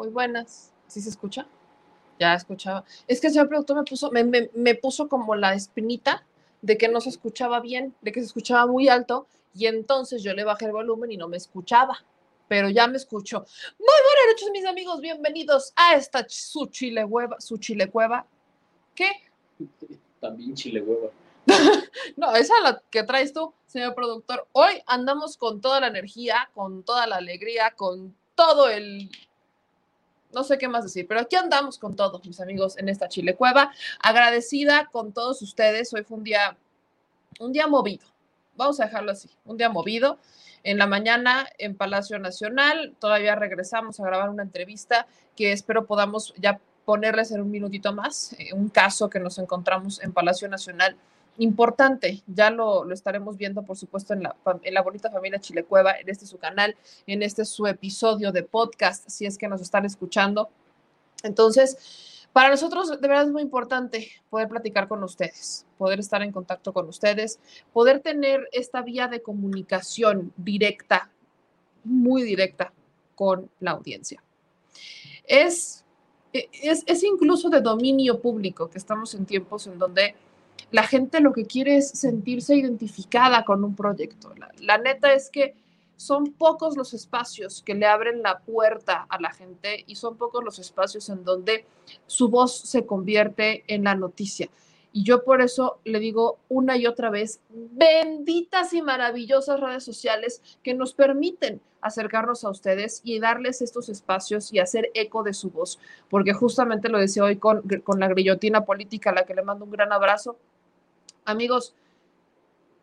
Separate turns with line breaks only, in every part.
Muy buenas. ¿Sí se escucha? Ya escuchaba. Es que el señor productor me puso, me, me, puso como la espinita de que no se escuchaba bien, de que se escuchaba muy alto, y entonces yo le bajé el volumen y no me escuchaba, pero ya me escucho. Muy buenas noches, mis amigos, bienvenidos a esta su chile hueva, su chile cueva. ¿Qué?
También chile hueva.
no, esa es la que traes tú, señor productor. Hoy andamos con toda la energía, con toda la alegría, con todo el... No sé qué más decir, pero aquí andamos con todos mis amigos en esta Chile Cueva. Agradecida con todos ustedes. Hoy fue un día, un día movido. Vamos a dejarlo así, un día movido. En la mañana en Palacio Nacional, todavía regresamos a grabar una entrevista que espero podamos ya ponerles en un minutito más, eh, un caso que nos encontramos en Palacio Nacional importante. Ya lo, lo, estaremos viendo, por supuesto, en la, en la bonita familia Chilecueva, en este su canal, en este su episodio de podcast, si es que nos están escuchando. Entonces, para nosotros de verdad es muy importante poder platicar con ustedes, poder estar en contacto con ustedes, poder tener esta vía de comunicación directa, muy directa con la audiencia. Es, es, es incluso de dominio público que estamos en tiempos en donde la gente lo que quiere es sentirse identificada con un proyecto. La, neta es que son pocos los espacios que le abren la puerta a la gente y son pocos los espacios en donde su voz se convierte en la noticia. Y yo por eso le digo una y otra vez, benditas y maravillosas redes sociales que nos permiten acercarnos a ustedes y darles estos espacios y hacer eco de su voz. Porque justamente lo decía hoy con, con la grillotina política, a la que le mando un gran abrazo. Amigos,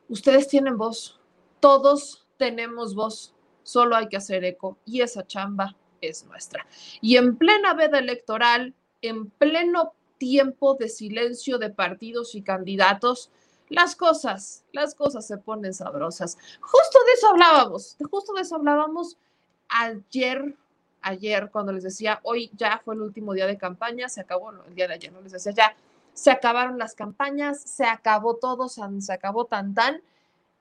ustedes tienen voz, todos tenemos voz, solo hay que hacer eco y esa chamba es nuestra. Y en plena veda electoral, en pleno tiempo de silencio de partidos y candidatos, las cosas, las cosas se ponen sabrosas. Justo de eso hablábamos, justo de eso hablábamos ayer, ayer cuando les decía, hoy ya fue el último día de campaña, se acabó el día de ayer, no les decía ya, se acabaron las campañas, se acabó todo, se acabó tan tan,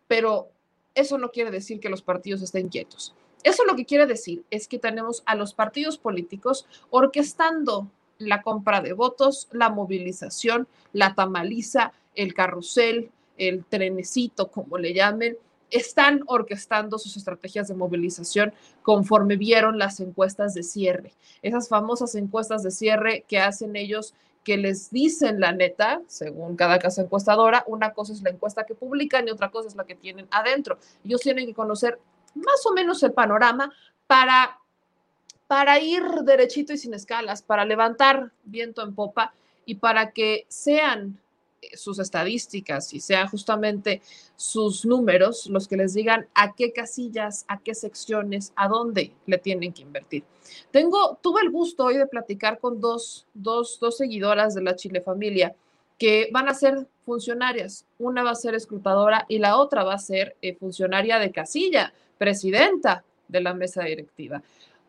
pero eso no quiere decir que los partidos estén quietos. Eso lo que quiere decir es que tenemos a los partidos políticos orquestando la compra de votos, la movilización, la tamaliza, el carrusel, el trenecito, como le llamen, están orquestando sus estrategias de movilización conforme vieron las encuestas de cierre. Esas famosas encuestas de cierre que hacen ellos que les dicen la neta, según cada casa encuestadora, una cosa es la encuesta que publican y otra cosa es la que tienen adentro. Ellos tienen que conocer más o menos el panorama para, para ir derechito y sin escalas, para levantar viento en popa y para que sean sus estadísticas y sean justamente sus números los que les digan a qué casillas, a qué secciones, a dónde le tienen que invertir. Tengo, tuve el gusto hoy de platicar con dos, dos, dos seguidoras de la Chile Familia que van a ser funcionarias. Una va a ser escrutadora y la otra va a ser eh, funcionaria de casilla, presidenta de la mesa directiva.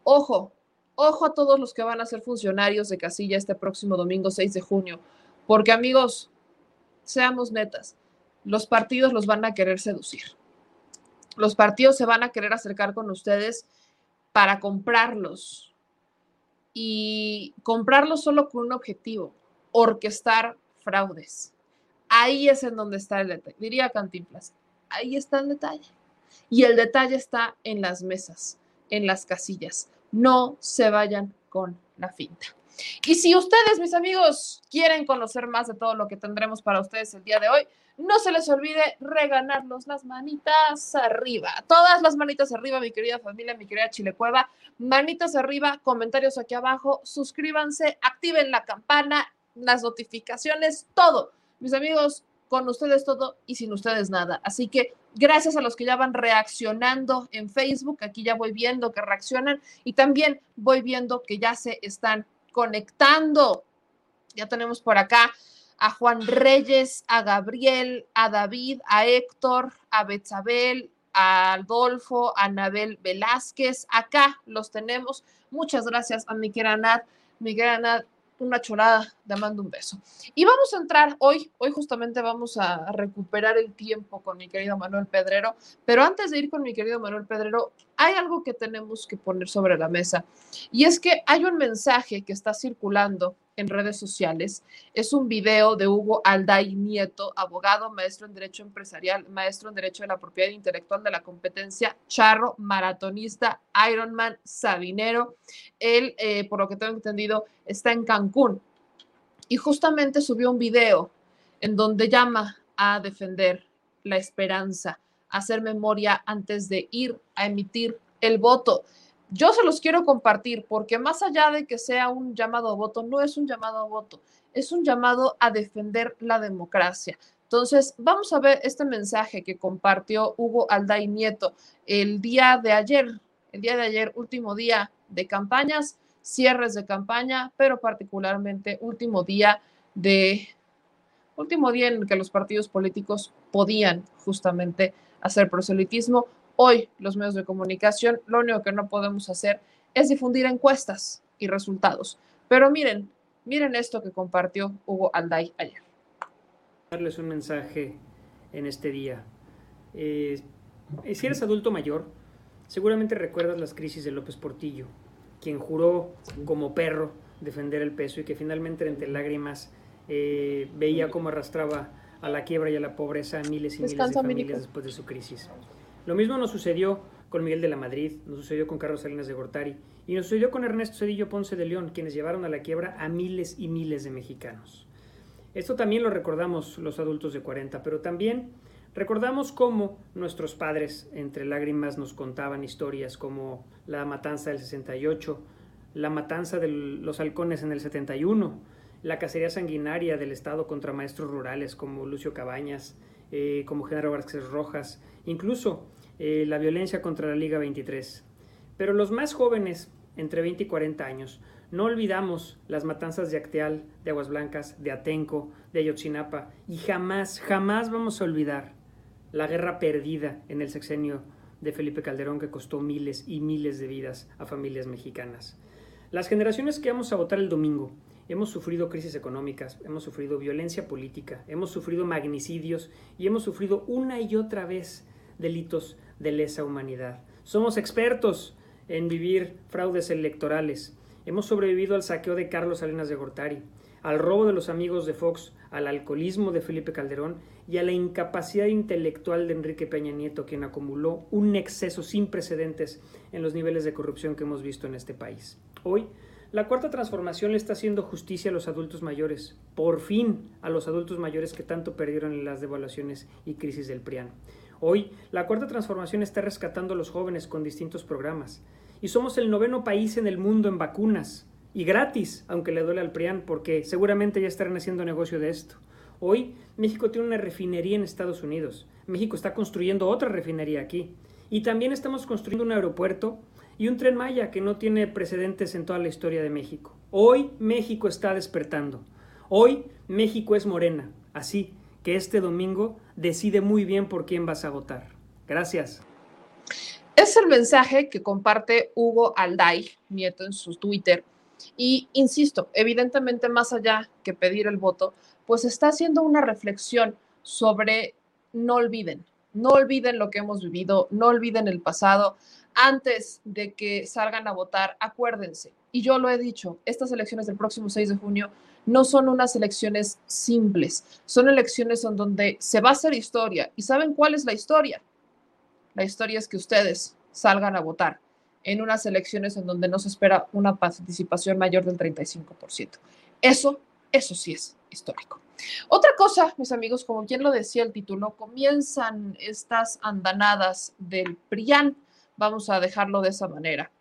Ojo, ojo a todos los que van a ser funcionarios de casilla este próximo domingo 6 de junio, porque amigos, seamos netas, los partidos los van a querer seducir. Los partidos se van a querer acercar con ustedes para comprarlos y comprarlos solo con un objetivo, orquestar fraudes. Ahí es en donde está el detalle. Diría Cantinflas, ahí está el detalle. Y el detalle está en las mesas, en las casillas. No se vayan con la finta. Y si ustedes, mis amigos, quieren conocer más de todo lo que tendremos para ustedes el día de hoy, no se les olvide reganarnos las manitas arriba. Todas las manitas arriba, mi querida familia, mi querida Chilecueva. Manitas arriba, comentarios aquí abajo, suscríbanse, activen la campana, las notificaciones, todo. Mis amigos, con ustedes todo y sin ustedes nada. Así que gracias a los que ya van reaccionando en Facebook, aquí ya voy viendo que reaccionan y también voy viendo que ya se están conectando. Ya tenemos por acá a Juan Reyes, a Gabriel, a David, a Héctor, a Betzabel, a Adolfo, a Anabel Velázquez. Acá los tenemos. Muchas gracias a mi querida Nat. Mi una chorada, te mando un beso. Y vamos a entrar hoy, hoy justamente vamos a recuperar el tiempo con mi querido Manuel Pedrero, pero antes de ir con mi querido Manuel Pedrero, hay algo que tenemos que poner sobre la mesa y es que hay un mensaje que está circulando en redes sociales. Es un video de Hugo Alday Nieto, abogado, maestro en Derecho Empresarial, maestro en Derecho de la Propiedad Intelectual de la Competencia, charro, maratonista, Ironman, sabinero. Él, eh, por lo que tengo entendido, está en Cancún y justamente subió un video en donde llama a defender la esperanza, a hacer memoria antes de ir a emitir el voto. Yo se los quiero compartir porque más allá de que sea un llamado a voto, no es un llamado a voto, es un llamado a defender la democracia. Entonces, vamos a ver este mensaje que compartió Hugo Alday Nieto el día de ayer, el día de ayer, último día de campañas, cierres de campaña, pero particularmente último día de último día en el que los partidos políticos podían justamente hacer proselitismo Hoy los medios de comunicación lo único que no podemos hacer es difundir encuestas y resultados. Pero miren, miren esto que compartió Hugo Alday ayer.
Darles un mensaje en este día. Eh, si eres adulto mayor, seguramente recuerdas las crisis de López Portillo, quien juró como perro defender el peso y que finalmente entre lágrimas eh, veía cómo arrastraba a la quiebra y a la pobreza a miles y miles de familias después de su crisis. Lo mismo nos sucedió con Miguel de la Madrid, nos sucedió con Carlos Salinas de Gortari y nos sucedió con Ernesto Cedillo Ponce de León, quienes llevaron a la quiebra a miles y miles de mexicanos. Esto también lo recordamos los adultos de 40, pero también recordamos cómo nuestros padres entre lágrimas nos contaban historias como la matanza del 68, la matanza de los halcones en el 71, la cacería sanguinaria del Estado contra maestros rurales como Lucio Cabañas, eh, como Genaro Vázquez Rojas, incluso eh, la violencia contra la Liga 23. Pero los más jóvenes, entre 20 y 40 años, no olvidamos las matanzas de Acteal, de Aguas Blancas, de Atenco, de Ayotzinapa, y jamás, jamás vamos a olvidar la guerra perdida en el sexenio de Felipe Calderón que costó miles y miles de vidas a familias mexicanas. Las generaciones que vamos a votar el domingo hemos sufrido crisis económicas, hemos sufrido violencia política, hemos sufrido magnicidios y hemos sufrido una y otra vez delitos de lesa humanidad. Somos expertos en vivir fraudes electorales. Hemos sobrevivido al saqueo de Carlos Salinas de Gortari, al robo de los amigos de Fox, al alcoholismo de Felipe Calderón y a la incapacidad intelectual de Enrique Peña Nieto, quien acumuló un exceso sin precedentes en los niveles de corrupción que hemos visto en este país. Hoy, la cuarta transformación le está haciendo justicia a los adultos mayores, por fin a los adultos mayores que tanto perdieron en las devaluaciones y crisis del PRIAN. Hoy, la cuarta transformación está rescatando a los jóvenes con distintos programas. Y somos el noveno país en el mundo en vacunas. Y gratis, aunque le duele al PRIAN, porque seguramente ya estarán haciendo negocio de esto. Hoy, México tiene una refinería en Estados Unidos. México está construyendo otra refinería aquí. Y también estamos construyendo un aeropuerto y un tren Maya que no tiene precedentes en toda la historia de México. Hoy México está despertando. Hoy México es morena. Así, que este domingo decide muy bien por quién vas a votar. Gracias.
Es el mensaje que comparte Hugo Alday, nieto, en su Twitter. Y insisto, evidentemente más allá que pedir el voto, pues está haciendo una reflexión sobre no olviden, no olviden lo que hemos vivido, no olviden el pasado. Antes de que salgan a votar, acuérdense, y yo lo he dicho, estas elecciones del próximo 6 de junio no son unas elecciones simples, son elecciones en donde se va a hacer historia. ¿Y saben cuál es la historia? La historia es que ustedes salgan a votar en unas elecciones en donde no se espera una participación mayor del 35%. Eso, eso sí es histórico. Otra cosa, mis amigos, como quien lo decía el título, comienzan estas andanadas del PRIAN. Vamos a dejarlo de esa manera.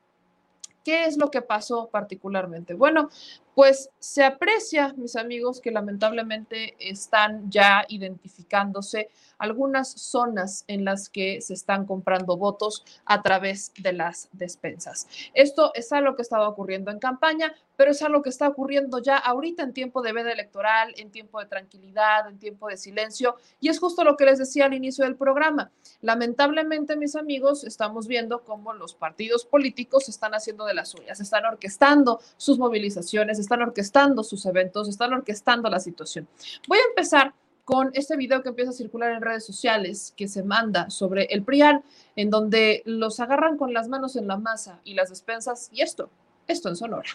¿Qué es lo que pasó particularmente? Bueno, pues se aprecia, mis amigos, que lamentablemente están ya identificándose algunas zonas en las que se están comprando votos a través de las despensas. Esto es algo que estaba ocurriendo en campaña, pero es algo que está ocurriendo ya ahorita en tiempo de veda electoral, en tiempo de tranquilidad, en tiempo de silencio, y es justo lo que les decía al inicio del programa. Lamentablemente, mis amigos, estamos viendo cómo los partidos políticos están haciendo de las suyas, están orquestando sus movilizaciones, están orquestando sus eventos, están orquestando la situación. Voy a empezar con este video que empieza a circular en redes sociales que se manda sobre el PRIAN, en donde los agarran con las manos en la masa y las despensas, y esto, esto en Sonora.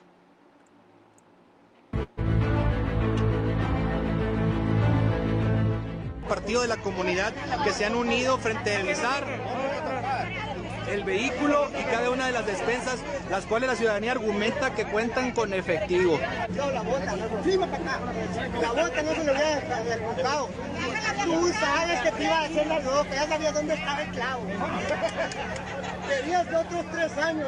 Partido de la comunidad que se han unido frente al SAR el vehículo y cada una de las despensas, las cuales la ciudadanía argumenta que cuentan con efectivo.
La bota, La bota no se lo había descontado. Tú sabes que te iba a hacer la roca, ya sabías dónde estaba el clavo. Querías de otros tres años.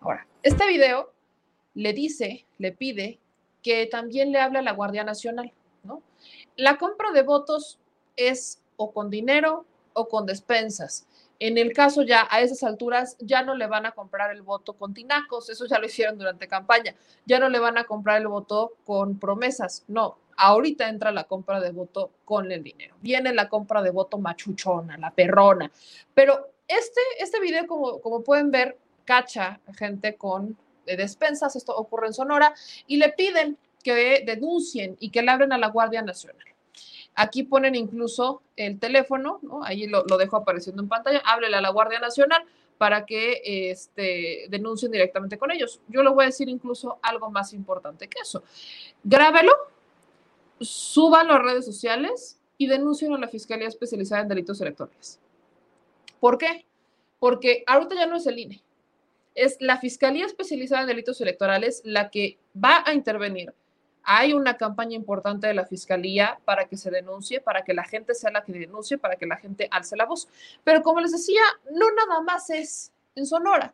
Ahora, este video le dice, le pide que también le hable a la Guardia Nacional, ¿no? La compra de votos es o con dinero o con despensas. En el caso ya a esas alturas ya no le van a comprar el voto con tinacos, eso ya lo hicieron durante campaña, ya no le van a comprar el voto con promesas, no, ahorita entra la compra de voto con el dinero, viene la compra de voto machuchona, la perrona, pero este, este video como, como pueden ver cacha gente con de despensas, esto ocurre en Sonora, y le piden que denuncien y que le abren a la Guardia Nacional. Aquí ponen incluso el teléfono, ¿no? ahí lo, lo dejo apareciendo en pantalla, háblele a la Guardia Nacional para que este, denuncien directamente con ellos. Yo le voy a decir incluso algo más importante que eso. Grábelo, súbalo a redes sociales y denuncien a la Fiscalía Especializada en Delitos Electorales. ¿Por qué? Porque ahorita ya no es el INE, es la Fiscalía Especializada en Delitos Electorales la que va a intervenir. Hay una campaña importante de la Fiscalía para que se denuncie, para que la gente sea la que denuncie, para que la gente alce la voz. Pero como les decía, no nada más es en Sonora.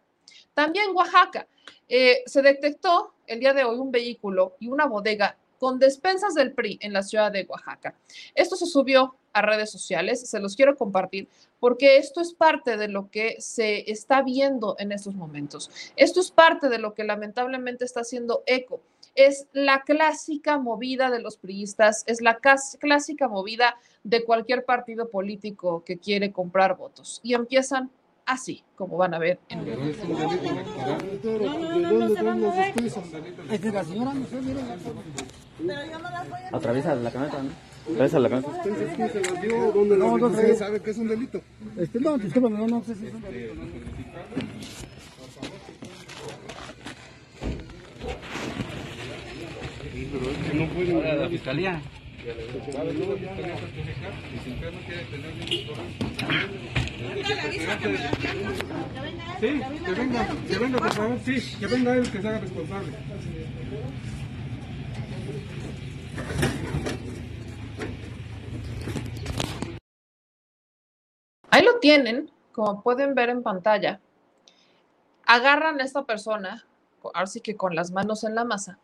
También en Oaxaca eh, se detectó el día de hoy un vehículo y una bodega con despensas del PRI en la ciudad de Oaxaca. Esto se subió a redes sociales, se los quiero compartir porque esto es parte de lo que se está viendo en estos momentos. Esto es parte de lo que lamentablemente está haciendo eco. Es la clásica movida de los priistas, es la clásica movida de cualquier partido político que quiere comprar votos. Y empiezan así, como van a ver en el
Atraviesa la camioneta, ¿no? Atraviesa la camioneta.
No, no, no, sabe que es un delito.
Este, no, discúlpame, no, no sé si es un delito.
No puede
la fiscalía.
Sí, que venga, que venga, por favor, sí, que venga él, que se haga responsable.
Ahí lo tienen, como pueden ver en pantalla. Agarran a esta persona, ahora sí que con las manos en la masa,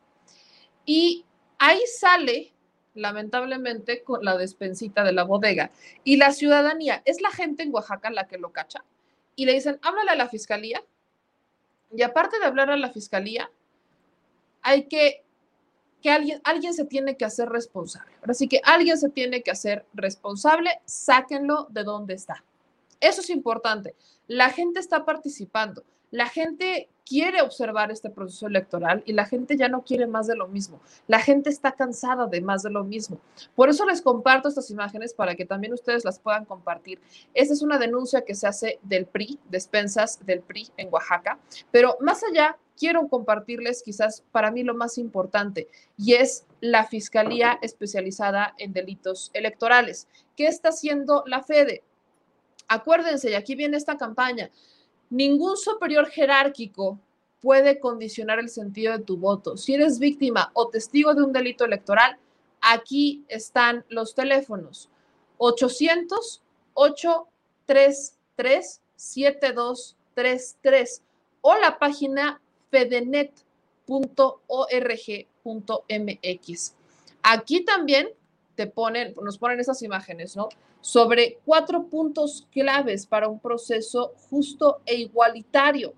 y ahí sale, lamentablemente, con la despensita de la bodega. Y la ciudadanía, es la gente en Oaxaca la que lo cacha. Y le dicen, háblale a la fiscalía. Y aparte de hablar a la fiscalía, hay que que alguien, alguien se tiene que hacer responsable. Ahora sí que alguien se tiene que hacer responsable, sáquenlo de donde está. Eso es importante. La gente está participando, La gente quiere observar este proceso electoral y la gente ya no quiere más de lo mismo. La gente está cansada de más de lo mismo. Por eso les comparto estas imágenes para que también ustedes las puedan compartir. Esta es una denuncia que se hace del PRI, despensas del PRI en Oaxaca, pero más allá quiero compartirles quizás para mí lo más importante y es la Fiscalía Especializada en Delitos Electorales. ¿Qué está haciendo la FEDE? Acuérdense, y aquí viene esta campaña, ningún superior jerárquico puede condicionar el sentido de tu voto. Si eres víctima o testigo de un delito electoral, aquí están los teléfonos 800 833 7233 o la página fedenet.org.mx. Aquí también te ponen, nos ponen esas imágenes, ¿no? Sobre cuatro puntos claves para un proceso justo e igualitario,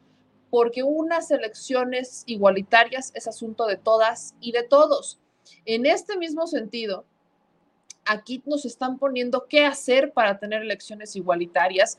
porque unas elecciones igualitarias es asunto de todas y de todos. En este mismo sentido, aquí nos están poniendo qué hacer para tener elecciones igualitarias,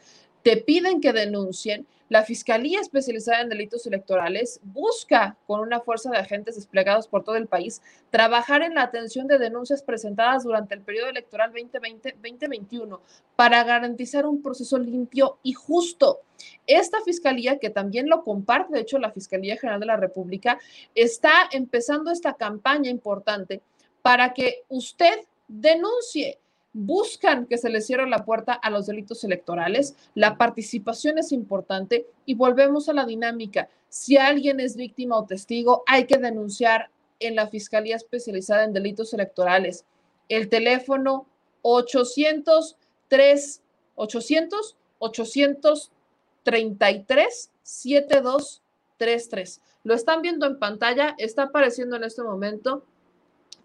te piden que denuncien. La Fiscalía Especializada en Delitos Electorales busca, con una fuerza de agentes desplegados por todo el país, trabajar en la atención de denuncias presentadas durante el periodo electoral 2020-2021 para garantizar un proceso limpio y justo. Esta Fiscalía, que también lo comparte, de hecho, la Fiscalía General de la República, está empezando esta campaña importante para que usted denuncie buscan que se les cierre la puerta a los delitos electorales. La participación es importante y volvemos a la dinámica. Si alguien es víctima o testigo, hay que denunciar en la Fiscalía Especializada en Delitos Electorales. El teléfono 800 3 800 833 7233. Lo están viendo en pantalla, está apareciendo en este momento.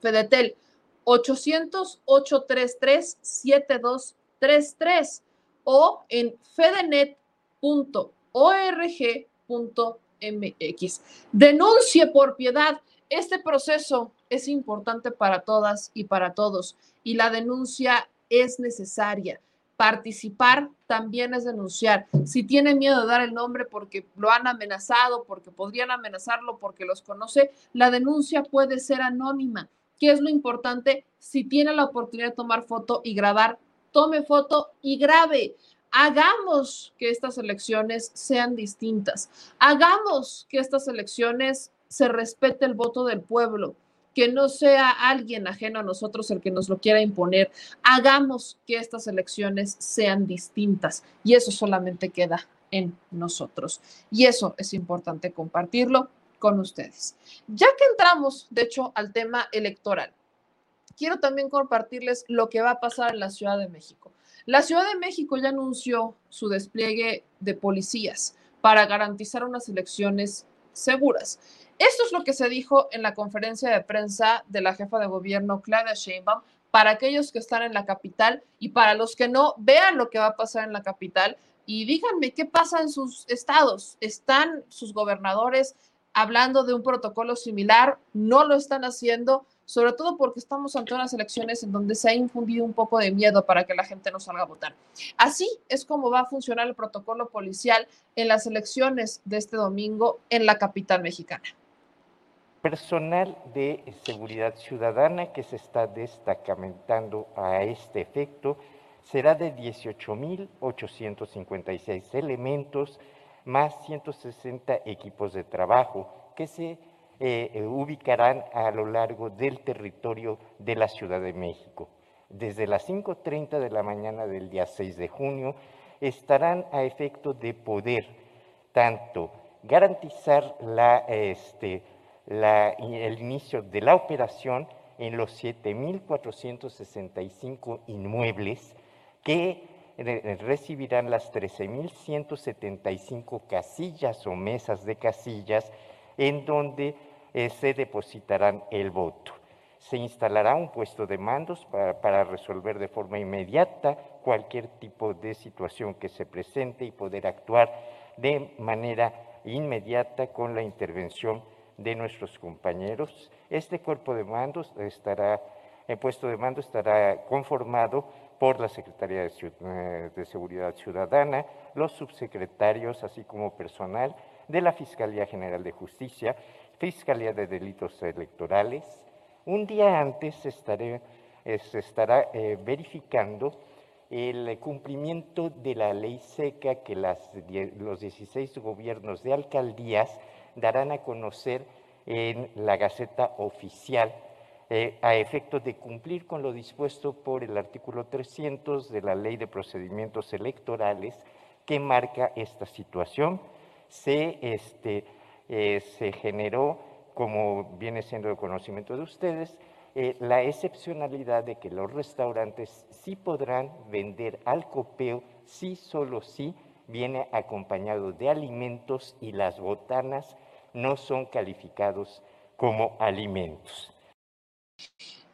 Fedetel 800-833-7233 o en fedenet.org.mx. Denuncie por piedad. Este proceso es importante para todas y para todos y la denuncia es necesaria. Participar también es denunciar. Si tiene miedo de dar el nombre porque lo han amenazado, porque podrían amenazarlo, porque los conoce, la denuncia puede ser anónima. ¿Qué es lo importante? Si tiene la oportunidad de tomar foto y grabar, tome foto y grabe. Hagamos que estas elecciones sean distintas. Hagamos que estas elecciones se respete el voto del pueblo, que no sea alguien ajeno a nosotros el que nos lo quiera imponer. Hagamos que estas elecciones sean distintas y eso solamente queda en nosotros. Y eso es importante compartirlo con ustedes. Ya que entramos, de hecho, al tema electoral, quiero también compartirles lo que va a pasar en la Ciudad de México. La Ciudad de México ya anunció su despliegue de policías para garantizar unas elecciones seguras. Esto es lo que se dijo en la conferencia de prensa de la jefa de gobierno, Claudia Sheinbaum, para aquellos que están en la capital y para los que no, vean lo que va a pasar en la capital y díganme qué pasa en sus estados. ¿Están sus gobernadores hablando de un protocolo similar, no lo están haciendo, sobre todo porque estamos ante unas elecciones en donde se ha infundido un poco de miedo para que la gente no salga a votar. Así es como va a funcionar el protocolo policial en las elecciones de este domingo en la capital mexicana.
Personal de seguridad ciudadana que se está destacamentando a este efecto será de 18.856 elementos más 160 equipos de trabajo que se eh, eh, ubicarán a lo largo del territorio de la Ciudad de México. Desde las 5.30 de la mañana del día 6 de junio estarán a efecto de poder tanto garantizar este, el inicio de la operación en los 7.465 inmuebles que recibirán las 13.175 casillas o mesas de casillas en donde eh, se depositarán el voto. Se instalará un puesto de mandos para, para resolver de forma inmediata cualquier tipo de situación que se presente y poder actuar de manera inmediata con la intervención de nuestros compañeros. Este cuerpo de mandos estará, el puesto de mando estará conformado por la Secretaría de, eh, de, Seguridad Ciudadana, los subsecretarios, así como personal de la Fiscalía General de Justicia, Fiscalía de Delitos Electorales. Un día antes se estará eh, verificando el cumplimiento de la ley seca que las, los 16 gobiernos de alcaldías darán a conocer en la Gaceta Oficial eh, a efectos de cumplir con lo dispuesto por el artículo 300 de la Ley de Procedimientos Electorales que marca esta situación. Se, este, eh, generó, como viene siendo de conocimiento de ustedes, eh, la excepcionalidad de que los restaurantes sí podrán vender al copeo si solo si viene acompañado de alimentos y las botanas no son calificados como alimentos.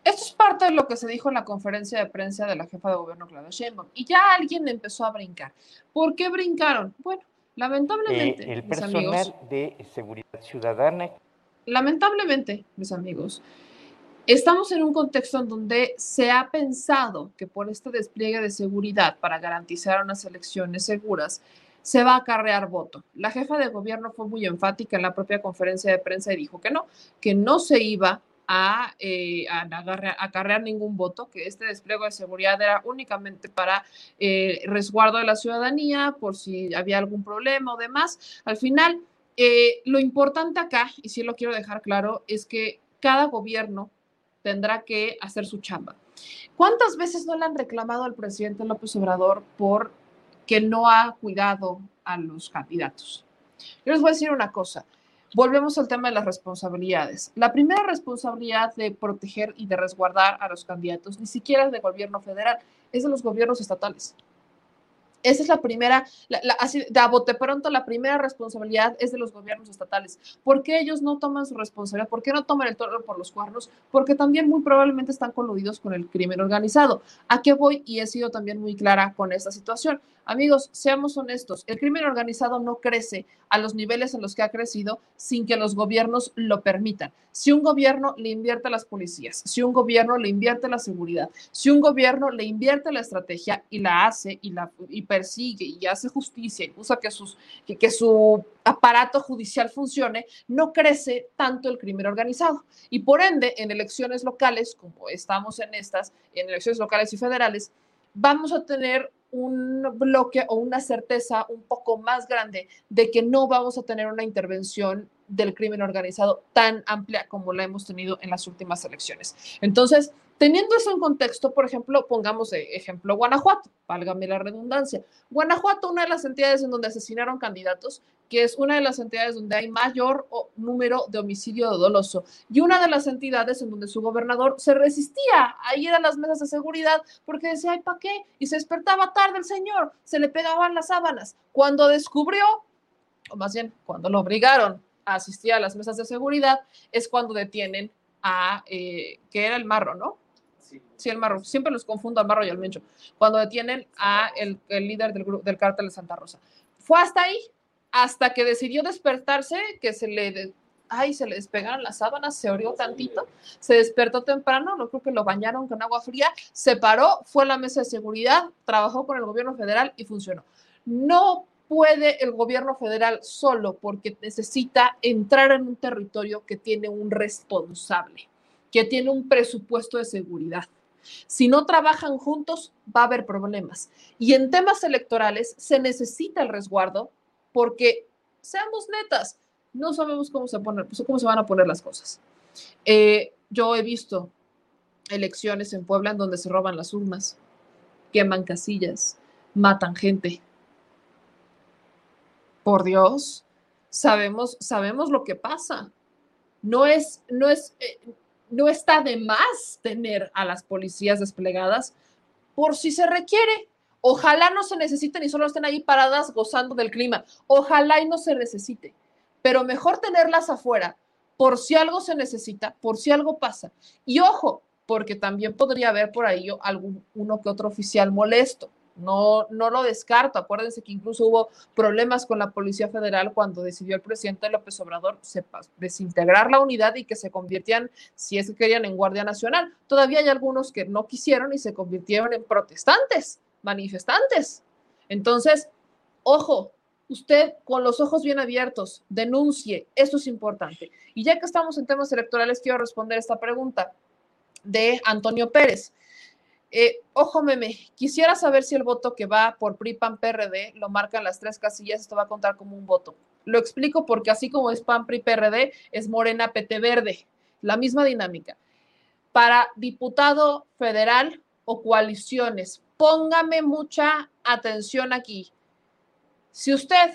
Esto es parte de lo que se dijo en la conferencia de prensa de la jefa de gobierno Claudia Sheinbaum y ya alguien empezó a brincar. ¿Por qué brincaron? Bueno, lamentablemente,
eh, el
mis
personal
amigos,
de seguridad ciudadana
lamentablemente, mis amigos, estamos en un contexto en donde se ha pensado que por este despliegue de seguridad para garantizar unas elecciones seguras, se va a acarrear voto. La jefa de gobierno fue muy enfática en la propia conferencia de prensa y dijo que no, que no se iba a, eh, a agarre- acarrear ningún voto, que este despliegue de seguridad era únicamente para eh, resguardo de la ciudadanía, por si había algún problema o demás. Al final, eh, lo importante acá, y sí lo quiero dejar claro, es que cada gobierno tendrá que hacer su chamba. ¿Cuántas veces no le han reclamado al presidente López Obrador por que no ha cuidado a los candidatos? Yo les voy a decir una cosa. Volvemos al tema de las responsabilidades. La primera responsabilidad de proteger y de resguardar a los candidatos ni siquiera del gobierno federal, es de los gobiernos estatales. Esa es la primera, la- la- así de a bote pronto, la primera responsabilidad es de los gobiernos estatales. ¿Por qué ellos no toman su responsabilidad? ¿Por qué no toman el toro por los cuernos? Porque también muy probablemente están coludidos con el crimen organizado. ¿A qué voy? Y he sido también muy clara con esta situación. Amigos, seamos honestos, el crimen organizado no crece a los niveles en los que ha crecido sin que los gobiernos lo permitan. Si un gobierno le invierte a las policías, si un gobierno le invierte a la seguridad, si un gobierno le invierte la estrategia y la hace y, la, persigue y hace justicia y usa que, sus, que, que su aparato judicial funcione, no crece tanto el crimen organizado. Y por ende, en elecciones locales, como estamos en estas, en elecciones locales y federales, vamos a tener un bloque o una certeza un poco más grande de que no vamos a tener una intervención del crimen organizado tan amplia como la hemos tenido en las últimas elecciones. Entonces, teniendo eso en contexto, por ejemplo, pongamos ejemplo Guanajuato, válgame la redundancia. Guanajuato, una de las entidades en donde asesinaron candidatos, que es una de las entidades donde hay mayor número de homicidio doloso y una de las entidades en donde su gobernador se resistía a ir a las mesas de seguridad porque decía, ay, ¿para qué? Y se despertaba tarde el señor, se le pegaban las sábanas. Cuando descubrió, o más bien cuando lo obligaron a asistir a las mesas de seguridad, es cuando detienen a, eh, que era el marro, ¿no? Sí, el marro. Siempre los confundo al marro y al mencho. Cuando detienen a el, líder del, del cártel de Santa Rosa. Fue hasta ahí, hasta que decidió despertarse, que se le, ay, se le despegaron las sábanas, se orió tantito, se despertó temprano, no creo que lo bañaron con agua fría, se paró, fue a la mesa de seguridad, trabajó con el gobierno federal y funcionó. No puede el gobierno federal solo porque necesita entrar en un territorio que tiene un responsable, que tiene un presupuesto de seguridad. Si no trabajan juntos, va a haber problemas. Y en temas electorales se necesita el resguardo porque, seamos netas, no sabemos cómo se, se van a poner las cosas. Eh, yo he visto elecciones en Puebla en donde se roban las urnas, queman casillas, matan gente. Por Dios, sabemos, sabemos lo que pasa. No es, no es, eh, no está de más tener a las policías desplegadas por si se requiere. Ojalá no se necesiten y solo estén ahí paradas gozando del clima. Ojalá y no se necesite. Pero mejor tenerlas afuera por si algo se necesita, por si algo pasa. Y ojo, porque también podría haber por ahí algún uno que otro oficial molesto. No, no lo descarto. Acuérdense que incluso hubo problemas con la Policía Federal cuando decidió el presidente López Obrador desintegrar la unidad y que se convirtieran, si es que querían, en Guardia Nacional. Todavía hay algunos que no quisieron y se convirtieron en protestantes, manifestantes. Entonces, ojo, usted con los ojos bien abiertos, denuncie, eso es importante. Y ya que estamos en temas electorales, quiero responder esta pregunta de Antonio Pérez. Eh, ojo, meme, quisiera saber si el voto que va por PRI, PAN, PRD lo marcan las tres casillas, esto va a contar como un voto. Lo explico porque así como es PAN, PRI, PRD, es Morena, PT Verde, la misma dinámica. Para diputado federal o coaliciones, póngame mucha atención aquí. Si usted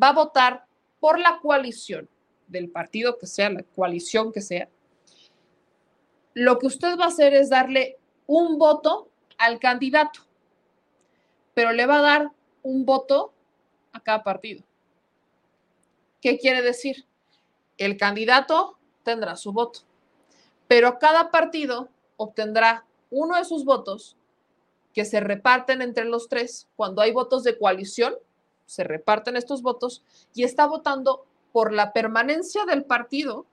va a votar por la coalición del partido que sea, la coalición que sea, lo que usted va a hacer es darle un voto al candidato, pero le va a dar un voto a cada partido. ¿Qué quiere decir? El candidato tendrá su voto, pero cada partido obtendrá uno de sus votos que se reparten entre los tres. Cuando hay votos de coalición, se reparten estos votos y está votando por la permanencia del partido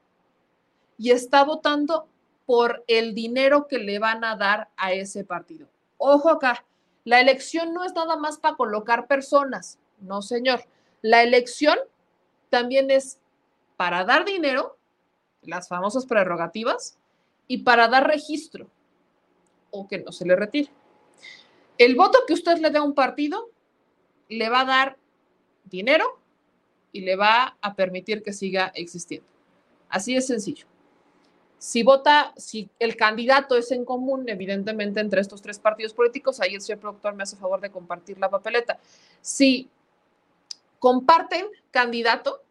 y está votando por el dinero que le van a dar a ese partido. Ojo acá, la elección no es nada más para colocar personas, no señor. La elección también es para dar dinero, las famosas prerrogativas, y para dar registro o que no se le retire. El voto que usted le dé a un partido le va a dar dinero y le va a permitir que siga existiendo. Así es sencillo. Si vota, si el candidato es en común, evidentemente entre estos tres partidos políticos, ahí el señor productor me hace favor de compartir la papeleta. Si comparten candidato,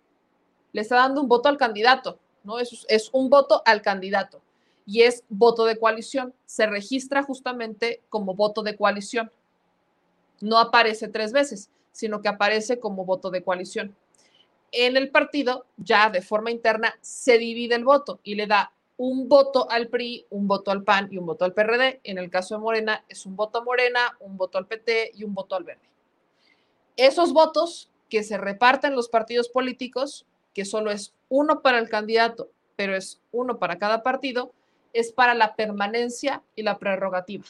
le está dando un voto al candidato, ¿no? Es, es un voto al candidato y es voto de coalición. Se registra justamente como voto de coalición. No aparece tres veces, sino que aparece como voto de coalición. En el partido, ya de forma interna, se divide el voto y le da un voto al PRI, un voto al PAN y un voto al PRD. En el caso de Morena es un voto a Morena, un voto al PT y un voto al Verde. Esos votos que se reparten los partidos políticos, que solo es uno para el candidato, pero es uno para cada partido, es para la permanencia y la prerrogativa.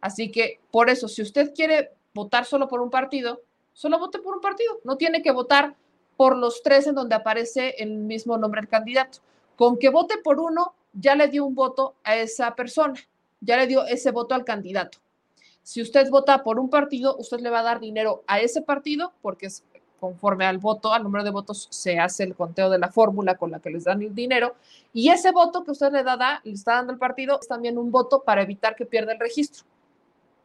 Así que por eso, si usted quiere votar solo por un partido, solo vote por un partido. No tiene que votar por los tres en donde aparece el mismo nombre del candidato. Con que vote por uno, ya le dio un voto a esa persona, ya le dio ese voto al candidato. Si usted vota por un partido, usted le va a dar dinero a ese partido porque es conforme al voto, al número de votos, se hace el conteo de la fórmula con la que les dan el dinero. Y ese voto que usted le, da, le está dando al partido es también un voto para evitar que pierda el registro,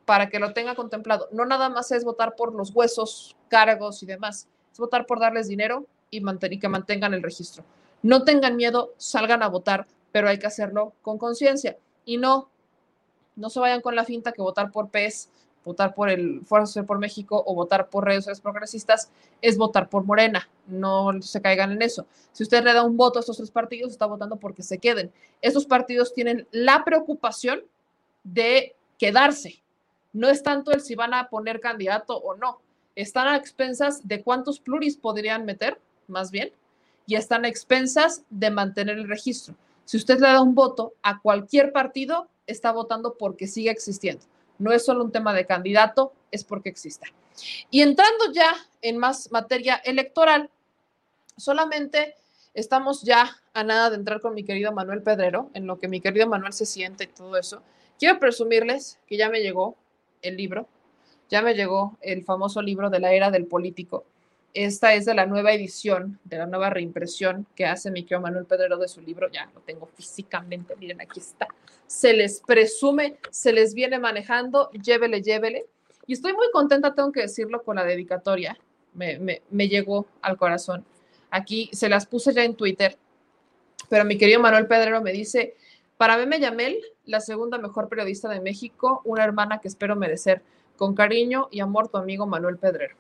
para que lo tenga contemplado. No nada más es votar por los huesos, cargos y demás, es votar por darles dinero y, y que mantengan el registro. No tengan miedo, salgan a votar, pero hay que hacerlo con conciencia y no, no se vayan con la finta que votar por PES, votar por el Fuerza Social por México o votar por redes sociales progresistas es votar por Morena. No se caigan en eso. Si usted le da un voto a estos tres partidos, está votando porque se queden. Estos partidos tienen la preocupación de quedarse. No es tanto el si van a poner candidato o no. Están a expensas de cuántos pluris podrían meter, más bien, y están a expensas de mantener el registro. Si usted le da un voto a cualquier partido, está votando porque sigue existiendo. No es solo un tema de candidato, es porque exista. Y entrando ya en más materia electoral, solamente estamos ya a nada de entrar con mi querido Manuel Pedrero, en lo que mi querido Manuel se siente y todo eso. Quiero presumirles que ya me llegó el libro, ya me llegó el famoso libro de la era del político. Esta es de la nueva edición, de la nueva reimpresión que hace mi querido Manuel Pedrero de su libro. Ya lo tengo físicamente, miren, aquí está. Se les presume, se les viene manejando, llévele, llévele. Y estoy muy contenta, tengo que decirlo, con la dedicatoria. Me, me, me llegó al corazón. Aquí se las puse ya en Twitter, pero mi querido Manuel Pedrero me dice, para Meme Yamel, la segunda mejor periodista de México, una hermana que espero merecer. Con cariño y amor, tu amigo Manuel Pedrero.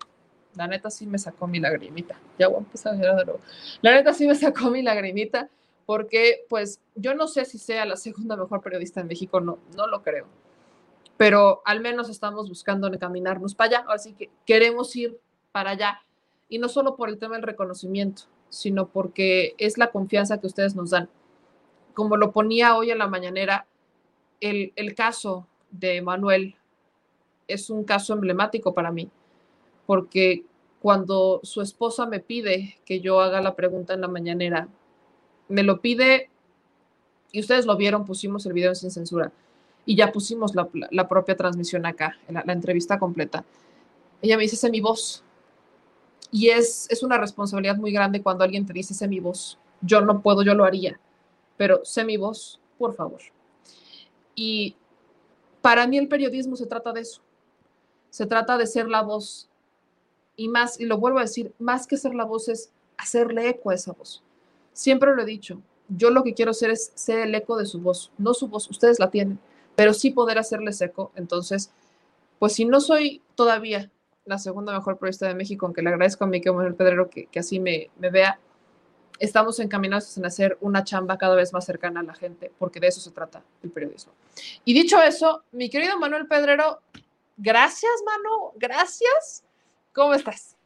La neta sí me sacó mi lagrimita. Ya voy a empezar a llorar de nuevo. La neta sí me sacó mi lagrimita porque pues yo no sé si sea la segunda mejor periodista en México, no, no lo creo. Pero al menos estamos buscando encaminarnos para allá, así que queremos ir para allá. Y no solo por el tema del reconocimiento, sino porque es la confianza que ustedes nos dan. Como lo ponía hoy en la mañanera, el, el caso de Manuel es un caso emblemático para mí porque cuando su esposa me pide que yo haga la pregunta en la mañanera, me lo pide, y ustedes lo vieron, pusimos el video sin censura, y ya pusimos la, la propia transmisión acá, la, la, entrevista completa. Ella me dice, es mi voz. Y es, es una responsabilidad muy grande cuando alguien te dice, es mi voz. Yo no puedo, yo lo haría, pero sé mi voz, por favor. Y para mí el periodismo se trata de eso. Se trata de ser la voz. Y más, y lo vuelvo a decir, más que ser la voz es hacerle eco a esa voz. Siempre lo he dicho, yo lo que quiero hacer es ser el eco de su voz, no su voz, ustedes la tienen, pero sí poder hacerles eco. Entonces, pues si no soy todavía la segunda mejor periodista de México, aunque le agradezco a mi Manuel Pedrero que, que así me, me vea, estamos encaminados en hacer una chamba cada vez más cercana a la gente, porque de eso se trata el periodismo. Y dicho eso, mi querido Manuel Pedrero, gracias, Manu, gracias. ¿Cómo estás?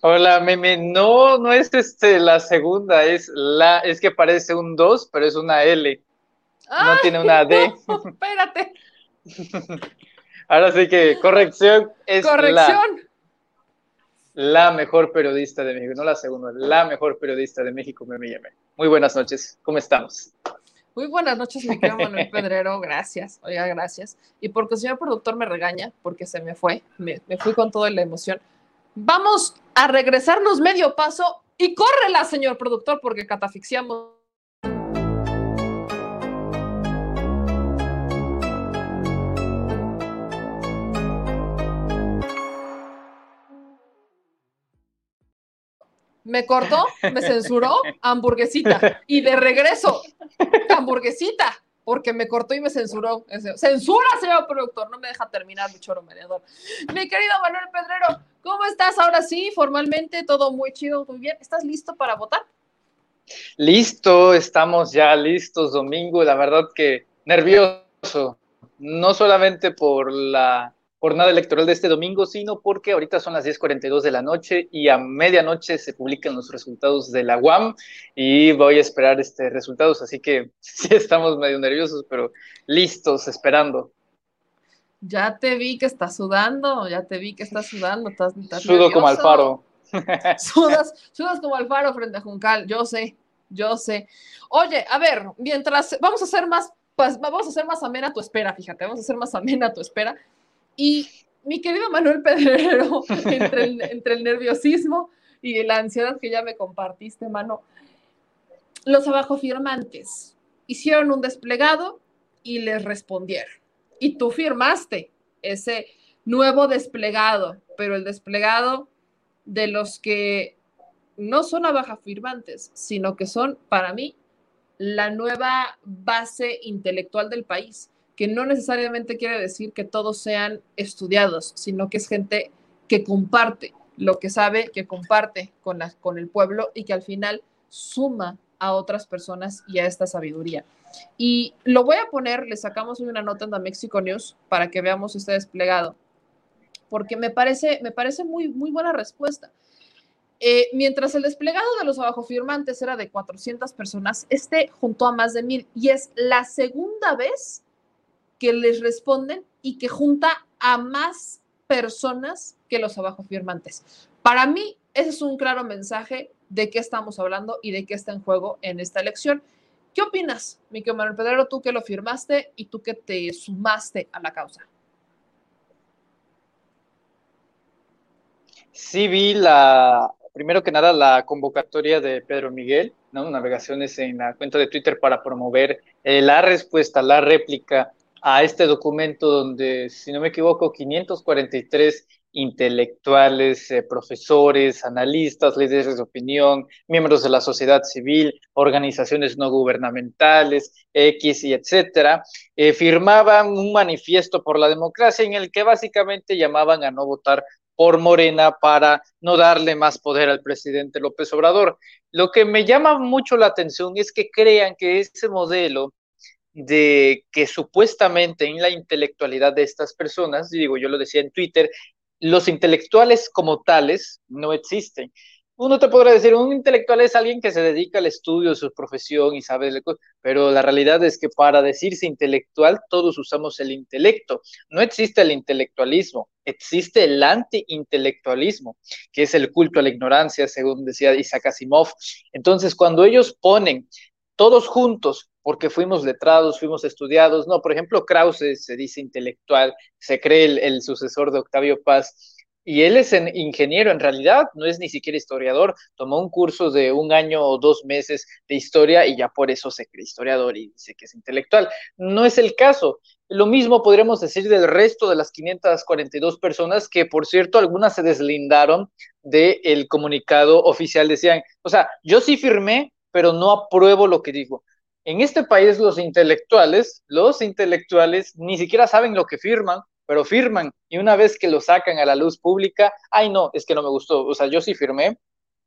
Hola, Meme. No, no es este la segunda, es la, es que parece un 2, pero es una L.
Ay,
no tiene una D.
No, espérate.
Ahora sí que corrección es
Corrección.
La, la mejor periodista de México, no la segunda, la mejor periodista de México, Meme Yeme. Muy buenas noches, ¿cómo estamos?
Muy buenas noches, mi querido Manuel Pedrero, gracias, oiga, gracias. Y porque el señor productor me regaña, porque se me fue, me, me fui con toda la emoción. Vamos a regresarnos medio paso y córrela, señor productor, porque catafixiamos. Me cortó, me censuró, hamburguesita. Y de regreso, hamburguesita, porque me cortó y me censuró. Censura, señor productor, no me deja terminar mi choro mediador. Mi querido Manuel Pedrero, ¿cómo estás ahora sí? Formalmente, todo muy chido, muy bien. ¿Estás listo para votar?
Listo, estamos ya listos, domingo. La verdad que nervioso, no solamente por la jornada electoral de este domingo, sino porque ahorita son las 10.42 de la noche y a medianoche se publican los resultados de la UAM y voy a esperar este resultados, así que sí estamos medio nerviosos, pero listos, esperando.
Ya te vi que estás sudando, ya te vi que estás sudando, estás, estás
Sudo nervioso. como Alfaro.
Sudas, sudas como Alfaro frente a Juncal, yo sé, yo sé. Oye, a ver, mientras vamos a hacer más, pues, vamos a hacer más amena tu espera, fíjate, vamos a hacer más amena tu espera. Y mi querido Manuel Pedrero, entre el, entre el nerviosismo y la ansiedad que ya me compartiste, mano, los abajo firmantes hicieron un desplegado y les respondieron. Y tú firmaste ese nuevo desplegado, pero el desplegado de los que no son abajo firmantes, sino que son para mí la nueva base intelectual del país que no necesariamente quiere decir que todos sean estudiados, sino que es gente que comparte lo que sabe, que comparte con, la, con el pueblo y que al final suma a otras personas y a esta sabiduría. Y lo voy a poner, le sacamos una nota en la Mexico News para que veamos este desplegado, porque me parece, me parece muy, muy buena respuesta. Eh, mientras el desplegado de los abajo firmantes era de 400 personas, este juntó a más de mil y es la segunda vez que les responden y que junta a más personas que los abajo firmantes. Para mí, ese es un claro mensaje de qué estamos hablando y de qué está en juego en esta elección. ¿Qué opinas, Miquel Manuel Pedrero, tú que lo firmaste y tú que te sumaste a la causa?
Sí, vi la, primero que nada, la convocatoria de Pedro Miguel. Navegaciones en la cuenta de Twitter para promover eh, la respuesta, la réplica a este documento donde, si no me equivoco, 543 intelectuales, eh, profesores, analistas, líderes de opinión, miembros de la sociedad civil, organizaciones no gubernamentales, X y etcétera, eh, firmaban un manifiesto por la democracia en el que básicamente llamaban a no votar por Morena para no darle más poder al presidente López Obrador. Lo que me llama mucho la atención es que crean que ese modelo de que supuestamente en la intelectualidad de estas personas, digo, yo lo decía en Twitter, los intelectuales como tales no existen. uno te podrá decir, un intelectual es alguien que se dedica al estudio de su profesión y sabe, pero la realidad es que para decirse intelectual todos usamos el intelecto. No existe el intelectualismo, existe el anti-intelectualismo, que es el culto a la ignorancia, según decía Isaac Asimov. Entonces, cuando ellos ponen todos juntos, porque fuimos letrados, fuimos estudiados, no, por ejemplo, Krause se dice intelectual, se cree el, el sucesor de Octavio Paz, y él es ingeniero, en realidad no es ni siquiera historiador, tomó un curso de un año o dos meses de historia y ya por eso se cree historiador y dice que es intelectual. No es el caso. Lo mismo podríamos decir del resto de las 542 personas que, por cierto, algunas se deslindaron del comunicado oficial. Decían, o sea, yo sí firmé, pero no apruebo lo que digo. En este país los intelectuales, los intelectuales ni siquiera saben lo que firman, pero firman y una vez que lo sacan a la luz pública, ay no, es que no me gustó, o sea, yo sí firmé,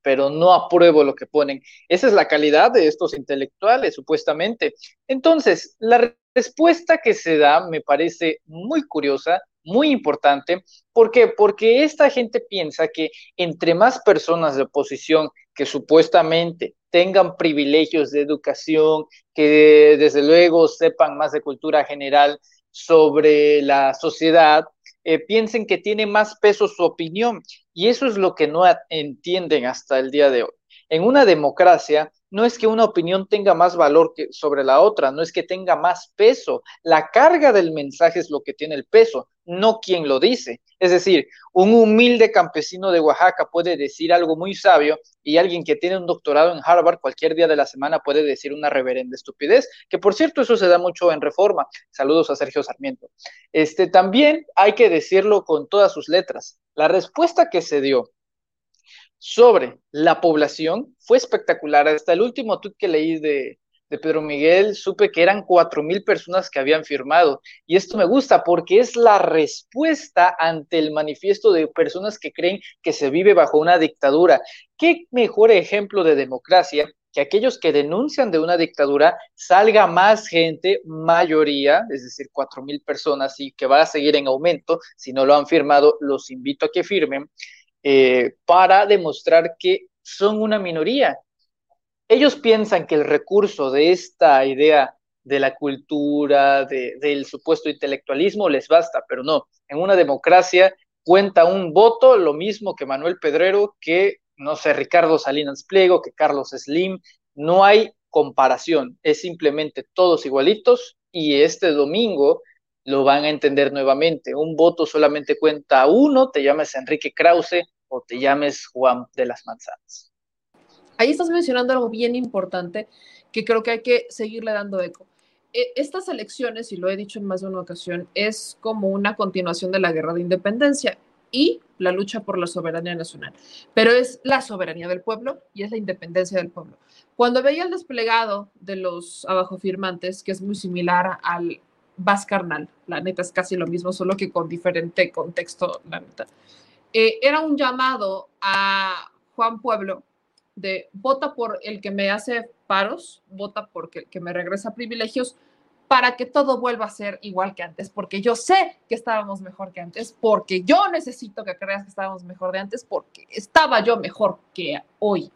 pero no apruebo lo que ponen. Esa es la calidad de estos intelectuales, supuestamente. Entonces, la respuesta que se da me parece muy curiosa, muy importante. ¿Por qué? Porque esta gente piensa que entre más personas de oposición que supuestamente tengan privilegios de educación, que desde luego sepan más de cultura general, sobre la sociedad, eh, piensen que tiene más peso su opinión. Y eso es lo que no entienden hasta el día de hoy. En una democracia no es que una opinión tenga más valor que sobre la otra, no es que tenga más peso. La carga del mensaje es lo que tiene el peso, no quien lo dice. Es decir, un humilde campesino de Oaxaca puede decir algo muy sabio y alguien que tiene un doctorado en Harvard cualquier día de la semana puede decir una reverenda estupidez, que por cierto eso se da mucho en Reforma. Saludos a Sergio Sarmiento. Este también hay que decirlo con todas sus letras. La respuesta que se dio sobre la población fue espectacular. Hasta el último tweet que leí de, Pedro Miguel, supe que eran cuatro mil personas que habían firmado. Y esto me gusta porque es la respuesta ante el manifiesto de personas que creen que se vive bajo una dictadura. ¿Qué mejor ejemplo de democracia que aquellos que denuncian de una dictadura salga más gente, mayoría, es decir, cuatro mil personas y que va a seguir en aumento? Si no lo han firmado, los invito a que firmen eh, para demostrar que son una minoría. Ellos piensan que el recurso de esta idea de la cultura, del supuesto intelectualismo les basta, pero no. En una democracia cuenta un voto, lo mismo que Manuel Pedrero, que, no sé, Ricardo Salinas Pliego, que Carlos Slim. No hay comparación, es simplemente todos igualitos y este domingo lo van a entender nuevamente. Un voto solamente cuenta uno, te llames Enrique Krause o te llames Juan de las Manzanas.
Ahí estás mencionando algo bien importante que creo que hay que seguirle dando eco. E, estas elecciones, y lo he dicho en más de una ocasión, es como una continuación de la guerra de independencia y la lucha por la soberanía nacional. Pero es la soberanía del pueblo y es la independencia del pueblo. Cuando veía el desplegado de los abajo firmantes, que es muy similar al Vas Carnal. La neta es casi lo mismo, solo que con diferente contexto, la neta. Eh, era un llamado a Juan Pueblo de vota por el que me hace paros, vota por el que me regresa privilegios, para que todo vuelva a ser igual que antes, porque yo sé que estábamos mejor que antes, porque yo necesito que creas que estábamos mejor de antes, porque estaba yo mejor que hoy.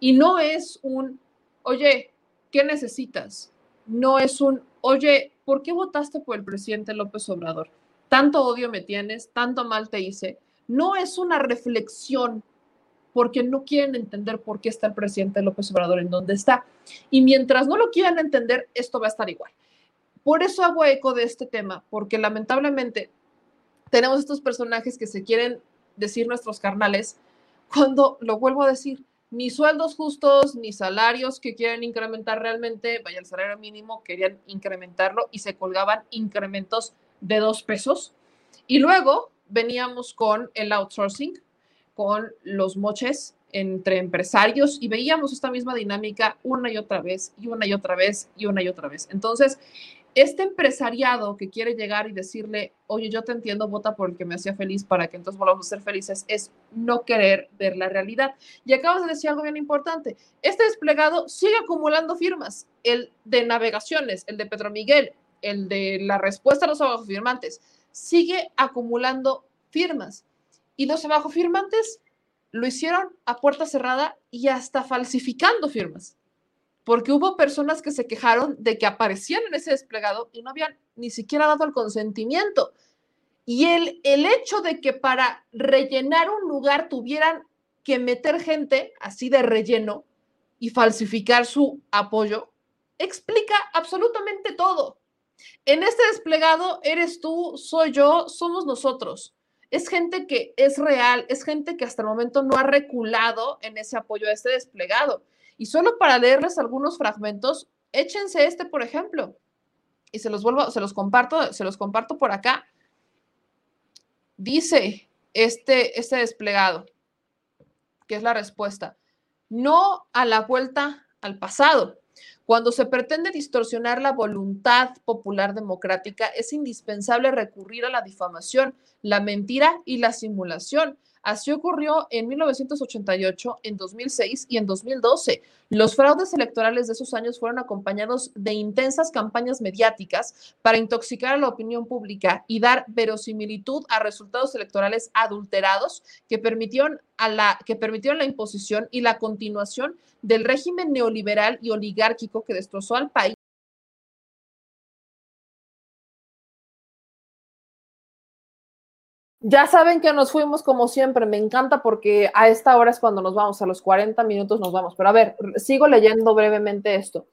Y no es un, oye, ¿qué necesitas? No es un, oye, ¿por qué votaste por el presidente López Obrador? Tanto odio me tienes, tanto mal te hice. No es una reflexión porque no quieren entender por qué está el presidente López Obrador en donde está. Y mientras no lo quieran entender, esto va a estar igual. Por eso hago eco de este tema, porque lamentablemente tenemos estos personajes que se quieren decir nuestros carnales, cuando lo vuelvo a decir, ni sueldos justos, ni salarios que quieren incrementar realmente, vaya el salario mínimo, querían incrementarlo y se colgaban incrementos de dos pesos. Y luego veníamos con el outsourcing, con los moches entre empresarios y veíamos esta misma dinámica una y otra vez y una y otra vez y una y otra vez. Entonces, este empresariado que quiere llegar y decirle, oye, yo te entiendo, vota por el que me hacía feliz para que entonces volvamos a ser felices, es no querer ver la realidad. Y acabas de decir algo bien importante. Este desplegado sigue acumulando firmas, el de navegaciones, el de Pedro Miguel, el de la respuesta a los abajo firmantes, sigue acumulando firmas. Y los abajo firmantes lo hicieron a puerta cerrada y hasta falsificando firmas, porque hubo personas que se quejaron de que aparecían en ese desplegado y no habían ni siquiera dado el consentimiento. Y el, el hecho de que para rellenar un lugar tuvieran que meter gente así de relleno y falsificar su apoyo, explica absolutamente todo. En este desplegado eres tú, soy yo, somos nosotros. Es gente que es real, es gente que hasta el momento no ha reculado en ese apoyo a este desplegado. Y solo para leerles algunos fragmentos, échense este, por ejemplo, y se los vuelvo, se los comparto, se los comparto por acá. Dice este, este desplegado, que es la respuesta, no a la vuelta al pasado. Cuando se pretende distorsionar la voluntad popular democrática, es indispensable recurrir a la difamación, la mentira y la simulación. Así ocurrió en 1988, en 2006 y en 2012. Los fraudes electorales de esos años fueron acompañados de intensas campañas mediáticas para intoxicar a la opinión pública y dar verosimilitud a resultados electorales adulterados que permitieron, a la, que permitieron la imposición y la continuación del régimen neoliberal y oligárquico que destrozó al país Ya saben que nos fuimos como siempre, me encanta porque a esta hora es cuando nos vamos, a los 40 minutos nos vamos. Pero a ver, sigo leyendo brevemente esto.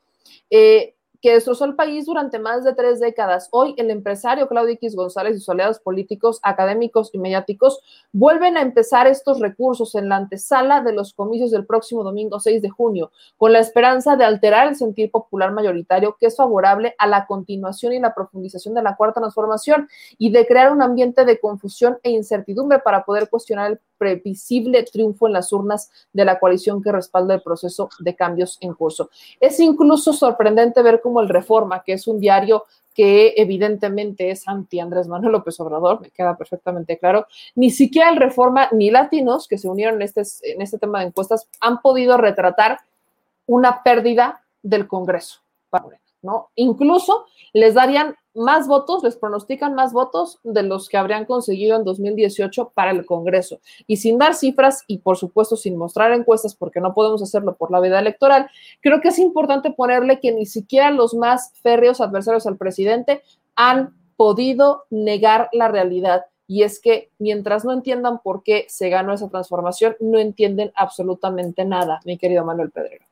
Eh, que destrozó el país durante más de tres décadas. Hoy el empresario Claudio X González y sus aliados políticos, académicos y mediáticos vuelven a empezar estos recursos en la antesala de los comicios del próximo domingo 6 de junio, con la esperanza de alterar el sentir popular mayoritario que es favorable a la continuación y la profundización de la cuarta transformación y de crear un ambiente de confusión e incertidumbre para poder cuestionar el previsible triunfo en las urnas de la coalición que respalda el proceso de cambios en curso. Es incluso sorprendente ver cómo el Reforma, que es un diario que evidentemente es anti Andrés Manuel López Obrador, me queda perfectamente claro, ni siquiera el Reforma ni Latinos que se unieron en este, en este tema de encuestas han podido retratar una pérdida del Congreso. ¿No? Incluso les darían más votos, les pronostican más votos de los que habrían conseguido en 2018 para el Congreso. Y sin dar cifras y por supuesto sin mostrar encuestas, porque no podemos hacerlo por la veda electoral, creo que es importante ponerle que ni siquiera los más férreos adversarios al presidente han podido negar la realidad. Y es que mientras no entiendan por qué se ganó esa transformación, no entienden absolutamente nada, mi querido Manuel Pedrero.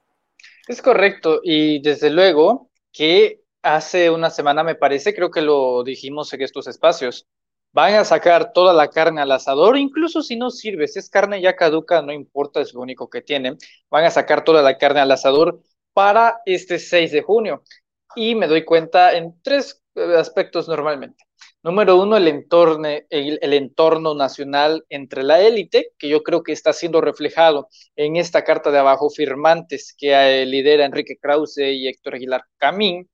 Es correcto. Y desde luego que hace una semana, me parece, creo que lo dijimos en estos espacios. Van a sacar toda la carne al asador, incluso si no sirve, si es carne ya caduca, no importa, es lo único que tienen. Van a sacar toda la carne al asador para este 6 de junio. Y me doy cuenta en tres eh, aspectos normalmente. Número uno, el entorno, nacional entre la élite, que yo creo que está siendo reflejado en esta carta de abajo firmantes que eh, lidera Enrique Krause y Héctor Aguilar Camín,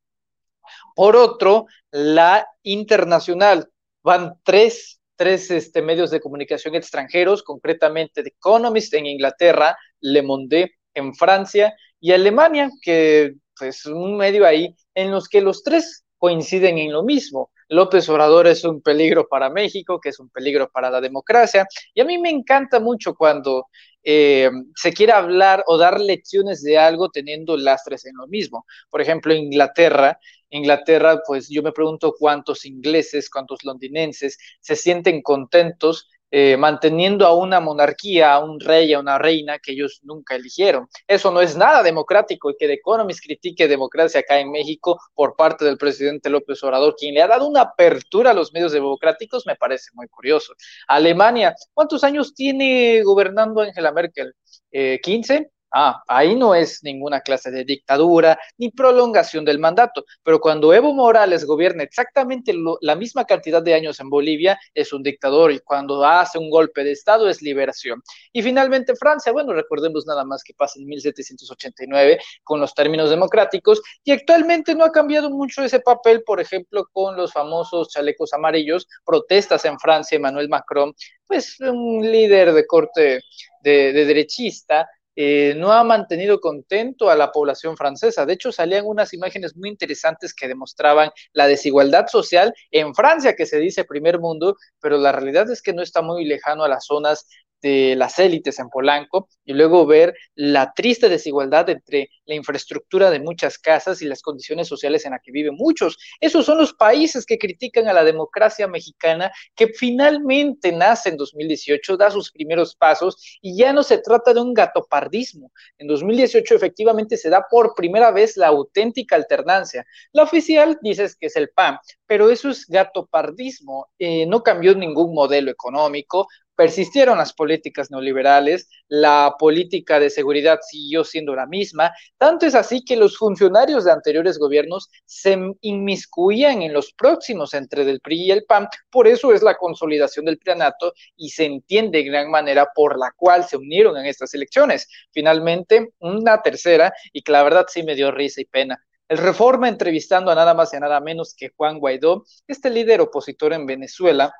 por otro, la internacional. Van tres, tres este, medios de comunicación extranjeros, concretamente The Economist en Inglaterra, Le Monde en Francia y Alemania, que es pues, un medio ahí en los que los tres coinciden en lo mismo. López Obrador es un peligro para México, que es un peligro para la democracia. Y a mí me encanta mucho cuando eh, se quiere hablar o dar lecciones de algo teniendo lastres en lo mismo. Por ejemplo, Inglaterra, Inglaterra, pues yo me pregunto cuántos ingleses, cuántos londinenses se sienten contentos eh, manteniendo a una monarquía, a un rey, a una reina que ellos nunca eligieron. Eso no es nada democrático y que The Economist critique democracia acá en México por parte del presidente López Obrador, quien le ha dado una apertura a los medios democráticos, me parece muy curioso. Alemania, ¿cuántos años tiene gobernando Angela Merkel? Eh, ¿15? Ah, ahí no es ninguna clase de dictadura ni prolongación del mandato, pero cuando Evo Morales gobierna exactamente la misma cantidad de años en Bolivia, es un dictador y cuando hace un golpe de Estado es liberación. Y finalmente Francia, bueno, recordemos nada más que pasa en 1789 con los términos democráticos y actualmente no ha cambiado mucho ese papel, por ejemplo, con los famosos chalecos amarillos, protestas en Francia, Emmanuel Macron, pues un líder de corte de derechista, eh, no ha mantenido contento a la población francesa. De hecho, salían unas imágenes muy interesantes que demostraban la desigualdad social en Francia, que se dice primer mundo, pero la realidad es que no está muy lejano a las zonas de las élites en Polanco y luego ver la triste desigualdad entre la infraestructura de muchas casas y las condiciones sociales en las que viven muchos. Esos son los países que critican a la democracia mexicana que finalmente nace en 2018, da sus primeros pasos y ya no se trata de un gatopardismo. En 2018 efectivamente se da por primera vez la auténtica alternancia. La oficial dices que es el PAN, pero eso es gatopardismo. Eh, no cambió ningún modelo económico, persistieron las políticas neoliberales, la política de seguridad siguió siendo la misma, tanto es así que los funcionarios de anteriores gobiernos se inmiscuían en los próximos entre el PRI y el PAN, por eso es la consolidación del planato y se entiende en gran manera por la cual se unieron en estas elecciones. Finalmente, una tercera, y que la verdad sí me dio risa y pena. El Reforma entrevistando a nada más y a nada menos que Juan Guaidó, este líder opositor en Venezuela,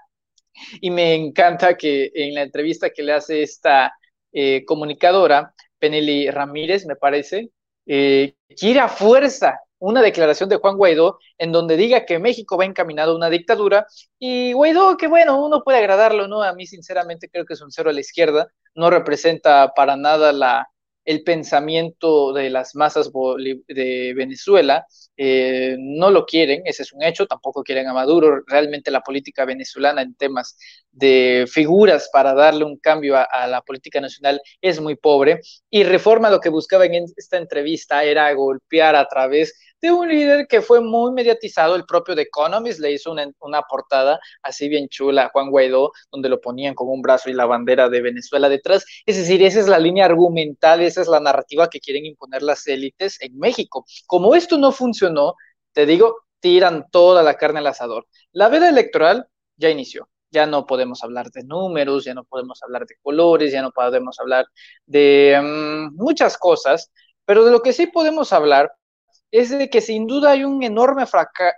y me encanta que en la entrevista que le hace esta eh, comunicadora, Peneli Ramírez, me parece, eh, quiere a fuerza una declaración de Juan Guaidó en donde diga que México va encaminado a una dictadura y Guaidó, que bueno, uno puede agradarlo, ¿no? A mí sinceramente creo que es un cero a la izquierda, no representa para nada la, el pensamiento de las masas de Venezuela. Eh, no lo quieren, ese es un hecho, tampoco quieren a Maduro. Realmente la política venezolana en temas de figuras para darle un cambio a, la política nacional es muy pobre. Y Reforma lo que buscaba en esta entrevista era golpear a través de un líder que fue muy mediatizado, el propio The Economist le hizo una, una, portada así bien chula a Juan Guaidó, donde lo ponían con un brazo y la bandera de Venezuela detrás. Es decir, esa es la línea argumental, esa es la narrativa que quieren imponer las élites en México. Como esto no funcionó, te digo, tiran toda la carne al asador. La veda electoral ya inició. Ya no podemos hablar de números, ya no podemos hablar de colores, ya no podemos hablar de mm, muchas cosas, pero de lo que sí podemos hablar es de que sin duda hay un enorme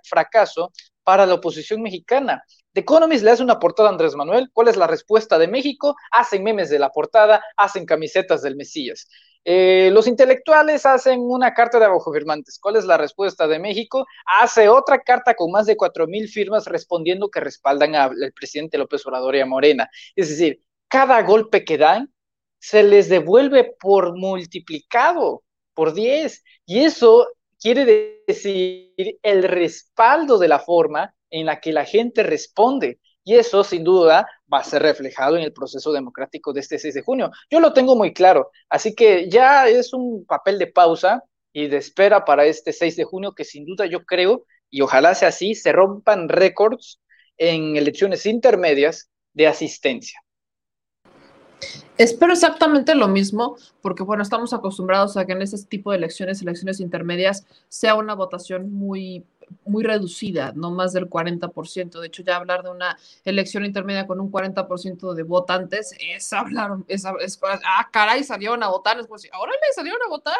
fracaso para la oposición mexicana. The Economist le hace una portada a Andrés Manuel. ¿Cuál es la respuesta de México? Hacen memes de la portada, hacen camisetas del Mesías. Eh, los intelectuales hacen una carta de abajo firmantes. ¿Cuál es la respuesta de México? Hace otra carta con más de cuatro mil firmas respondiendo que respaldan al presidente López Obrador y a Morena. Es decir, cada golpe que dan se les devuelve por multiplicado, por 10. Y eso quiere decir el respaldo de la forma en la que la gente responde. Y eso, sin duda, va a ser reflejado en el proceso democrático de este 6 de junio. Yo lo tengo muy claro. Así que ya es un papel de pausa y de espera para este 6 de junio que sin duda yo creo, y ojalá sea así, se rompan récords en elecciones intermedias de asistencia.
Espero exactamente lo mismo, porque bueno, estamos acostumbrados a que en este tipo de elecciones, elecciones intermedias, sea una votación muy, muy reducida, no más del 40%. De hecho, ya hablar de una elección intermedia con un 40% de votantes es hablar, es, es, ah, caray, salieron a votar, es pues, ahora le salieron a votar.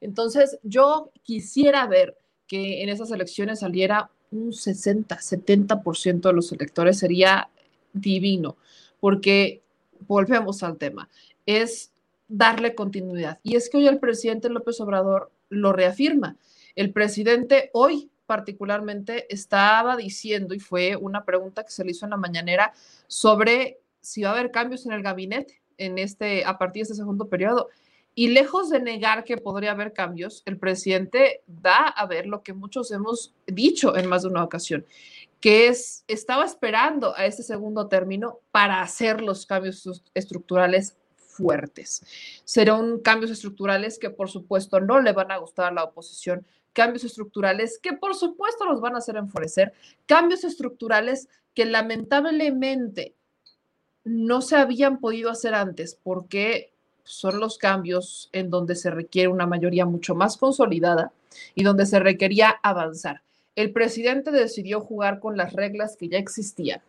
Entonces, yo quisiera ver que en esas elecciones saliera un 60, 70% de los electores, sería divino, porque volvemos al tema, es darle continuidad. Y es que hoy el presidente López Obrador lo reafirma. El presidente hoy particularmente estaba diciendo, y fue una pregunta que se le hizo en la mañanera, sobre si va a haber cambios en el gabinete en este, a partir de este segundo periodo. Y lejos de negar que podría haber cambios, el presidente da a ver lo que muchos hemos dicho en más de una ocasión, que es, estaba esperando a ese segundo término para hacer los cambios estructurales fuertes. Serán cambios estructurales que por supuesto no le van a gustar a la oposición, cambios estructurales que por supuesto los van a hacer enfurecer, cambios estructurales que lamentablemente no se habían podido hacer antes porque son los cambios en donde se requiere una mayoría mucho más consolidada y donde se requería avanzar el presidente decidió jugar con las reglas que ya existían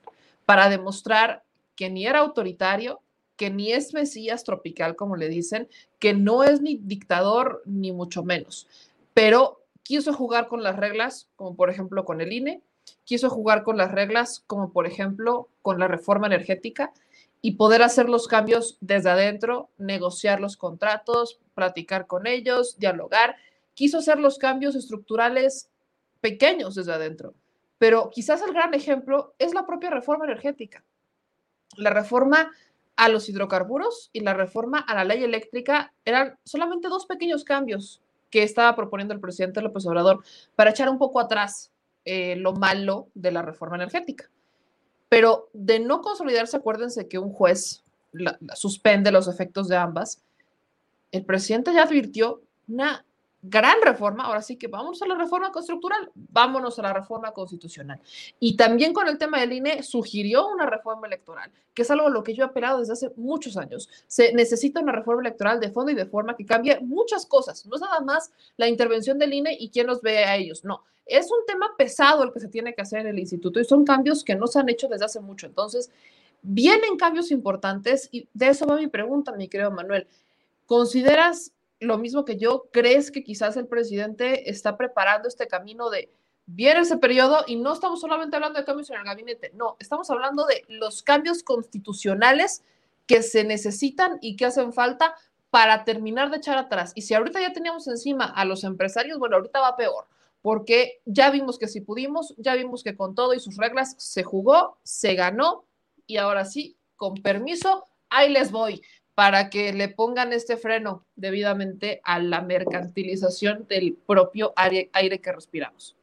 para demostrar que ni era autoritario, que ni es Mesías tropical, como le dicen, que no es ni dictador, ni mucho menos. Pero quiso jugar con las reglas, como por ejemplo con el INE, quiso jugar con las reglas, como por ejemplo con la reforma energética, y poder hacer los cambios desde adentro, negociar los contratos, platicar con ellos, dialogar. Quiso hacer los cambios estructurales pequeños desde adentro. Pero quizás el gran ejemplo es la propia reforma energética. La reforma a los hidrocarburos y la reforma a la ley eléctrica eran solamente dos pequeños cambios que estaba proponiendo el presidente López Obrador para echar un poco atrás eh, lo malo de la reforma energética. Pero de no consolidarse, acuérdense que un juez suspende los efectos de ambas. El presidente ya advirtió una gran reforma, ahora sí que vamos a la reforma estructural, vámonos a la reforma constitucional. Y también con el tema del INE sugirió una reforma electoral, que es algo a lo que yo he apelado desde hace muchos años. Se necesita una reforma electoral de fondo y de forma que cambie muchas cosas. No es nada más la intervención del INE y quién los ve a ellos, no. Es un tema pesado el que se tiene que hacer en el instituto y son cambios que no se han hecho desde hace mucho. Entonces, vienen cambios importantes y de eso va mi pregunta, mi querido Manuel. ¿Consideras lo mismo que yo, ¿crees que quizás el presidente está preparando este camino de viene ese periodo y no estamos solamente hablando de cambios en el gabinete, no, estamos hablando de los cambios constitucionales que se necesitan y que hacen falta para terminar de echar atrás. Y si ahorita ya teníamos encima a los empresarios, bueno, ahorita va peor, porque ya vimos que si pudimos, ya vimos que con todo y sus reglas se jugó, se ganó y ahora sí, con permiso, ahí les voy para que le pongan este freno debidamente a la mercantilización del propio aire, que respiramos.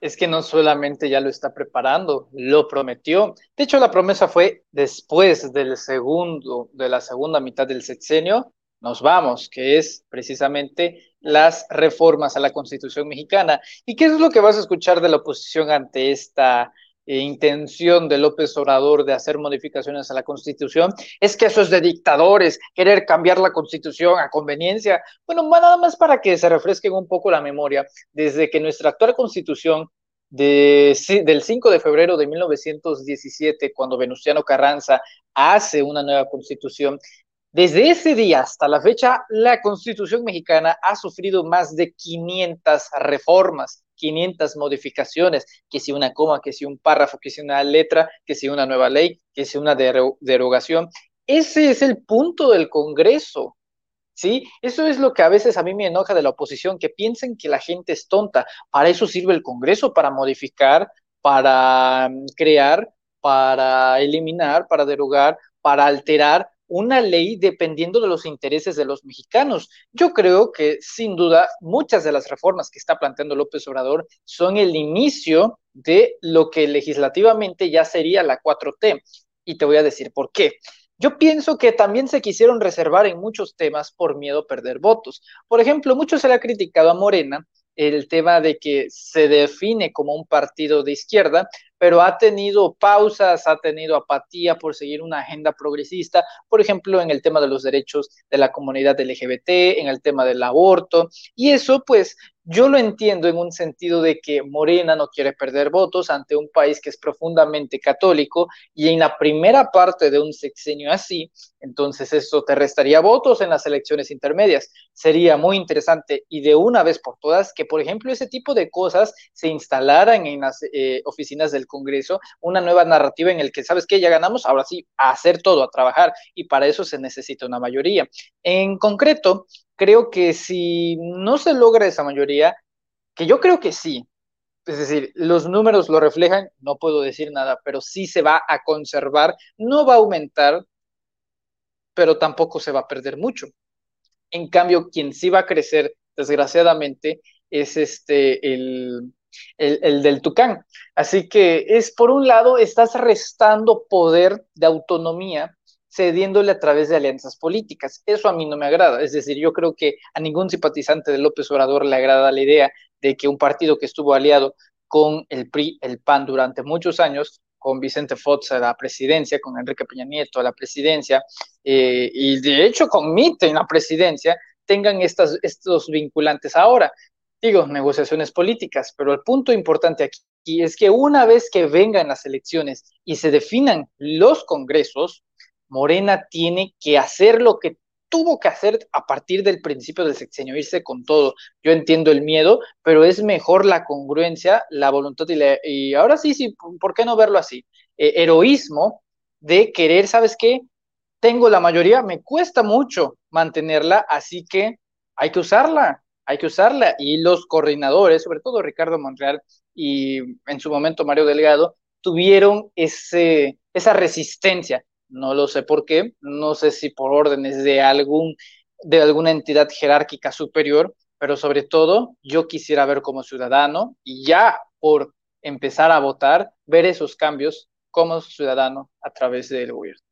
Es que no solamente ya lo está preparando, lo prometió. De hecho, la promesa fue después del segundo, de la segunda mitad del sexenio, nos vamos, que es precisamente las reformas a la Constitución mexicana. ¿Y qué es lo que vas a escuchar de la oposición ante esta intención de López Obrador de hacer modificaciones a la Constitución, es que eso es de dictadores, querer cambiar la Constitución a conveniencia. Bueno, nada más para que se refresquen un poco la memoria, desde que nuestra actual Constitución de, del 5 de febrero de 1917, cuando Venustiano Carranza hace una nueva Constitución, desde ese día hasta la fecha, la Constitución mexicana ha sufrido más de 500 reformas 500 modificaciones, que si una coma, que si un párrafo, que si una letra, que si una nueva ley, que si una derogación. Ese es el punto del Congreso. ¿Sí? Eso es lo que a veces a mí me enoja de la oposición, que piensen que la gente es tonta. Para eso sirve el Congreso, para modificar, para mm, crear, para eliminar, para derogar, para alterar, una ley dependiendo de los intereses de los mexicanos. Yo creo que sin duda muchas de las reformas que está planteando López Obrador son el inicio de lo que legislativamente ya sería la 4T. Y te voy a decir por qué. Yo pienso que también se quisieron reservar en muchos temas por miedo a perder votos. Por ejemplo, mucho se le ha criticado a Morena el tema de que se define como un partido de izquierda, pero ha tenido pausas, ha tenido apatía por seguir una agenda progresista, por ejemplo, en el tema de los derechos de la comunidad LGBT, en el tema del aborto, y eso pues yo lo entiendo en un sentido de que Morena no quiere perder votos ante un país que es profundamente católico y en la primera parte de un sexenio así, entonces eso te restaría votos en las elecciones intermedias. Sería muy interesante y de una vez por todas que, por ejemplo, ese tipo de cosas se instalaran en las eh, oficinas del Congreso, una nueva narrativa en el que, ¿sabes qué? Ya ganamos, ahora sí, a hacer todo, a trabajar y para eso se necesita una mayoría. En concreto, creo que si no se logra esa mayoría, que yo creo que sí, es decir, los números lo reflejan, no puedo decir nada, pero sí se va a conservar, no va a aumentar, pero tampoco se va a perder mucho. En cambio, quien sí va a crecer, desgraciadamente, es este el, el, el, del Tucán. Así que es por un lado, estás restando poder de autonomía cediéndole a través de alianzas políticas. Eso a mí no me agrada. Es decir, yo creo que a ningún simpatizante de López Obrador le agrada la idea de que un partido que estuvo aliado con el PRI, el PAN durante muchos años, con Vicente Fox a la presidencia, con Enrique Peña Nieto a la presidencia, eh, y de hecho con MIT en la presidencia, tengan estas, estos vinculantes ahora. Digo, negociaciones políticas, pero el punto importante aquí es que una vez que vengan las elecciones y se definan los congresos, Morena tiene que hacer lo que tuvo que hacer a partir del principio del sexenio, irse con todo. Yo entiendo el miedo, pero es mejor la congruencia, la voluntad y, ahora sí, sí, ¿por qué no verlo así? Eh, heroísmo de querer, ¿sabes qué? Tengo la mayoría, me cuesta mucho mantenerla, así que hay que usarla, hay que usarla. Y los coordinadores, sobre todo Ricardo Monreal y en su momento Mario Delgado, tuvieron ese, esa resistencia no lo sé por qué, no sé si por órdenes de algún de alguna entidad jerárquica superior, pero sobre todo yo quisiera ver como ciudadano y ya por empezar a votar, ver esos cambios como ciudadano a través del gobierno.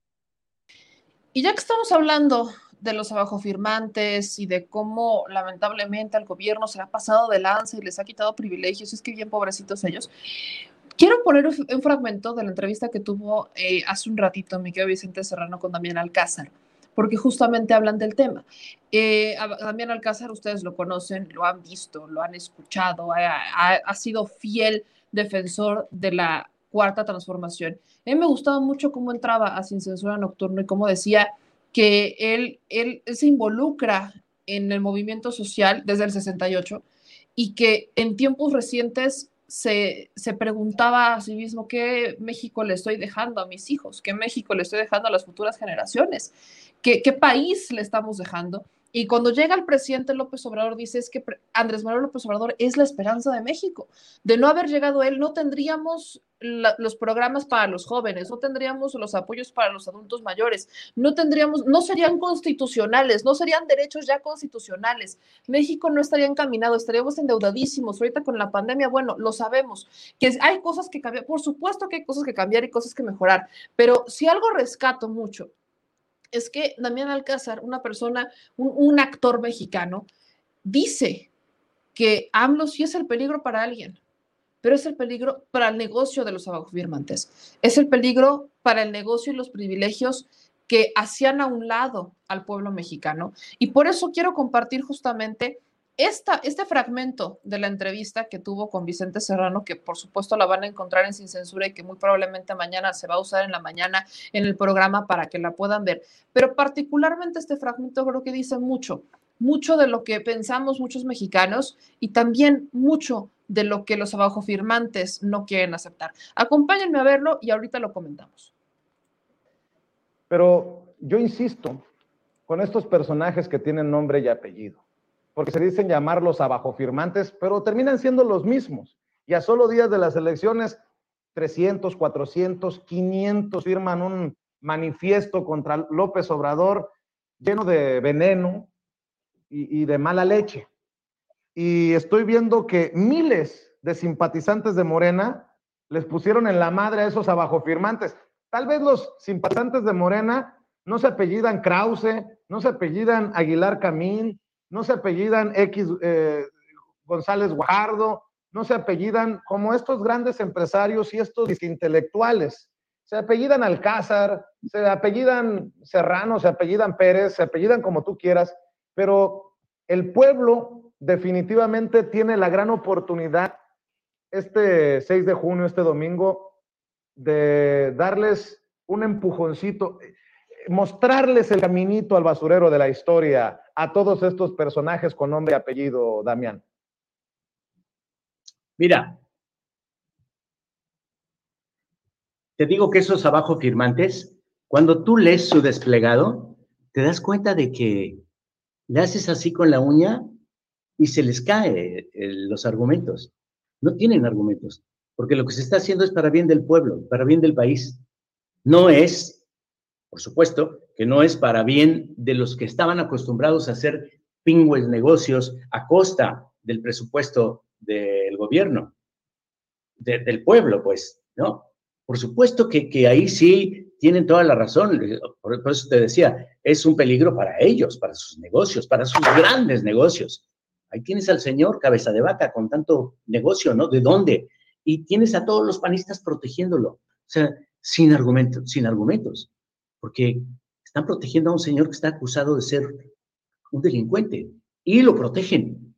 Y ya que estamos hablando de los abajofirmantes y de cómo lamentablemente al gobierno se ha pasado de lanza y les ha quitado privilegios, es que bien pobrecitos ellos. Quiero poner un fragmento de la entrevista que tuvo eh, hace un ratito Miguel Vicente Serrano con Damián Alcázar, porque justamente hablan del tema. Eh, Damián Alcázar, ustedes lo conocen, lo han visto, lo han escuchado, ha, ha sido fiel defensor de la cuarta transformación. A mí me gustaba mucho cómo entraba a Sin Censura Nocturno y cómo decía que él, él, se involucra en el movimiento social desde el 68 y que en tiempos recientes se, se, preguntaba a sí mismo qué México le estoy dejando a mis hijos, qué México le estoy dejando a las futuras generaciones, qué, qué país le estamos dejando. Y cuando llega el presidente López Obrador, dice es que Andrés Manuel López Obrador es la esperanza de México. De no haber llegado él, no tendríamos los programas para los jóvenes, no tendríamos los apoyos para los adultos mayores, no tendríamos, no serían constitucionales, no serían derechos ya constitucionales. México no estaría encaminado, estaríamos endeudadísimos. Ahorita con la pandemia, bueno, lo sabemos, que hay cosas que cambiar, por supuesto que hay cosas que cambiar y cosas que mejorar, pero si algo rescato mucho es que Damián Alcázar, una persona, un, actor mexicano, dice que AMLO sí es el peligro para alguien pero es el peligro para el negocio de los firmantes. Es el peligro para el negocio y los privilegios que hacían a un lado al pueblo mexicano. Y por eso quiero compartir justamente esta, este fragmento de la entrevista que tuvo con Vicente Serrano, que por supuesto la van a encontrar en Sin Censura y que muy probablemente mañana se va a usar en la mañana en el programa para que la puedan ver. Pero particularmente este fragmento creo que dice mucho, mucho de lo que pensamos muchos mexicanos y también mucho de lo que los abajo firmantes no quieren aceptar. Acompáñenme a verlo y ahorita lo comentamos.
Pero yo insisto con estos personajes que tienen nombre y apellido, porque se dicen llamarlos abajo firmantes, pero terminan siendo los mismos. Y a solo días de las elecciones, 300, 400, 500 firman un manifiesto contra López Obrador lleno de veneno y, y de mala leche y estoy viendo que miles de simpatizantes de Morena les pusieron en la madre a esos abajo firmantes. Tal vez los simpatizantes de Morena no se apellidan Krause, no se apellidan Aguilar Camín, no se apellidan X eh, González Guajardo, no se apellidan como estos grandes empresarios y estos intelectuales. Se apellidan Alcázar, se apellidan Serrano, se apellidan Pérez, se apellidan como tú quieras, pero el pueblo definitivamente tiene la gran oportunidad este 6 de junio, este domingo, de darles un empujoncito, mostrarles el caminito al basurero de la historia a todos estos personajes con nombre y apellido, Damián.
Mira, te digo que esos abajo firmantes, cuando tú lees su desplegado, te das cuenta de que le haces así con la uña y se les cae los argumentos. No tienen argumentos, porque lo que se está haciendo es para bien del pueblo, para bien del país. No es, por supuesto, que no es para bien de los que estaban acostumbrados a hacer pingües negocios a costa del presupuesto del gobierno, del pueblo, pues, ¿no? Por supuesto que, ahí sí tienen toda la razón, por, por eso te decía, es un peligro para ellos, para sus negocios, para sus grandes negocios. Ahí tienes al señor cabeza de vaca con tanto negocio, ¿no? ¿De dónde? Y tienes a todos los panistas protegiéndolo. O sea, sin argumentos, sin argumentos. Porque están protegiendo a un señor que está acusado de ser un delincuente y lo protegen.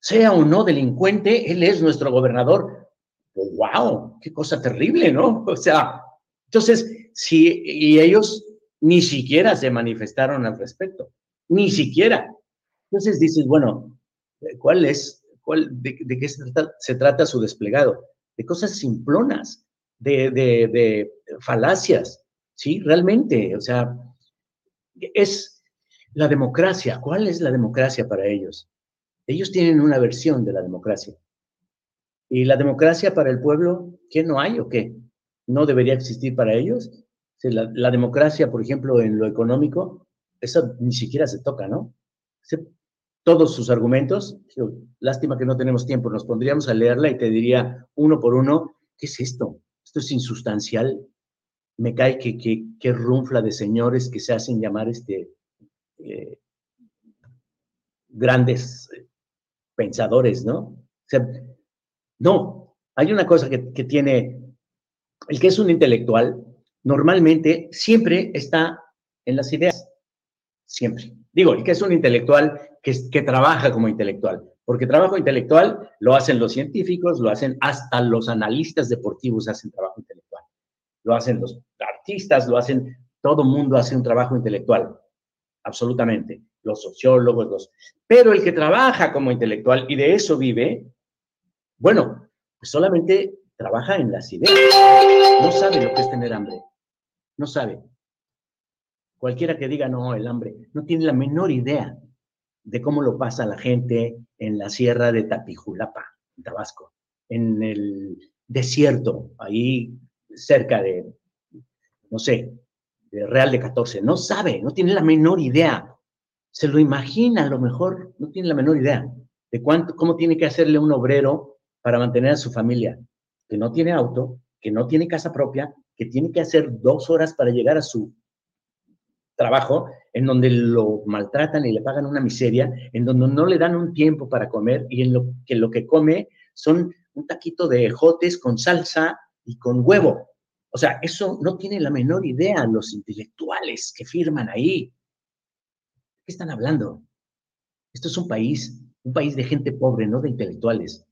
Sea o no delincuente, él es nuestro gobernador. ¡Wow! ¡Qué cosa terrible, ¿no? O sea, entonces, si, y ellos ni siquiera se manifestaron al respecto, ni siquiera. Entonces dices, bueno, ¿Cuál es? De, qué se trata, su desplegado? De cosas simplonas, de, falacias, ¿sí? Realmente, o sea, es la democracia. ¿Cuál es la democracia para ellos? Ellos tienen una versión de la democracia. ¿Y la democracia para el pueblo, qué no hay o qué? ¿No debería existir para ellos? Sí, la, democracia, por ejemplo, en lo económico, eso ni siquiera se toca, ¿no? Todos sus argumentos, lástima que no tenemos tiempo, nos pondríamos a leerla y te diría uno por uno, ¿qué es esto? Esto es insustancial. Me cae que, que, que de señores que se hacen llamar este, eh, grandes eh, pensadores, ¿no? O sea, no, hay una cosa que, que tiene, el que es un intelectual, normalmente siempre está en las ideas, siempre. Digo, el que es un intelectual que, que trabaja como intelectual, porque trabajo intelectual lo hacen los científicos, lo hacen hasta los analistas deportivos hacen trabajo lo hacen los artistas, lo hacen, todo mundo hace un trabajo intelectual, absolutamente, los sociólogos, los... Pero el que trabaja como intelectual y de eso vive, bueno, pues solamente trabaja en las ideas, no sabe lo que es tener hambre, no sabe. Cualquiera que diga no, el hambre, no tiene la menor idea de cómo lo pasa la gente en la sierra de Tapijulapa, en Tabasco, en el desierto, ahí cerca de, no sé, de Real de 14. No sabe, no tiene la menor idea. Se lo imagina a lo mejor, no tiene la menor idea de cuánto, cómo tiene que hacerle un obrero para mantener a su familia, que no tiene auto, que no tiene casa propia, que tiene que hacer dos horas para llegar a su trabajo en donde lo maltratan y le pagan una miseria, en donde no le dan un tiempo para comer y en lo que lo que come son un taquito de ejotes con salsa y con huevo. O sea, eso no tiene la menor idea los intelectuales que firman ahí. ¿De qué están hablando? Esto es un país, un país de gente pobre, no de intelectuales.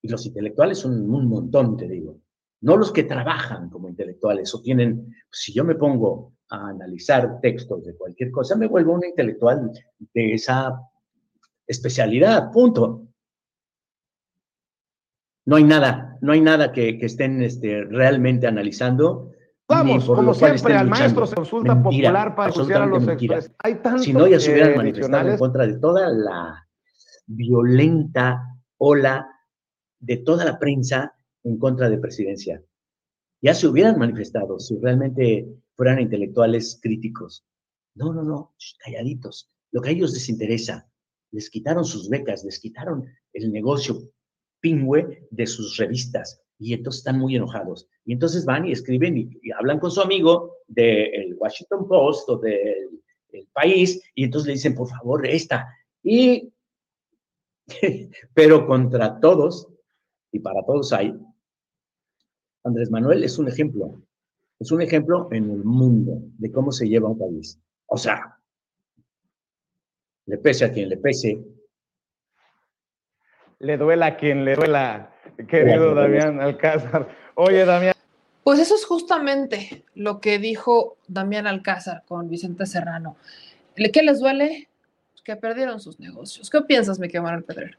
Y los intelectuales son un montón, te digo. No los que trabajan como intelectuales o tienen, si yo me pongo a analizar textos de cualquier cosa, me vuelvo un intelectual de esa especialidad, punto. No hay nada, no hay nada que, que estén este, realmente analizando.
Vamos, como siempre, al
luchando.
maestro se consulta
Mentira,
popular para escuchar a los. Hay tantos
Si no, ya se hubieran
eh,
manifestado en contra de toda la violenta ola de toda la prensa en contra de presidencia. Ya se hubieran manifestado si realmente fueran intelectuales críticos. No, no, no, calladitos. Lo que a ellos les interesa. Les quitaron sus becas, les quitaron el negocio pingüe de sus revistas y entonces están muy enojados. Y entonces van y escriben y, hablan con su amigo del Washington Post o del el país y entonces le dicen, por favor, esta. Y, pero contra todos, y para todos hay, Andrés Manuel es un ejemplo. Es un ejemplo en el mundo de cómo se lleva un país. O sea, le pese a quien le pese,
Le duela a quien le duela, querido Damián Alcázar. Oye, Damián.
Pues eso es justamente lo que dijo Damián Alcázar con Vicente Serrano. ¿Le- ¿Qué les duele? Que perdieron sus negocios. ¿Qué piensas, mi querido Manuel Pedrero?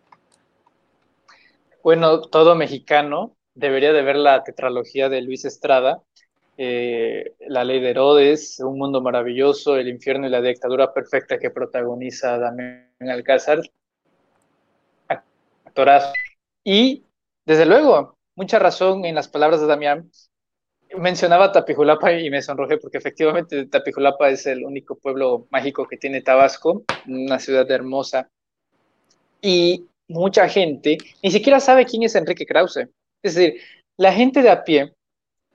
Bueno, todo mexicano debería de ver la tetralogía de Luis Estrada, eh, La ley de Herodes, Un mundo maravilloso, El infierno y la dictadura perfecta que protagoniza Damián Alcázar. Actorazo. Y, desde luego, mucha razón en las palabras de Damián. Mencionaba Tapijulapa y me sonrojé porque efectivamente Tapijulapa es el único pueblo mágico que tiene Tabasco, una ciudad hermosa. Y mucha gente ni siquiera sabe quién es Enrique Krause. Es decir, la gente de a pie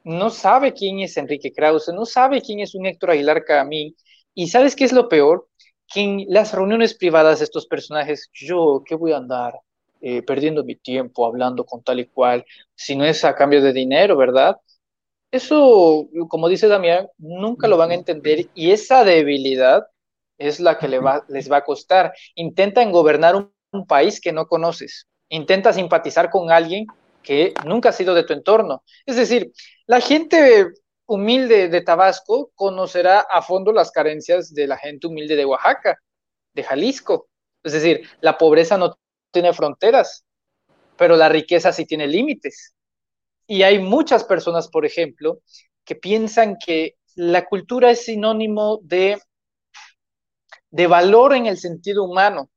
no sabe quién es Enrique Krause, no sabe quién es un Héctor Aguilar Camín. Y ¿sabes qué es lo peor? Que en las reuniones privadas de estos personajes, yo, ¿qué voy a andar? Eh, perdiendo mi tiempo hablando con tal y cual, si no es a cambio de dinero, ¿verdad? Eso, como dice Damián, nunca lo van a entender y esa debilidad es la que le va, les va a costar. Intentan gobernar un, un país que no conoces, intenta simpatizar con alguien que nunca ha sido de tu entorno. Es decir, la gente humilde de Tabasco conocerá a fondo las carencias de la gente humilde de Oaxaca, de Jalisco. Es decir, la pobreza no tiene fronteras, pero la riqueza sí tiene límites. Y hay muchas personas, por ejemplo, que piensan que la cultura es sinónimo de, de valor en el sentido humano.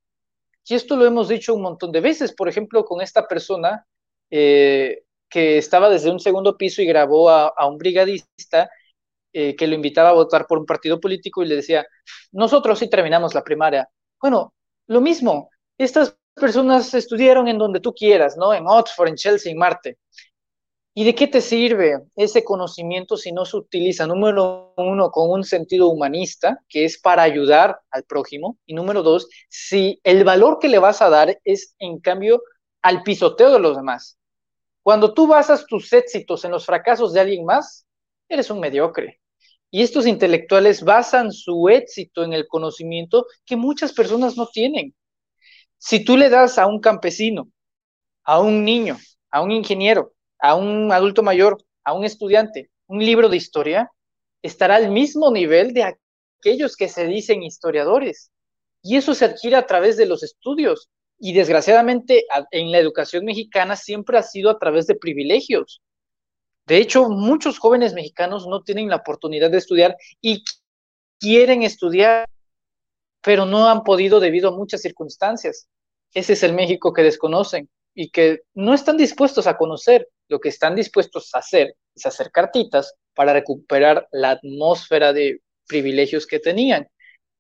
Y esto lo hemos dicho un montón de veces, por ejemplo, con esta persona eh, que estaba desde un segundo piso y grabó a, a un brigadista eh, que lo invitaba a votar por un partido político y le decía, nosotros sí terminamos la primaria. Bueno, lo mismo, estas personas estudiaron en donde tú quieras, ¿no? En Oxford, en Chelsea, en Marte. ¿Y de qué te sirve ese conocimiento si no se utiliza, número uno, con un sentido humanista, que es para ayudar al prójimo? Y número dos, si el valor que le vas a dar es, en cambio, al pisoteo de los demás. Cuando tú basas tus éxitos en los fracasos de alguien más, eres un mediocre. Y estos intelectuales basan su éxito en el conocimiento que muchas personas no tienen. Si tú le das a un campesino, a un niño, a un ingeniero, a un adulto mayor, a un estudiante, un libro de historia, estará al mismo nivel de aquellos que se dicen historiadores. Y eso se adquiere a través de los estudios. Y desgraciadamente en la educación mexicana siempre ha sido a través de privilegios. De hecho, muchos jóvenes mexicanos no tienen la oportunidad de estudiar y quieren estudiar, pero no han podido debido a muchas circunstancias. Ese es el México que desconocen y que no están dispuestos a conocer. Lo que están dispuestos a hacer es hacer cartitas para recuperar la atmósfera de privilegios que tenían,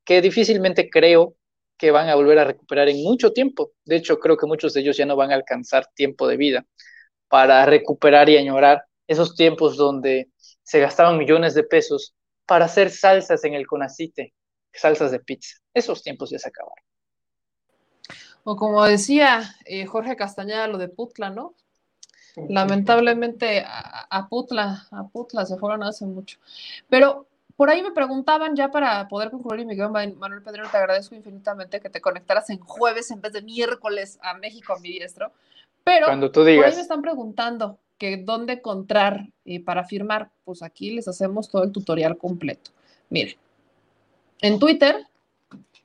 que difícilmente creo que van a volver a recuperar en mucho tiempo. De hecho, creo que muchos de ellos ya no van a alcanzar tiempo de vida para recuperar y añorar esos tiempos donde se gastaban millones de pesos para hacer salsas en el Conacite, salsas de pizza. Esos tiempos ya se acabaron.
O como decía eh, Jorge Castañeda, lo de Putla, ¿no? Lamentablemente a, Putla, a Putla se fueron hace mucho. Pero por ahí me preguntaban ya para poder concluir y Miguel Manuel Pedrero, te agradezco infinitamente que te conectaras en jueves en vez de miércoles a México a mi diestro. Pero
Cuando tú digas.
por ahí me están preguntando que dónde encontrar eh, para firmar. Pues aquí les hacemos todo el tutorial completo. Miren, en Twitter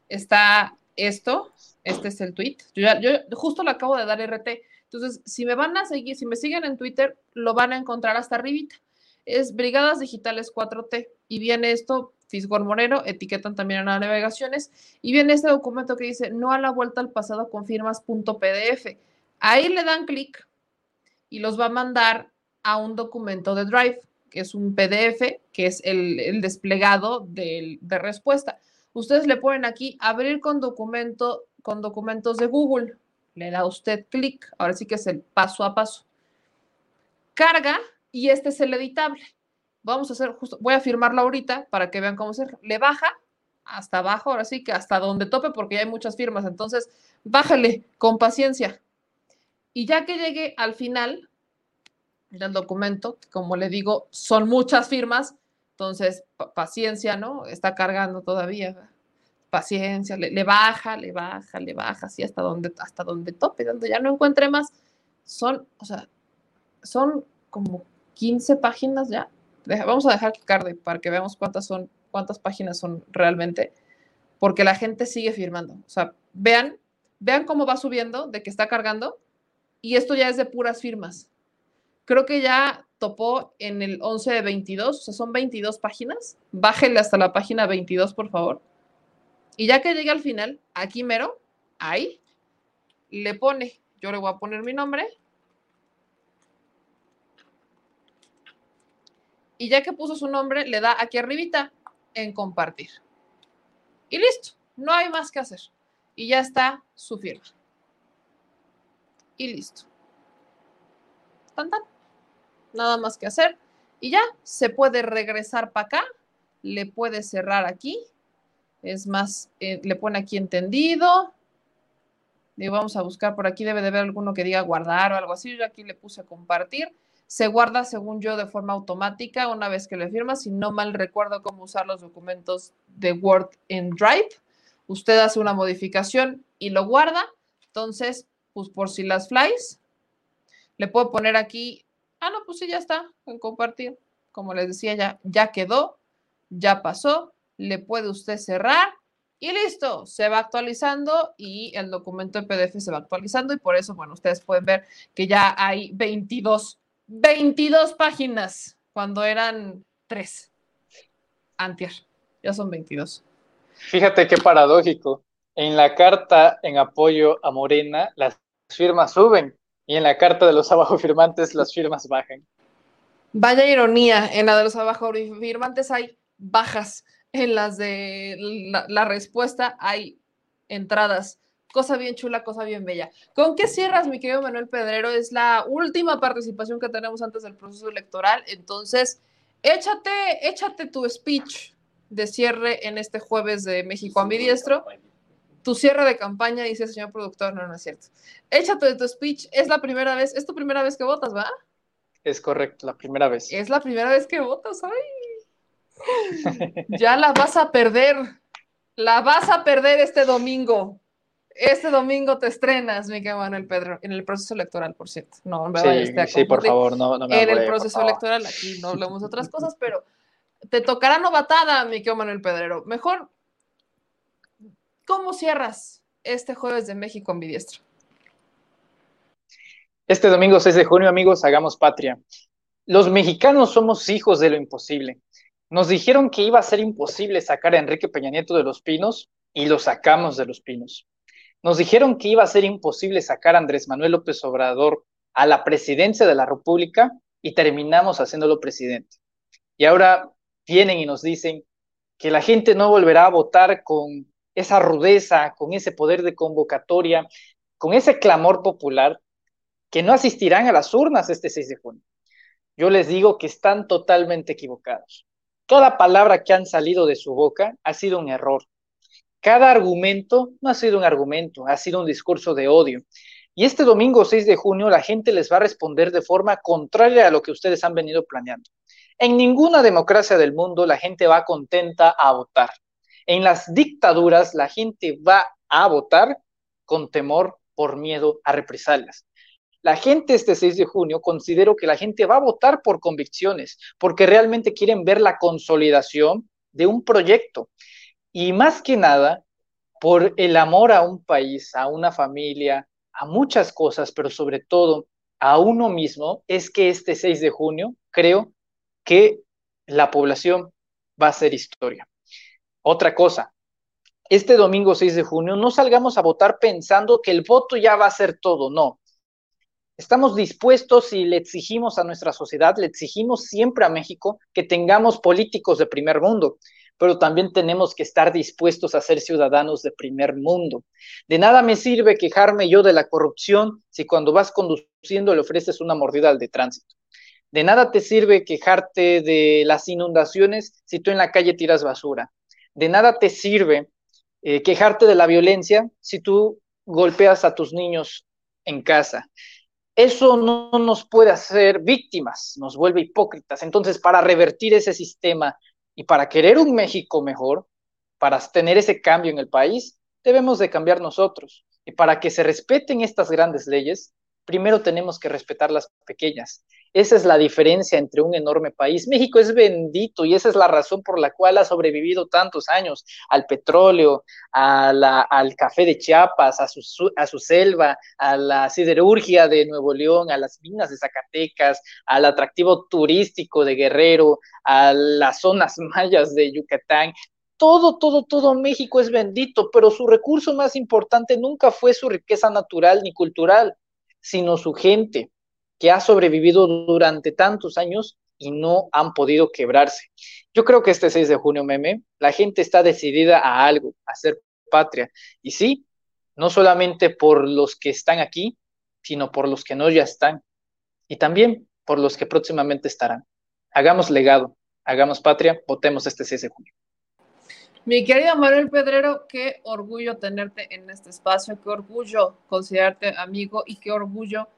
está esto, este es el tweet. Yo, ya, yo justo le acabo de dar RT. Entonces, si me van a seguir, si me siguen en Twitter, lo van a encontrar hasta arribita. Es Brigadas Digitales 4T. Y viene esto, Fisgor Moreno, etiquetan también en las navegaciones. Y viene este documento que dice, no a la vuelta al pasado confirmas.pdf. Ahí le dan clic y los va a mandar a un documento de Drive, que es un PDF, que es el, desplegado de, de respuesta. Ustedes le ponen aquí abrir con documento con documentos de Google. Le da usted clic. Ahora sí que es el paso a paso. Carga y este es el editable. Vamos a hacer justo, voy a firmarlo ahorita para que vean cómo se le baja hasta abajo, ahora sí que hasta donde tope porque ya hay muchas firmas, entonces bájale con paciencia. Y ya que llegue al final del documento, como le digo, son muchas firmas, entonces paciencia, ¿no? Está cargando todavía paciencia, le, baja, le baja, le baja, así hasta donde, hasta donde tope, donde ya no encuentre más. Son, o sea, son como 15 páginas ya. Vamos a dejar que cargue para que veamos cuántas son, cuántas páginas son realmente, porque la gente sigue firmando. O sea, vean, vean cómo va subiendo de que está cargando y esto ya es de puras firmas. Creo que ya topó en el 11 de 22, o sea, son 22 páginas. Bájele hasta la página 22, por favor. Y ya que llegue al final, aquí mero, ahí, le pone, yo le voy a poner mi nombre. Y ya que puso su nombre, le da aquí arribita en compartir. Y listo, no hay más que hacer. Y ya está su firma. Y listo. Tan, tan. Nada más que hacer. Y ya se puede regresar para acá. Le puede cerrar aquí es más, eh, le pone aquí entendido. Y vamos a buscar por aquí, debe de haber alguno que diga guardar o algo así. Yo aquí le puse compartir. Se guarda, según yo, de forma automática una vez que le firma. Si no mal recuerdo cómo usar los documentos de Word en Drive, usted hace una modificación y lo guarda. Entonces, pues por si las flies, le puedo poner aquí, ah, no, pues sí, ya está, en compartir. Como les decía, ya, ya quedó, ya pasó le puede usted cerrar y listo, se va actualizando y el documento en PDF se va actualizando y por eso, bueno, ustedes pueden ver que ya hay 22, 22 páginas cuando eran 3. Antier, ya son 22.
Fíjate qué paradójico. En la carta en apoyo a Morena, las firmas suben y en la carta de los abajo firmantes las firmas bajan.
Vaya ironía, en la de los abajo firmantes hay bajas, en las de la, respuesta hay entradas. Cosa bien chula, cosa bien bella. ¿Con qué cierras, mi querido Manuel Pedrero? Es la última participación que tenemos antes del proceso electoral. Entonces, échate, échate tu speech de cierre en este jueves de México ambidiestro. Tu cierre de campaña, dice el señor productor, no, no es cierto. Échate tu speech, es la primera vez, es tu primera vez que votas, ¿va?
Es correcto, la primera vez.
Es la primera vez que votas, ay. ya la vas a perder. La vas a perder este domingo. Este domingo te estrenas, Miguel Manuel Pedro, en el proceso electoral, por cierto. No, me
Sí,
vayas a
sí, por favor, no, no me
En el proceso electoral, aquí no hablamos de otras cosas, pero te tocará novatada, mi querido Manuel Pedrero. Mejor, ¿cómo cierras este jueves de México ambidiestro?
Este domingo 6 de junio, amigos, hagamos patria. Los mexicanos somos hijos de lo imposible. Nos dijeron que iba a ser imposible sacar a Enrique Peña Nieto de los Pinos y lo sacamos de los Pinos. Nos dijeron que iba a ser imposible sacar a Andrés Manuel López Obrador a la presidencia de la República y terminamos haciéndolo presidente. Y ahora vienen y nos dicen que la gente no volverá a votar con esa rudeza, con ese poder de convocatoria, con ese clamor popular, que no asistirán a las urnas este 6 de junio. Yo les digo que están totalmente equivocados. Cada palabra que han salido de su boca ha sido un error. Cada argumento no ha sido un argumento, ha sido un discurso de odio. Y este domingo 6 de junio la gente les va a responder de forma contraria a lo que ustedes han venido planeando. En ninguna democracia del mundo la gente va contenta a votar. En las dictaduras la gente va a votar con temor por miedo a represalias. La gente este 6 de junio considero que la gente va a votar por convicciones, porque realmente quieren ver la consolidación de un proyecto. Y más que nada, por el amor a un país, a una familia, a muchas cosas, pero sobre todo a uno mismo, es que este 6 de junio creo que la población va a hacer historia. Otra cosa, este domingo 6 de junio no salgamos a votar pensando que el voto ya va a ser todo, no. Estamos dispuestos y le exigimos a nuestra sociedad, le exigimos siempre a México que tengamos políticos de primer mundo, pero también tenemos que estar dispuestos a ser ciudadanos de primer mundo. De nada me sirve quejarme yo de la corrupción si cuando vas conduciendo le ofreces una mordida al de tránsito. De nada te sirve quejarte de las inundaciones si tú en la calle tiras basura. De nada te sirve eh, quejarte de la violencia si tú golpeas a tus niños en casa. Eso no nos puede hacer víctimas, nos vuelve hipócritas. Entonces, para revertir ese sistema y para querer un México mejor, para tener ese cambio en el país, debemos de cambiar nosotros. Y para que se respeten estas grandes leyes, primero tenemos que respetar las pequeñas. Esa es la diferencia entre un enorme país. México es bendito y esa es la razón por la cual ha sobrevivido tantos años al petróleo, al café de Chiapas, a su, a su selva, a la siderurgia de Nuevo León, a las minas de Zacatecas, al atractivo turístico de Guerrero, a las zonas mayas de Yucatán. Todo, todo, todo México es bendito, pero su recurso más importante nunca fue su riqueza natural ni cultural, sino su gente que ha sobrevivido durante tantos años y no han podido quebrarse. Yo creo que este 6 de junio, meme, la gente está decidida a algo, a ser patria. Y sí, no solamente por los que están aquí, sino por los que no ya están. Y también por los que próximamente estarán. Hagamos legado, hagamos patria, votemos este 6 de junio.
Mi querido Manuel Pedrero, qué orgullo tenerte en este espacio, qué orgullo considerarte amigo y qué orgullo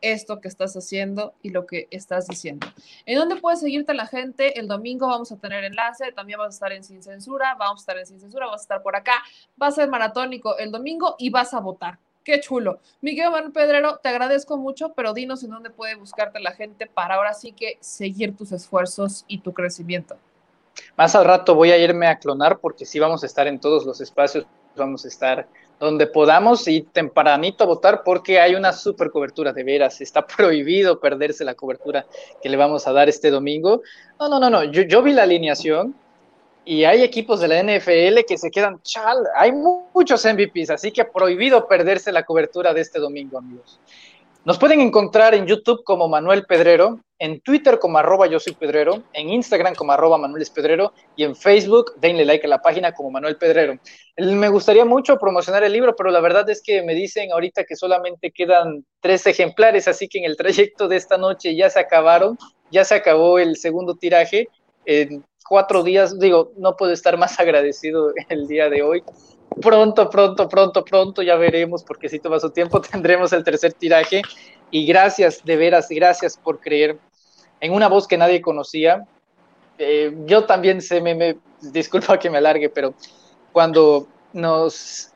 esto que estás haciendo y lo que estás diciendo. ¿En dónde puede seguirte la gente? El domingo vamos a tener enlace, también vas a estar en Sin Censura, vamos a estar en Sin Censura, vas a estar por acá, va a ser maratónico el domingo y vas a votar. Qué chulo. Miguel Manuel Pedrero, te agradezco mucho, pero dinos en dónde puede buscarte la gente para ahora sí que seguir tus esfuerzos y tu crecimiento.
Más al rato voy a irme a clonar porque sí vamos a estar en todos los espacios, vamos a estar donde podamos y tempranito a votar porque hay una super cobertura de veras. Está prohibido perderse la cobertura que le vamos a dar este domingo. No, no, no, no. Yo, vi la alineación y hay equipos de la NFL que se quedan chal. Hay muchos MVPs, así que prohibido perderse la cobertura de este domingo, amigos. Nos pueden encontrar en YouTube como Manuel Pedrero, en Twitter como arroba yo soy Pedrero, en Instagram como arroba Manuel Pedrero y en Facebook denle like a la página como Manuel Pedrero. Me gustaría mucho promocionar el libro, pero la verdad es que me dicen ahorita que solamente quedan tres ejemplares, así que en el trayecto de esta noche ya se acabaron, ya se acabó el segundo tiraje. En cuatro días, digo, no puedo estar más agradecido el día de hoy pronto, pronto, pronto, pronto, ya veremos, porque si toma su tiempo, tendremos el tercer tiraje. Y gracias, de veras, gracias por creer en una voz que nadie conocía. Eh, yo también sé, me, me, disculpa que me alargue, pero cuando nos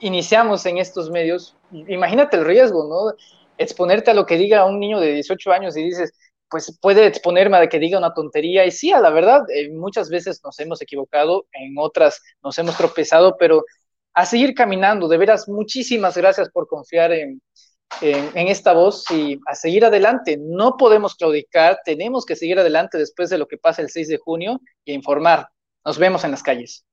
iniciamos en estos medios, imagínate el riesgo, ¿no? Exponerte a lo que diga un niño de 18 años y dices, pues puede exponerme a que diga una tontería. Y sí, a la verdad, eh, muchas veces nos hemos equivocado, en otras nos hemos tropezado, pero a seguir caminando. De veras, muchísimas gracias por confiar en, en, esta voz y a seguir adelante. No podemos claudicar, tenemos que seguir adelante después de lo que pasa el 6 de junio y informar. Nos vemos en las calles.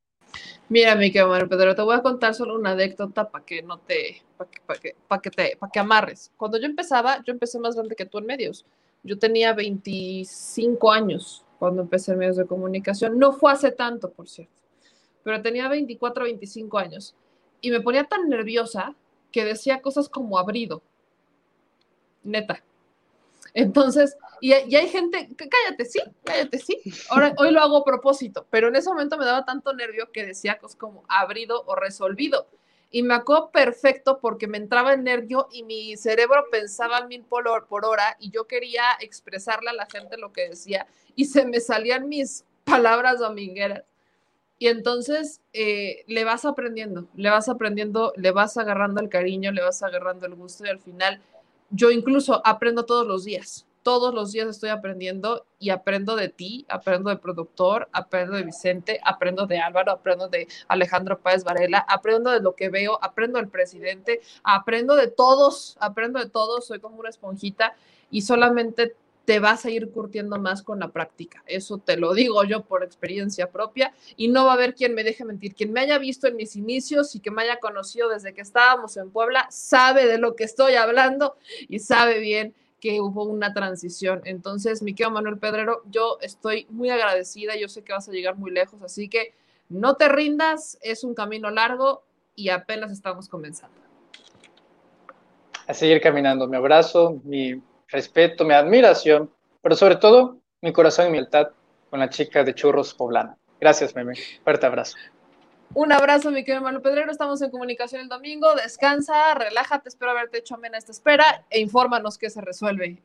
Mira, mi querido Pedro, te voy a contar solo una anécdota para que no te, para que, para que, para que te, para que amarres. Cuando yo empezaba, yo empecé más grande que tú en medios. Yo tenía 25 años cuando empecé en medios de comunicación. No fue hace tanto, por cierto, pero tenía 24, 25 años. Y me ponía tan nerviosa que decía cosas como abrido. Neta. Entonces, y, hay gente, cállate, sí, cállate, sí. Ahora, hoy lo hago a propósito, pero en ese momento me daba tanto nervio que decía cosas como abrido o resolvido y me acuerdo perfecto porque me entraba el nervio y mi cerebro pensaba mil por, por hora y yo quería expresarle a la gente lo que decía y se me salían mis palabras domingueras. Y entonces eh, le vas aprendiendo, le vas aprendiendo, le vas agarrando el cariño, le vas agarrando el gusto y al final yo incluso aprendo todos los días todos los días estoy aprendiendo y aprendo de ti, aprendo de productor, aprendo de Vicente, aprendo de Álvaro, aprendo de Alejandro Páez Varela, aprendo de lo que veo, aprendo del presidente, aprendo de todos, aprendo de todos, soy como una esponjita y solamente te vas a ir curtiendo más con la práctica. Eso te lo digo yo por experiencia propia y no va a haber quien me deje mentir. Quien me haya visto en mis inicios y que me haya conocido desde que estábamos en Puebla sabe de lo que estoy hablando y sabe bien que hubo una transición. Entonces, mi querido Manuel Pedrero, yo estoy muy agradecida, yo sé que vas a llegar muy lejos, así que no te rindas, es un camino largo y apenas estamos comenzando.
A seguir caminando, mi abrazo, mi respeto, mi admiración, pero sobre todo mi corazón y mi lealtad con la chica de Churros Poblana. Gracias, Meme. Fuerte abrazo.
Un abrazo, mi querido Manuel Pedrero. Estamos en comunicación el domingo. Descansa, relájate. Espero haberte hecho amena esta espera e infórmanos qué se resuelve.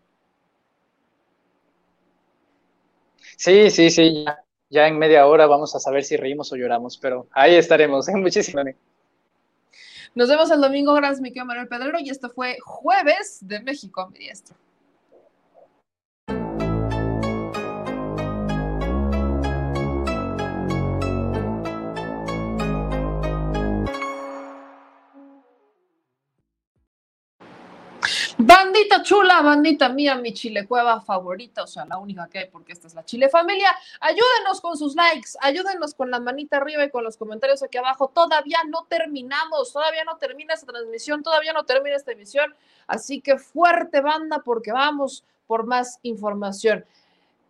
Sí, sí, sí. Ya, en media hora vamos a saber si reímos o lloramos, pero ahí estaremos. Muchísimas
Nos vemos el domingo. Gracias, mi querido Manuel Pedrero. Y esto fue Jueves de México a mi diestro. Bandita chula, bandita mía, mi chile cueva favorita, o sea, la única que hay porque esta es la chile familia. Ayúdenos con sus likes, ayúdenos con la manita arriba y con los comentarios aquí abajo. Todavía no terminamos, todavía no termina esta transmisión, todavía no termina esta emisión. Así que fuerte banda porque vamos por más información.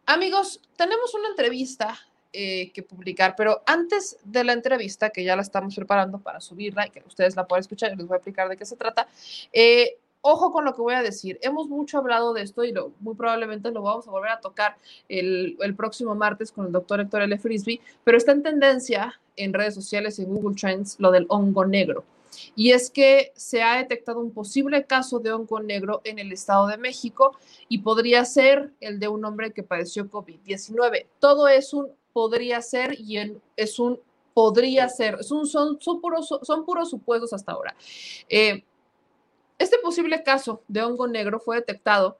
Amigos, tenemos una entrevista eh, que publicar, pero antes de la entrevista, que ya la estamos preparando para subirla y que ustedes la puedan escuchar, les voy a explicar de qué se trata. Eh, ojo con lo que voy a decir. Hemos mucho hablado de esto y lo, muy probablemente lo vamos a volver a tocar el, próximo martes con el doctor Héctor L. Frisby, pero está en tendencia en redes sociales en Google Trends lo del hongo negro. Y es que se ha detectado un posible caso de hongo negro en el Estado de México y podría ser el de un hombre que padeció COVID-19. Todo es un podría ser y es un podría ser. son, son, puros, son puros supuestos hasta ahora. Eh, este posible caso de hongo negro fue detectado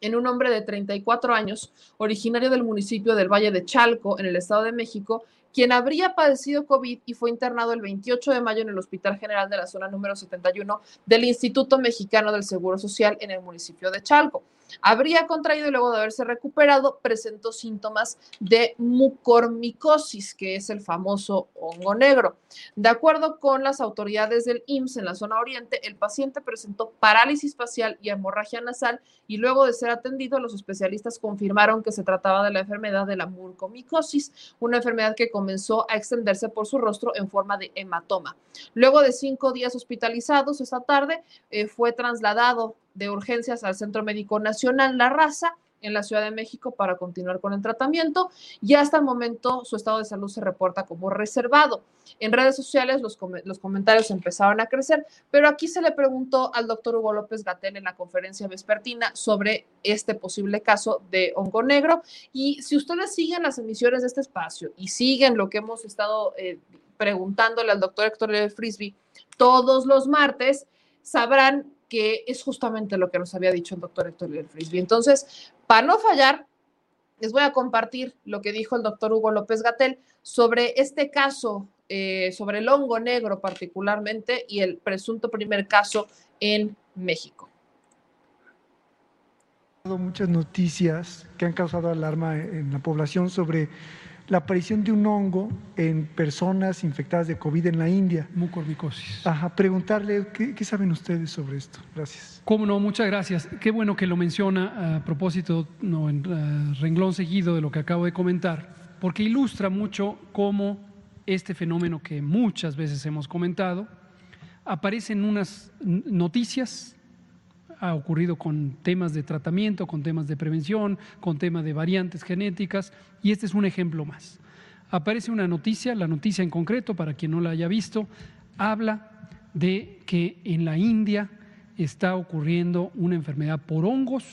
en un hombre de 34 años, originario del municipio del Valle de Chalco, en el Estado de México, quien habría padecido COVID y fue internado el 28 de mayo en el Hospital General de la Zona número 71 del Instituto Mexicano del Seguro Social en el municipio de Chalco. Habría contraído y luego de haberse recuperado presentó síntomas de mucormicosis, que es el famoso hongo negro. De acuerdo con las autoridades del IMSS en la zona oriente, el paciente presentó parálisis facial y hemorragia nasal y luego de ser atendido, los especialistas confirmaron que se trataba de la enfermedad de la mucormicosis, una enfermedad que comenzó a extenderse por su rostro en forma de hematoma. Luego de cinco días hospitalizados, esta tarde eh, fue trasladado de urgencias al Centro Médico Nacional La Raza en la Ciudad de México para continuar con el tratamiento. Y hasta el momento su estado de salud se reporta como reservado. En redes sociales los, los comentarios empezaron a crecer, pero aquí se le preguntó al doctor Hugo López Gatel en la conferencia vespertina sobre este posible caso de hongo negro. Y si ustedes siguen las emisiones de este espacio y siguen lo que hemos estado eh, preguntándole al doctor Héctor Frisby todos los martes, sabrán que es justamente lo que nos había dicho el doctor Héctor Frisby. Entonces, para no fallar, les voy a compartir lo que dijo el doctor Hugo López Gatel sobre este caso, eh, sobre el hongo negro particularmente y el presunto primer caso en México.
Muchas noticias que han causado alarma en la población sobre la aparición de un hongo en personas infectadas de COVID en la India.
Mucormicosis.
Ajá, preguntarle, ¿qué, saben ustedes sobre esto? Gracias.
Cómo no, muchas gracias. Qué bueno que lo menciona a propósito, no, en renglón seguido de lo que acabo de comentar, porque ilustra mucho cómo este fenómeno que muchas veces hemos comentado aparece en unas noticias ha ocurrido con temas de tratamiento, con temas de prevención, con temas de variantes genéticas, y este es un ejemplo más. Aparece una noticia, la noticia en concreto, para quien no la haya visto, habla de que en la India está ocurriendo una enfermedad por hongos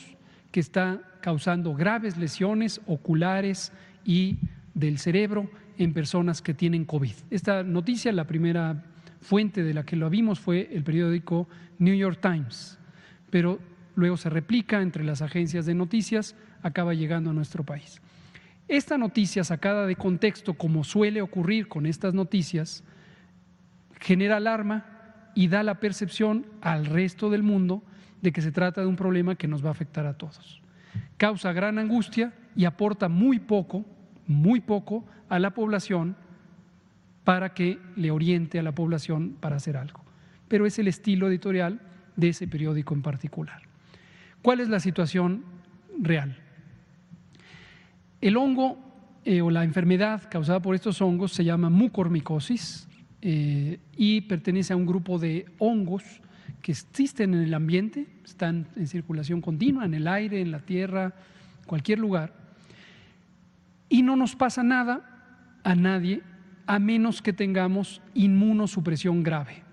que está causando graves lesiones oculares y del cerebro en personas que tienen COVID. Esta noticia, la primera fuente de la que lo vimos fue el periódico New York Times pero luego se replica entre las agencias de noticias, acaba llegando a nuestro país. Esta noticia sacada de contexto, como suele ocurrir con estas noticias, genera alarma y da la percepción al resto del mundo de que se trata de un problema que nos va a afectar a todos. Causa gran angustia y aporta muy poco, muy poco a la población para que le oriente a la población para hacer algo. Pero es el estilo editorial de ese periódico en particular. ¿Cuál es la situación real? El hongo eh, o la enfermedad causada por estos hongos se llama mucormicosis eh, y pertenece a un grupo de hongos que existen en el ambiente, están en circulación continua, en el aire, en la tierra, cualquier lugar, y no nos pasa nada a nadie a menos que tengamos inmunosupresión grave.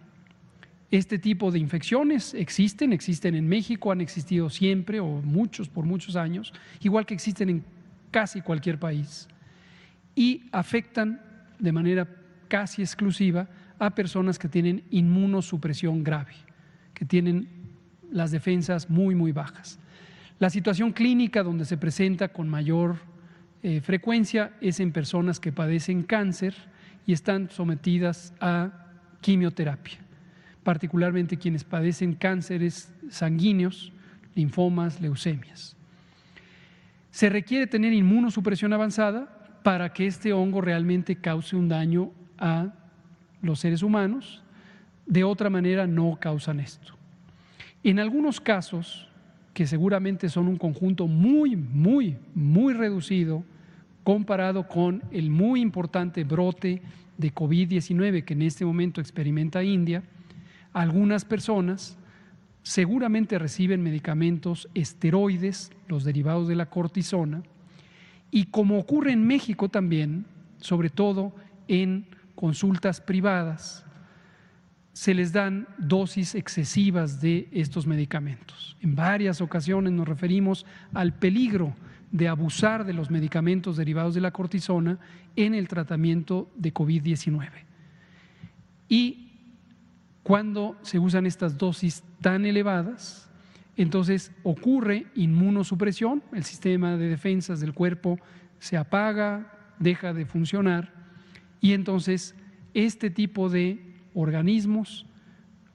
Este tipo de infecciones existen, existen en México, han existido siempre o muchos por muchos años, igual que existen en casi cualquier país, y afectan de manera casi exclusiva a personas que tienen inmunosupresión grave, que tienen las defensas muy, muy bajas. La situación clínica donde se presenta con mayor eh, frecuencia es en personas que padecen cáncer y están sometidas a quimioterapia particularmente quienes padecen cánceres sanguíneos, linfomas, leucemias. Se requiere tener inmunosupresión avanzada para que este hongo realmente cause un daño a los seres humanos, de otra manera no causan esto. En algunos casos, que seguramente son un conjunto muy, muy, muy reducido comparado con el muy importante brote de COVID-19 que en este momento experimenta India, algunas personas seguramente reciben medicamentos esteroides, los derivados de la cortisona, y como ocurre en México también, sobre todo en consultas privadas, se les dan dosis excesivas de estos medicamentos. En varias ocasiones nos referimos al peligro de abusar de los medicamentos derivados de la cortisona en el tratamiento de COVID-19. Y cuando se usan estas dosis tan elevadas, entonces ocurre inmunosupresión, el sistema de defensas del cuerpo se apaga, deja de funcionar y entonces este tipo de organismos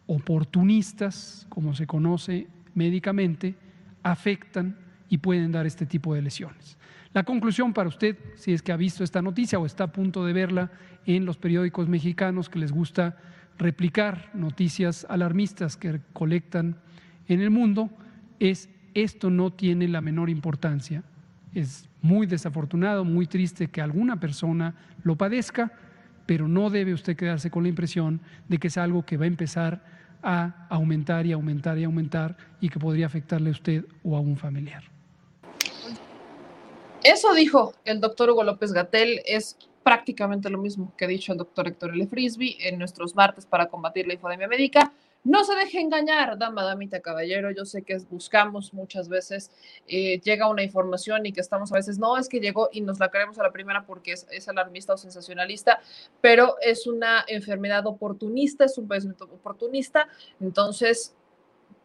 oportunistas, como se conoce médicamente, afectan y pueden dar este tipo de lesiones. La conclusión para usted, si es que ha visto esta noticia o está a punto de verla en los periódicos mexicanos que les gusta replicar noticias alarmistas que colectan en el mundo, es esto no tiene la menor importancia. Es muy desafortunado, muy triste que alguna persona lo padezca, pero no debe usted quedarse con la impresión de que es algo que va a empezar a aumentar y aumentar y aumentar y que podría afectarle a usted o a un familiar.
Eso dijo el doctor Hugo López Gatel, es prácticamente lo mismo que ha dicho el doctor Héctor L. Frisby en nuestros martes para combatir la infodemia médica. No se deje engañar, dama, damita, caballero. Yo sé que buscamos muchas veces, eh, llega una información y que estamos a veces, no es que llegó y nos la creemos a la primera porque es, alarmista o sensacionalista, pero es una enfermedad oportunista, es un padecimiento oportunista. Entonces,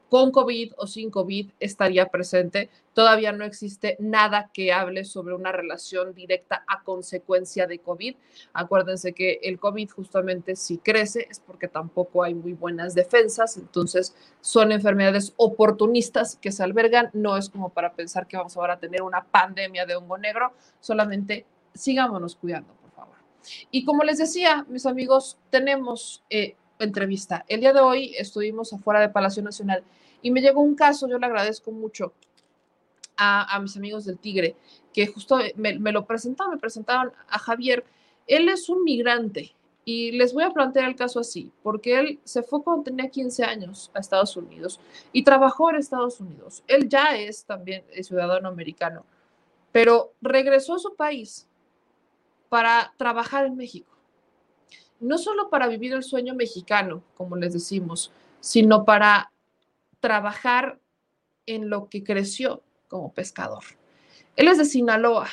con COVID o sin COVID estaría presente. Todavía no existe nada que hable sobre una relación directa a consecuencia de COVID. Acuérdense que el COVID justamente si crece es porque tampoco hay muy buenas defensas, entonces son enfermedades oportunistas que se albergan. No es como para pensar que vamos ahora a tener una pandemia de hongo negro, solamente sigámonos cuidando, por favor. Y como les decía, mis amigos, tenemos eh, entrevista. El día de hoy estuvimos afuera de Palacio Nacional y me llegó un caso, yo le agradezco mucho a, mis amigos del Tigre, que justo me, lo presentaron, me presentaron a Javier. Él es un migrante y les voy a plantear el caso así, porque él se fue cuando tenía 15 años a Estados Unidos y trabajó en Estados Unidos. Él ya es también ciudadano americano, pero regresó a su país para trabajar en México. No solo para vivir el sueño mexicano, como les decimos, sino para trabajar en lo que creció como pescador. Él es de Sinaloa,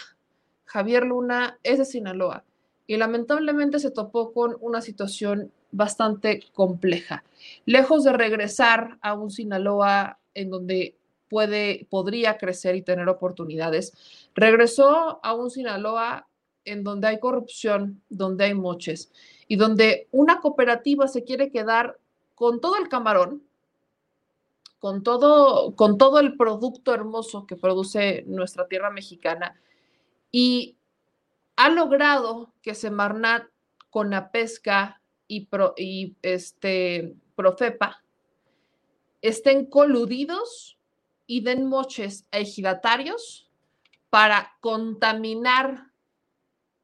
Javier Luna es de Sinaloa y lamentablemente se topó con una situación bastante compleja. Lejos de regresar a un Sinaloa en donde puede, podría crecer y tener oportunidades, regresó a un Sinaloa en donde hay corrupción, donde hay moches y donde una cooperativa se quiere quedar con todo el camarón, con todo, con todo el producto hermoso que produce nuestra tierra mexicana y ha logrado que Semarnat con la pesca y, y este, Profepa estén coludidos y den moches a ejidatarios para contaminar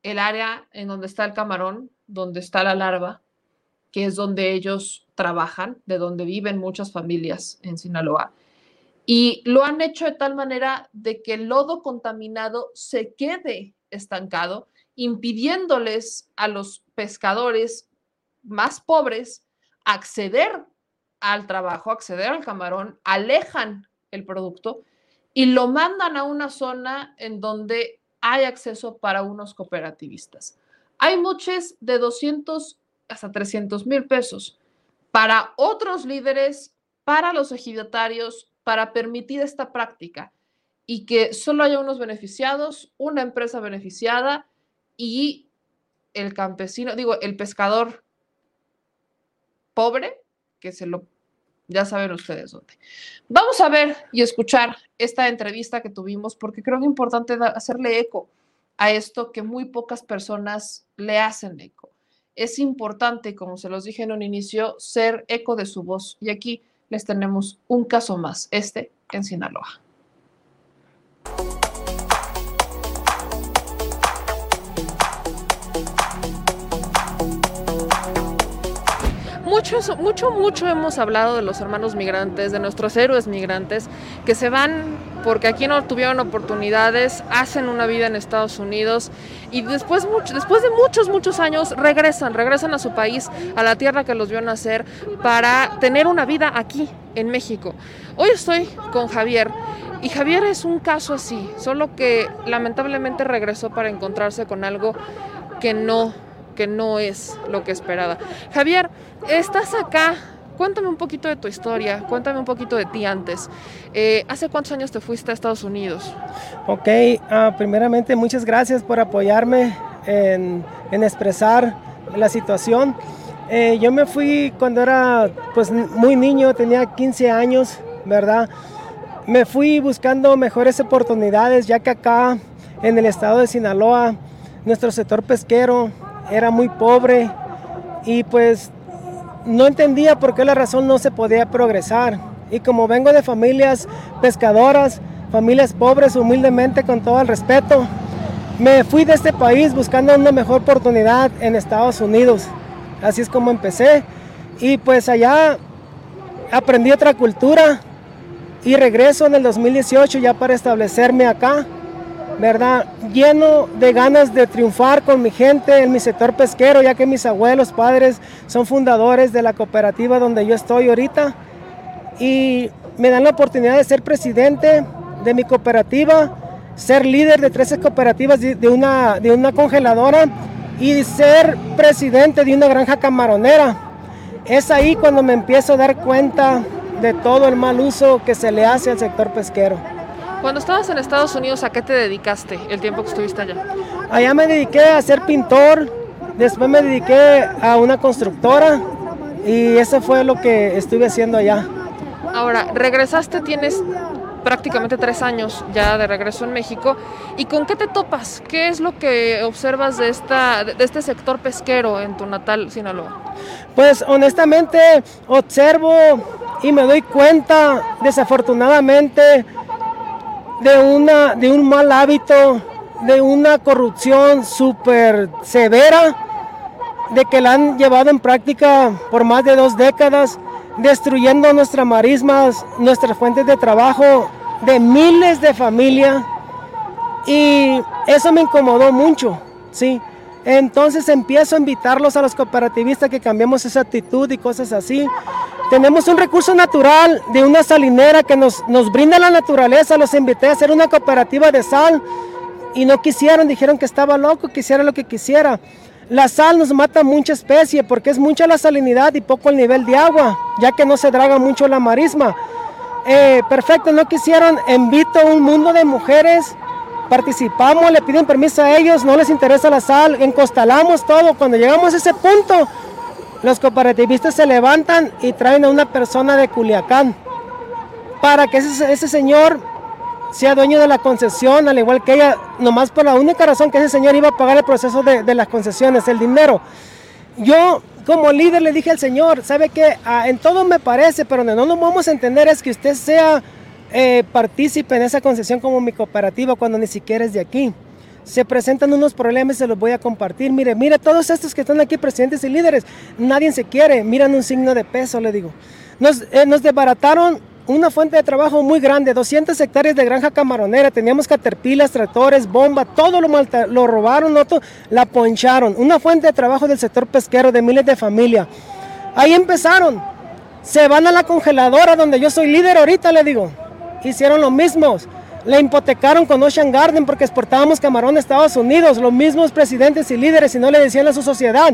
el área en donde está el camarón, donde está la larva, que es donde ellos trabajan, de donde viven muchas familias en Sinaloa. Y lo han hecho de tal manera de que el lodo contaminado se quede estancado, impidiéndoles a los pescadores más pobres acceder al trabajo, acceder al camarón, alejan el producto y lo mandan a una zona en donde hay acceso para unos cooperativistas. Hay muchos de 200 hasta 300 mil pesos para otros líderes, para los ejidatarios, para permitir esta práctica y que solo haya unos beneficiados, una empresa beneficiada y el campesino, digo, el pescador pobre, que se lo, ya saben ustedes dónde. Vamos a ver y escuchar esta entrevista que tuvimos porque creo que es importante hacerle eco a esto que muy pocas personas le hacen eco es importante, como se los dije en un inicio, ser eco de su voz. Y aquí les tenemos un caso más, este en Sinaloa. Mucho, mucho, mucho hemos hablado de los hermanos migrantes, de nuestros héroes migrantes, que se van porque aquí no tuvieron oportunidades, hacen una vida en Estados Unidos y después, después de muchos, muchos años regresan, regresan a su país, a la tierra que los vio nacer, para tener una vida aquí, en México. Hoy estoy con Javier y Javier es un caso así, solo que lamentablemente regresó para encontrarse con algo que no, que no es lo que esperaba. Javier, estás acá Cuéntame un poquito de tu historia, cuéntame un poquito de ti antes. Eh, ¿Hace cuántos años te fuiste a Estados Unidos?
Ok, ah, primeramente muchas gracias por apoyarme en, expresar la situación. Eh, yo me fui cuando era pues muy niño, tenía 15 años, ¿verdad? me fui buscando mejores oportunidades, ya que acá en el estado de Sinaloa nuestro sector pesquero era muy pobre y pues no entendía por qué la razón no se podía progresar. Y como vengo de familias pescadoras, familias pobres, humildemente, con todo el respeto, me fui de este país buscando una mejor oportunidad en Estados Unidos. Así es como empecé. Y pues allá aprendí otra cultura y regreso en el 2018 ya para establecerme acá, ¿verdad? Lleno de ganas de triunfar con mi gente en mi sector pesquero, ya que mis abuelos, padres son fundadores de la cooperativa donde yo estoy ahorita. Y me dan la oportunidad de ser presidente de mi cooperativa, ser líder de 13 cooperativas de una, de una congeladora y ser presidente de una granja camaronera. Es ahí cuando me empiezo a dar cuenta de todo el mal uso que se le hace al sector pesquero.
Cuando estabas en Estados Unidos, ¿a qué te dedicaste el tiempo que estuviste allá?
Allá me dediqué a ser pintor, después me dediqué a una constructora y eso fue lo que estuve haciendo allá.
Ahora, regresaste, tienes prácticamente tres años ya de regreso en México. ¿Y con qué te topas? ¿Qué es lo que observas de, esta, de este sector pesquero en tu natal Sinaloa?
Pues honestamente observo y me doy cuenta, desafortunadamente, de, una, de un mal hábito, de una corrupción súper severa, de que la han llevado en práctica por más de dos décadas, destruyendo nuestras marismas, nuestras fuentes de trabajo de miles de familias. Y eso me incomodó mucho, ¿sí? Entonces empiezo a invitarlos a los cooperativistas que cambiemos esa actitud y cosas así. Tenemos un recurso natural de una salinera que nos, nos brinda la naturaleza. Los invité a hacer una cooperativa de sal y no quisieron, dijeron que estaba loco, quisiera lo que quisiera. La sal nos mata mucha especie porque es mucha la salinidad y poco el nivel de agua, ya que no se draga mucho la marisma. Eh, perfecto, no quisieron, invito a un mundo de mujeres participamos, le piden permiso a ellos, no les interesa la sal, encostalamos todo. Cuando llegamos a ese punto, los cooperativistas se levantan y traen a una persona de Culiacán para que ese, señor sea dueño de la concesión, al igual que ella, nomás por la única razón que ese señor iba a pagar el proceso de, las concesiones, el dinero. Yo como líder le dije al señor, ¿sabe qué? Ah, en todo me parece, pero no nos vamos a entender es que usted sea eh, partícipe en esa concesión como mi cooperativa cuando ni siquiera es de aquí. Se presentan unos problemas se los voy a compartir. Mire, mire, todos estos que están aquí, presidentes y líderes, nadie se quiere. Miran un signo de peso, le digo. Nos, eh, desbarataron una fuente de trabajo muy grande, 200 hectáreas de granja camaronera, teníamos caterpilas, tractores, bomba, todo lo, lo robaron, la poncharon. Una fuente de trabajo del sector pesquero de miles de familias. Ahí empezaron. Se van a la congeladora donde yo soy líder ahorita, le digo hicieron lo mismo. Le hipotecaron con Ocean Garden porque exportábamos camarón a Estados Unidos. Los mismos presidentes y líderes y no le decían a su sociedad.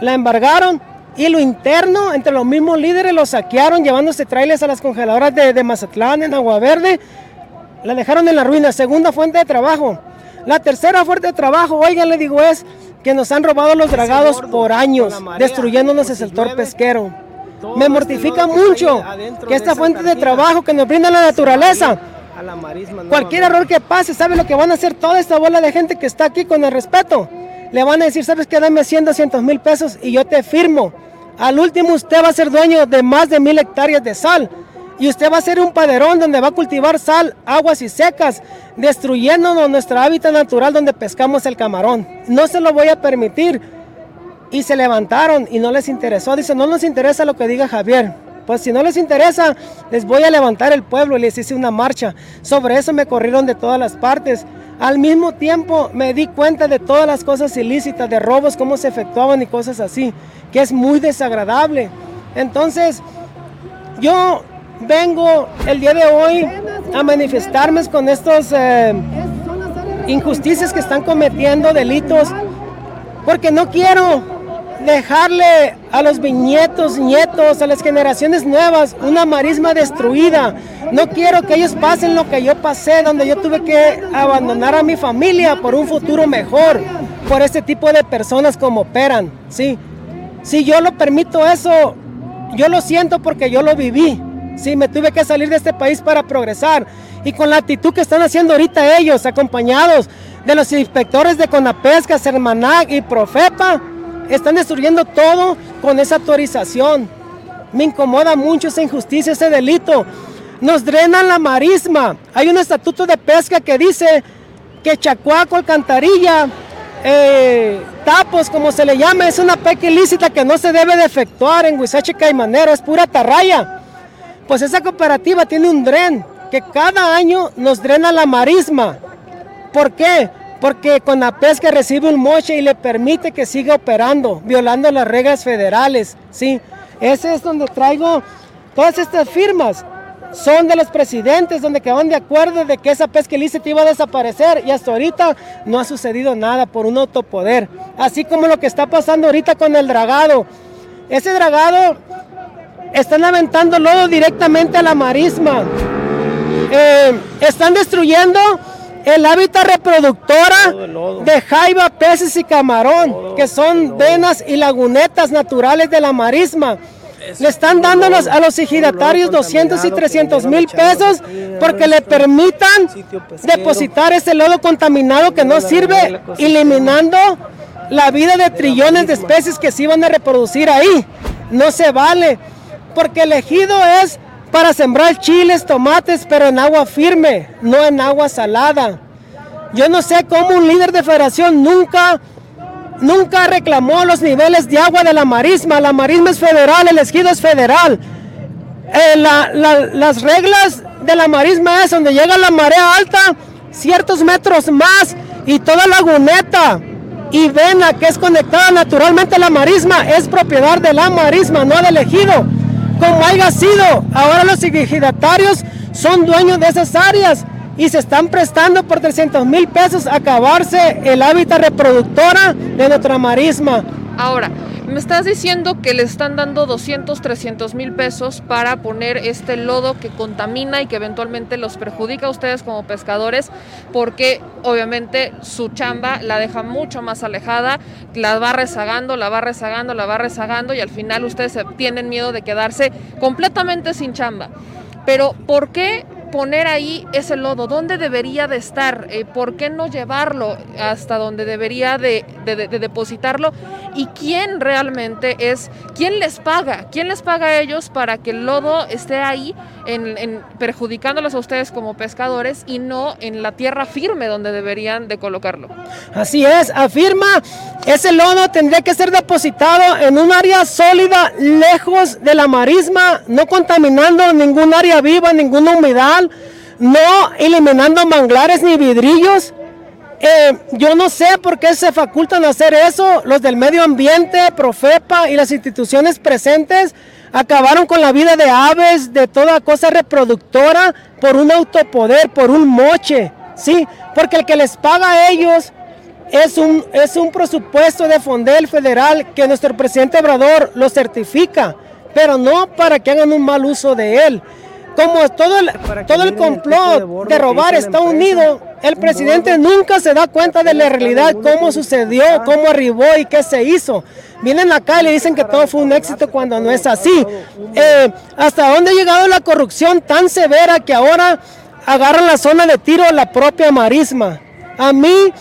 La embargaron y lo interno entre los mismos líderes lo saquearon llevándose trailers a las congeladoras de, de Mazatlán en Agua Verde. La dejaron en la ruina. Segunda fuente de trabajo. La tercera fuente de trabajo, oigan, le digo, es que nos han robado los dragados por años, destruyéndonos el sector pesquero. Me mortifica mucho que esta fuente de trabajo que nos brinda la naturaleza, cualquier error que pase, ¿sabe lo que van a hacer toda esta bola de gente que está aquí con el respeto? Le van a decir, ¿sabes qué? Dame 100, 200 mil pesos y yo te firmo. Al último usted va a ser dueño de más de mil hectáreas de sal. Y usted va a ser un paderón donde va a cultivar sal, aguas y secas, destruyéndonos nuestro hábitat natural donde pescamos el camarón. No se lo voy a permitir y se levantaron y no les interesó. Dice, no nos interesa lo que diga Javier. Pues si no les interesa, les voy a levantar el pueblo les hice una marcha. Sobre eso me corrieron de todas las partes. Al mismo tiempo me di cuenta de todas las cosas ilícitas, de robos, cómo se efectuaban y cosas así, que es muy desagradable. Entonces, yo vengo el día de hoy a manifestarme con estos eh, injusticias que están cometiendo, delitos, porque no quiero dejarle a los viñetos, nietos, a las generaciones nuevas una marisma destruida. No quiero que ellos pasen lo que yo pasé, donde yo tuve que abandonar a mi familia por un futuro mejor, por este tipo de personas como operan. ¿sí? Si yo lo permito eso, yo lo siento porque yo lo viví. Sí, me tuve que salir de este país para progresar. Y con la actitud que están haciendo ahorita ellos, acompañados de los inspectores de Conapesca, Sermanac y Profepa, están destruyendo todo con esa autorización. Me incomoda mucho esa injusticia, ese delito. Nos drenan la marisma. Hay un estatuto de pesca que dice que Chacuaco, Alcantarilla, eh, Tapos, como se le llama, es una pesca ilícita que no se debe de efectuar en Huizache Caimanero, es pura tarraya. Pues esa cooperativa tiene un dren que cada año nos drena la marisma. ¿Por qué? Porque con la pesca recibe un moche y le permite que siga operando, violando las reglas federales. ¿sí? Ese es donde traigo todas estas firmas. Son de los presidentes donde quedaron de acuerdo de que esa pesca ilícita iba a desaparecer y hasta ahorita no ha sucedido nada por un autopoder. Así como lo que está pasando ahorita con el dragado. Ese dragado están aventando lodo directamente a la marisma. Eh, están destruyendo el hábitat reproductora de jaiba, peces y camarón, que son venas y lagunetas naturales de la marisma. Le están dando a los ejidatarios 200 y 300 mil pesos porque le permitan depositar ese lodo contaminado que no sirve, eliminando la vida de trillones de especies que se iban a reproducir ahí. No se vale, porque el ejido es para sembrar chiles, tomates, pero en agua firme, no en agua salada. Yo no sé cómo un líder de federación nunca, nunca reclamó los niveles de agua de la marisma. La marisma es federal, el esquido es federal. Eh, las reglas de la marisma es donde llega la marea alta, ciertos metros más y toda laguneta y vena que es conectada naturalmente a la marisma es propiedad de la marisma, no del ejido como haya sido. Ahora los ejidatarios son dueños de esas áreas y se están prestando por 300 mil pesos a acabarse el hábitat reproductora de nuestra marisma.
Ahora, me estás diciendo que le están dando 200, 300 mil pesos para poner este lodo que contamina y que eventualmente los perjudica a ustedes como pescadores, porque obviamente su chamba la deja mucho más alejada, la va rezagando, la va rezagando, la va rezagando y al final ustedes tienen miedo de quedarse completamente sin chamba. Pero ¿por qué poner ahí ese lodo? ¿Dónde debería de estar? Eh, ¿Por qué no llevarlo hasta donde debería de, depositarlo? ¿Y quién realmente es, quién les paga? ¿Quién les paga a ellos para que el lodo esté ahí en, perjudicándolos a ustedes como pescadores y no en la tierra firme donde deberían de colocarlo?
Así es, afirma, ese lodo tendría que ser depositado en un área sólida, lejos de la marisma, no contaminando ningún área viva, ninguna humedad no eliminando manglares ni vidrillos. Eh, yo no sé por qué se facultan a hacer eso. Los del medio ambiente, Profepa y las instituciones presentes acabaron con la vida de aves, de toda cosa reproductora, por un autopoder, por un moche. Sí, porque el que les paga a ellos es un, es un presupuesto de Fondel federal que nuestro presidente Obrador lo certifica, pero no para que hagan un mal uso de él como todo el, todo el complot de robar está unido, el presidente nunca se da cuenta de la realidad, cómo sucedió, cómo arribó y qué se hizo. Vienen acá y le dicen que todo fue un éxito cuando no es así. Eh, ¿Hasta dónde ha llegado la corrupción tan severa que ahora agarran la zona de tiro la propia marisma? A mí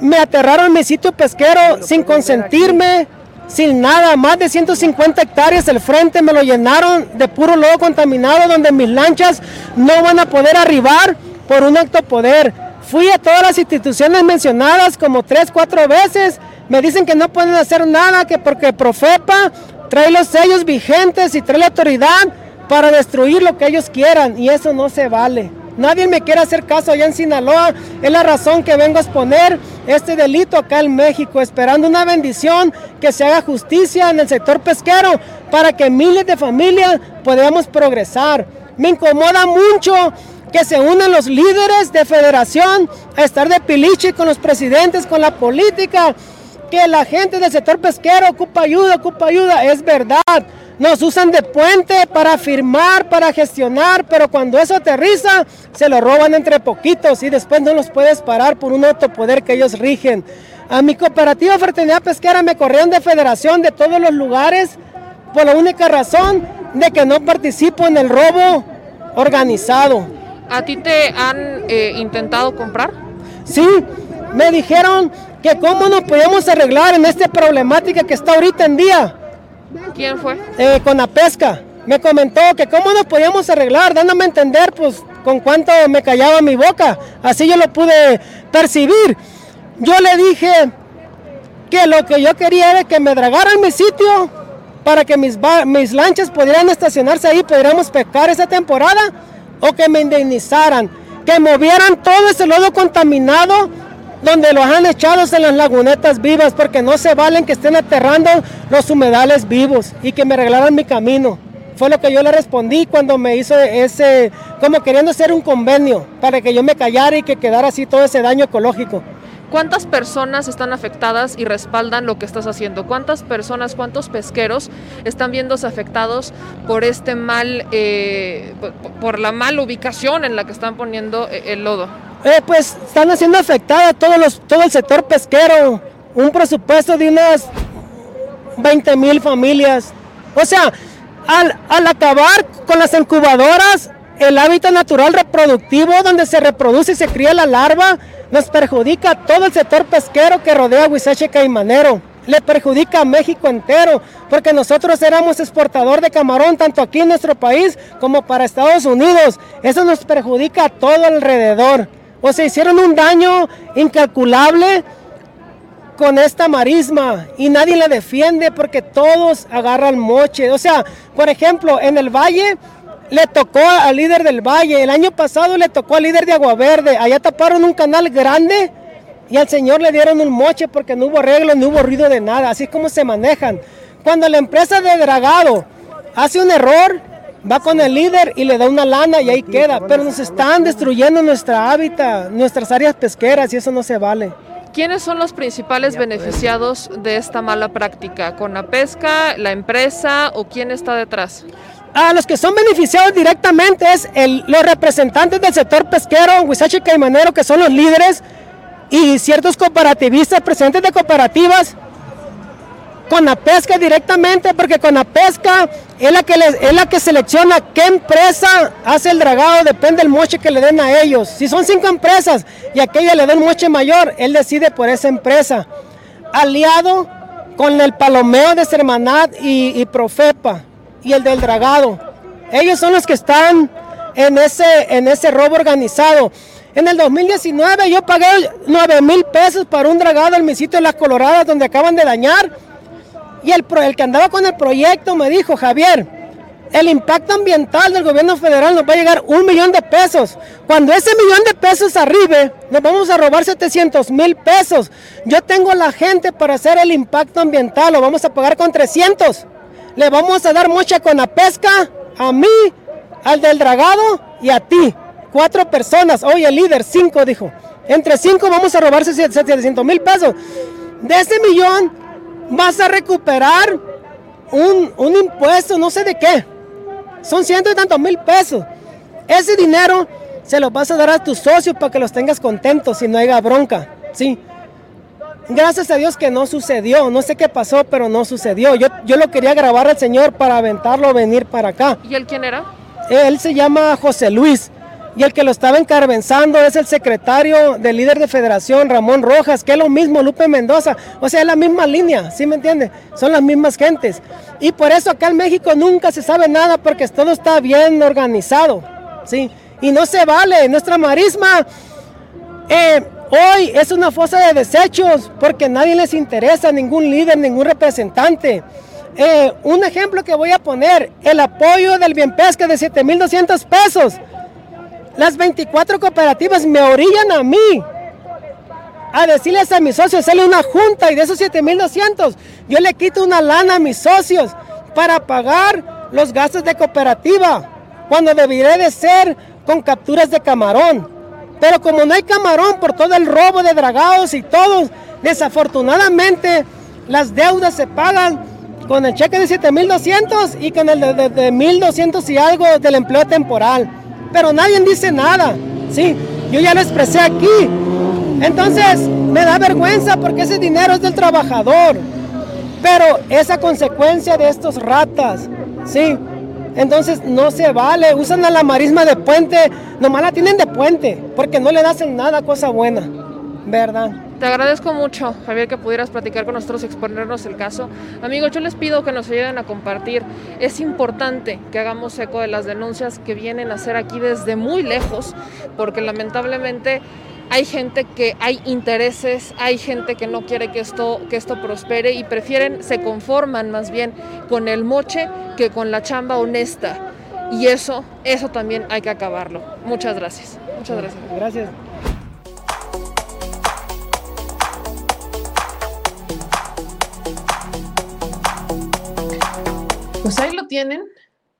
me aterraron mi sitio pesquero sin consentirme, sin nada, más de 150 hectáreas el frente me lo llenaron de puro lodo contaminado donde mis lanchas no van a poder arribar por un acto poder. Fui a todas las instituciones mencionadas como tres, cuatro veces. Me dicen que no pueden hacer nada, que porque Profepa trae los sellos vigentes y trae la autoridad para destruir lo que ellos quieran y eso no se vale. Nadie me quiere hacer caso allá en Sinaloa. Es la razón que vengo a exponer este delito acá en México, esperando una bendición, que se haga justicia en el sector pesquero para que miles de familias podamos progresar. Me incomoda mucho que se unan los líderes de federación a estar de piliche con los presidentes, con la política, que la gente del sector pesquero ocupa ayuda, ocupa ayuda, es verdad. Nos usan de puente para firmar, para gestionar, pero cuando eso aterriza, se lo roban entre poquitos y después no los puedes parar por un autopoder que ellos rigen. A mi cooperativa Fraternidad Pesquera me corrieron de federación de todos los lugares por la única razón de que no participo en el robo organizado.
¿A ti te han eh, intentado comprar?
Sí, me dijeron que cómo nos podíamos arreglar en esta problemática que está ahorita en día.
¿Quién fue?
Eh, con la pesca. Me comentó que cómo nos podíamos arreglar, dándome a entender pues con cuánto me callaba mi boca. Así yo lo pude percibir. Yo le dije que lo que yo quería era que me dragaran mi sitio para que mis, mis lanchas pudieran estacionarse ahí, pudiéramos pescar esa temporada o que me indemnizaran, que movieran todo ese lodo contaminado donde los han echado en las lagunetas vivas, porque no se valen que estén aterrando los humedales vivos y que me regalaran mi camino. Fue lo que yo le respondí cuando me hizo ese, como queriendo hacer un convenio para que yo me callara y que quedara así todo ese daño ecológico.
¿Cuántas personas están afectadas y respaldan lo que estás haciendo? ¿Cuántas personas, cuántos pesqueros están viéndose afectados por este mal, eh, por la mala ubicación en la que están poniendo eh, el lodo?
Eh, pues están haciendo afectada todos los, todo el sector pesquero. Un presupuesto de unas 20 mil familias. O sea, al, al acabar con las incubadoras, el hábitat natural reproductivo donde se reproduce y se cría la larva, nos perjudica a todo el sector pesquero que rodea Huizache Caimanero. Le perjudica a México entero, porque nosotros éramos exportador de camarón tanto aquí en nuestro país como para Estados Unidos. Eso nos perjudica a todo alrededor. O sea, hicieron un daño incalculable con esta marisma y nadie la defiende porque todos agarran moche. O sea, por ejemplo, en el valle le tocó al líder del Valle, el año pasado le tocó al líder de Agua Verde, allá taparon un canal grande y al señor le dieron un moche porque no hubo arreglo, no hubo ruido de nada, así es como se manejan. Cuando la empresa de dragado hace un error, va con el líder y le da una lana y ahí queda, pero nos están destruyendo nuestra hábitat, nuestras áreas pesqueras y eso no se vale.
¿Quiénes son los principales beneficiados de esta mala práctica? ¿Con la pesca, la empresa o quién está detrás?
a los que son beneficiados directamente es el, los representantes del sector pesquero, Huizache Caimanero, que son los líderes, y ciertos cooperativistas, presidentes de cooperativas, con la pesca directamente, porque con la pesca es la que, es la que selecciona qué empresa hace el dragado, depende del moche que le den a ellos. Si son cinco empresas y aquella le da un moche mayor, él decide por esa empresa. Aliado con el palomeo de Sermanat y, y Profepa y el del dragado. Ellos son los que están en ese, en ese robo organizado. En el 2019 yo pagué 9 mil pesos para un dragado en mi sitio de Las Coloradas donde acaban de dañar. Y el, el que andaba con el proyecto me dijo, Javier, el impacto ambiental del gobierno federal nos va a llegar un millón de pesos. Cuando ese millón de pesos arribe, nos vamos a robar 700 mil pesos. Yo tengo la gente para hacer el impacto ambiental, lo vamos a pagar con 300 le vamos a dar mucha con la pesca, a mí, al del dragado y a ti. Cuatro personas, hoy el líder, cinco dijo. Entre cinco vamos a robarse 700 mil pesos. De ese millón vas a recuperar un, un impuesto, no sé de qué. Son ciento y tantos mil pesos. Ese dinero se lo vas a dar a tus socios para que los tengas contentos y no haya bronca. Sí. Gracias a Dios que no sucedió, no sé qué pasó, pero no sucedió. Yo, yo lo quería grabar al Señor para aventarlo, venir para acá.
¿Y él quién era?
Él se llama José Luis y el que lo estaba encarvenzando es el secretario del líder de federación, Ramón Rojas, que es lo mismo, Lupe Mendoza. O sea, es la misma línea, ¿sí me entiende? Son las mismas gentes. Y por eso acá en México nunca se sabe nada porque todo está bien organizado, ¿sí? Y no se vale, nuestra marisma... Eh, Hoy es una fosa de desechos porque nadie les interesa, ningún líder, ningún representante. Eh, un ejemplo que voy a poner, el apoyo del bien pesca de 7.200 pesos. Las 24 cooperativas me orillan a mí a decirles a mis socios, hacerle una junta y de esos 7.200 yo le quito una lana a mis socios para pagar los gastos de cooperativa, cuando debería de ser con capturas de camarón. Pero como no hay camarón por todo el robo de dragados y todo, desafortunadamente las deudas se pagan con el cheque de 7.200 y con el de, de, 1.200 y algo del empleo temporal. Pero nadie dice nada. Sí, yo ya lo expresé aquí. Entonces me da vergüenza porque ese dinero es del trabajador. Pero esa consecuencia de estos ratas, sí, Entonces no se vale, usan a la marisma de puente, nomás la tienen de puente, porque no le hacen nada cosa buena, ¿verdad?
Te agradezco mucho, Javier, que pudieras platicar con nosotros, exponernos el caso. Amigos, yo les pido que nos ayuden a compartir. Es importante que hagamos eco de las denuncias que vienen a hacer aquí desde muy lejos, porque lamentablemente hay gente que hay intereses, hay gente que no quiere que esto, que esto prospere y prefieren, se conforman más bien con el moche que con la chamba honesta. Y eso, eso también hay que acabarlo. Muchas gracias. Muchas gracias.
Gracias.
Pues ahí lo tienen.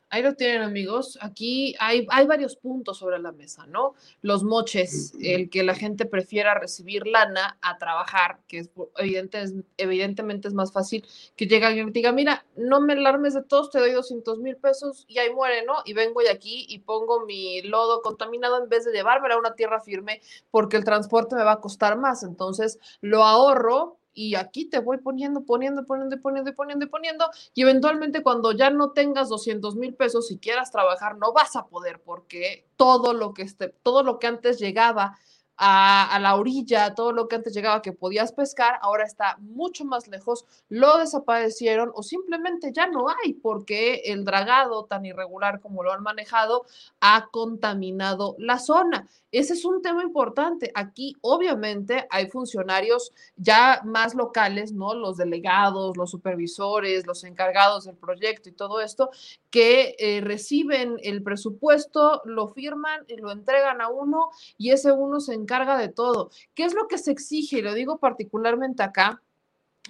Ahí lo tienen amigos. Aquí hay, hay varios puntos sobre la mesa, ¿no? Los moches, el que la gente prefiera recibir lana a trabajar, que es evidente, evidentemente es más fácil que llegue alguien y diga, mira, no me alarmes de todos, te doy 200 mil pesos y ahí muere, ¿no? Y vengo y aquí y pongo mi lodo contaminado en vez de llevármelo a una tierra firme porque el transporte me va a costar más. Entonces lo ahorro y aquí te voy poniendo, poniendo, poniendo, poniendo, poniendo, poniendo, y eventualmente cuando ya no tengas 200 mil pesos y quieras trabajar, no vas a poder porque todo lo que, esté, todo lo que antes llegaba a, la orilla, todo lo que antes llegaba que podías pescar, ahora está mucho más lejos, lo desaparecieron o simplemente ya no hay porque el dragado tan irregular como lo han manejado ha contaminado la zona. Ese es un tema importante. Aquí, obviamente, hay funcionarios ya más locales, ¿no? Los delegados, los supervisores, los encargados del proyecto y todo esto, que eh, reciben el presupuesto, lo firman y lo entregan a uno y ese uno se encarga de todo. ¿Qué es lo que se exige? Y lo digo particularmente acá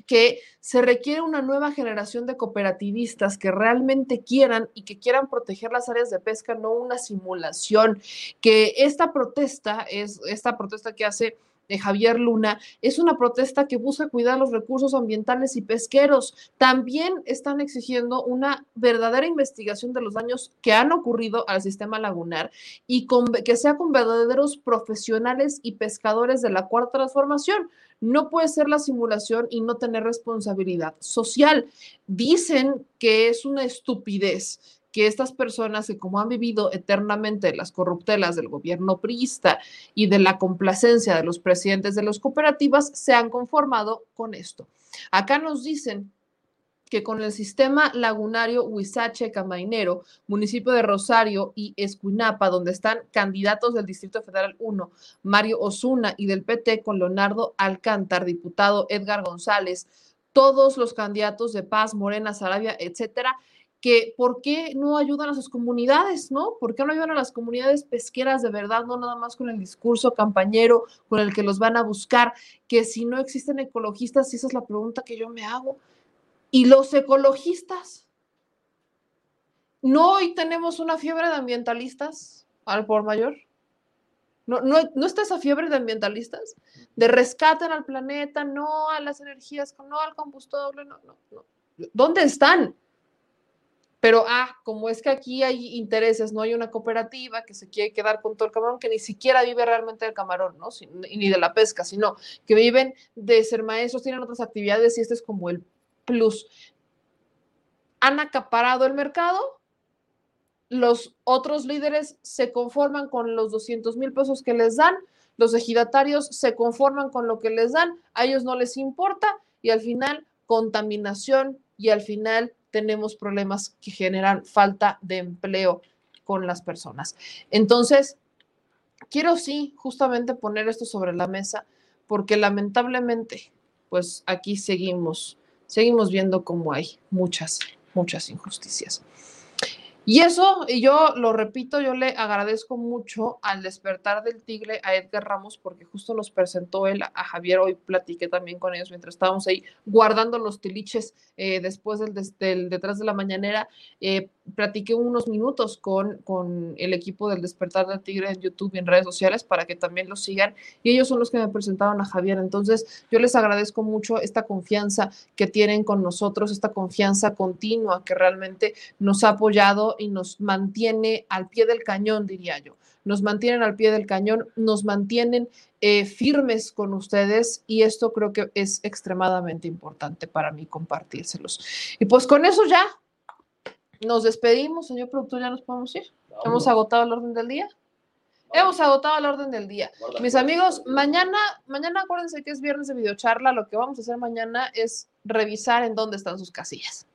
que se requiere una nueva generación de cooperativistas que realmente quieran y que quieran proteger las áreas de pesca, no una simulación, que esta protesta es esta protesta que hace de Javier Luna, es una protesta que busca cuidar los recursos ambientales y pesqueros. También están exigiendo una verdadera investigación de los daños que han ocurrido al sistema lagunar y que sea con verdaderos profesionales y pescadores de la cuarta transformación. No puede ser la simulación y no tener responsabilidad social. Dicen que es una estupidez que estas personas que como han vivido eternamente las corruptelas del gobierno priista y de la complacencia de los presidentes de las cooperativas, se han conformado con esto. Acá nos dicen que con el sistema lagunario Huizache Camainero, municipio de Rosario y Escuinapa, donde están candidatos del Distrito Federal 1, Mario Osuna, y del PT con Leonardo Alcántar, diputado Edgar González, todos los candidatos de Paz, Morena, Sarabia, etcétera, que por qué no ayudan a sus comunidades, ¿no? ¿Por qué no ayudan a las comunidades pesqueras de verdad, no nada más con el discurso campañero con el que los van a buscar? Que si no existen ecologistas, esa es la pregunta que yo me hago. ¿Y los ecologistas? ¿No hoy tenemos una fiebre de ambientalistas al por mayor? ¿No, no, ¿No está esa fiebre de ambientalistas? De rescaten al planeta, no a las energías, no al combustible, no, no, no. ¿Dónde están? Pero ah, como es que aquí hay intereses, no hay una cooperativa que se quiere quedar con todo el camarón, que ni siquiera vive realmente del camarón, ¿no? ni de la pesca, sino que viven de ser maestros, tienen otras actividades y este es como el plus. Han acaparado el mercado, los otros líderes se conforman con los 200 mil pesos que les dan, los ejidatarios se conforman con lo que les dan, a ellos no les importa y al final contaminación y al final tenemos problemas que generan falta de empleo con las personas. Entonces, quiero sí justamente poner esto sobre la mesa porque lamentablemente, pues aquí seguimos, seguimos viendo cómo hay muchas, muchas injusticias. Y eso, y yo lo repito, yo le agradezco mucho al despertar del tigre a Edgar Ramos, porque justo nos presentó él a Javier, hoy platiqué también con ellos mientras estábamos ahí guardando los tiliches eh, después del, del, detrás de la mañanera, eh, platiqué unos minutos con, con el equipo del despertar del tigre en YouTube y en redes sociales para que también lo sigan, y ellos son los que me presentaron a Javier, entonces yo les agradezco mucho esta confianza que tienen con nosotros, esta confianza continua que realmente nos ha apoyado y nos mantiene al pie del cañón, diría yo. Nos mantienen al pie del cañón, nos mantienen eh, firmes con ustedes y esto creo que es extremadamente importante para mí compartírselos. Y pues con eso ya Nos despedimos, señor productor, ya nos podemos ir. Hemos agotado el orden del día. Hemos agotado el orden del día. Mis amigos, mañana, mañana acuérdense que es viernes de videocharla. Lo que vamos a hacer mañana es revisar en dónde están sus casillas.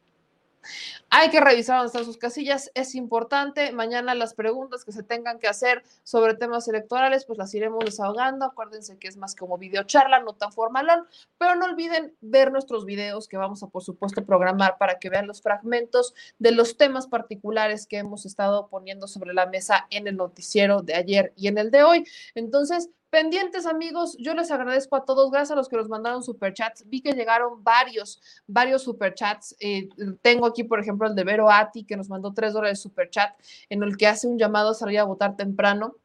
Hay que revisar dónde están sus casillas, es importante. Mañana las preguntas que se tengan que hacer sobre temas electorales, pues las iremos desahogando. Acuérdense que es más como videocharla, no tan formalón, pero no olviden ver nuestros videos que vamos a, por supuesto, programar para que vean los fragmentos de los temas particulares que hemos estado poniendo sobre la mesa en el noticiero de ayer y en el de hoy. Entonces, Pendientes amigos, yo les agradezco a todos, gracias a los que nos mandaron superchats. Vi que llegaron varios, varios superchats. Eh, tengo aquí, por ejemplo, el de Vero Ati, que nos mandó tres dólares de superchat, en el que hace un llamado a salir a votar temprano.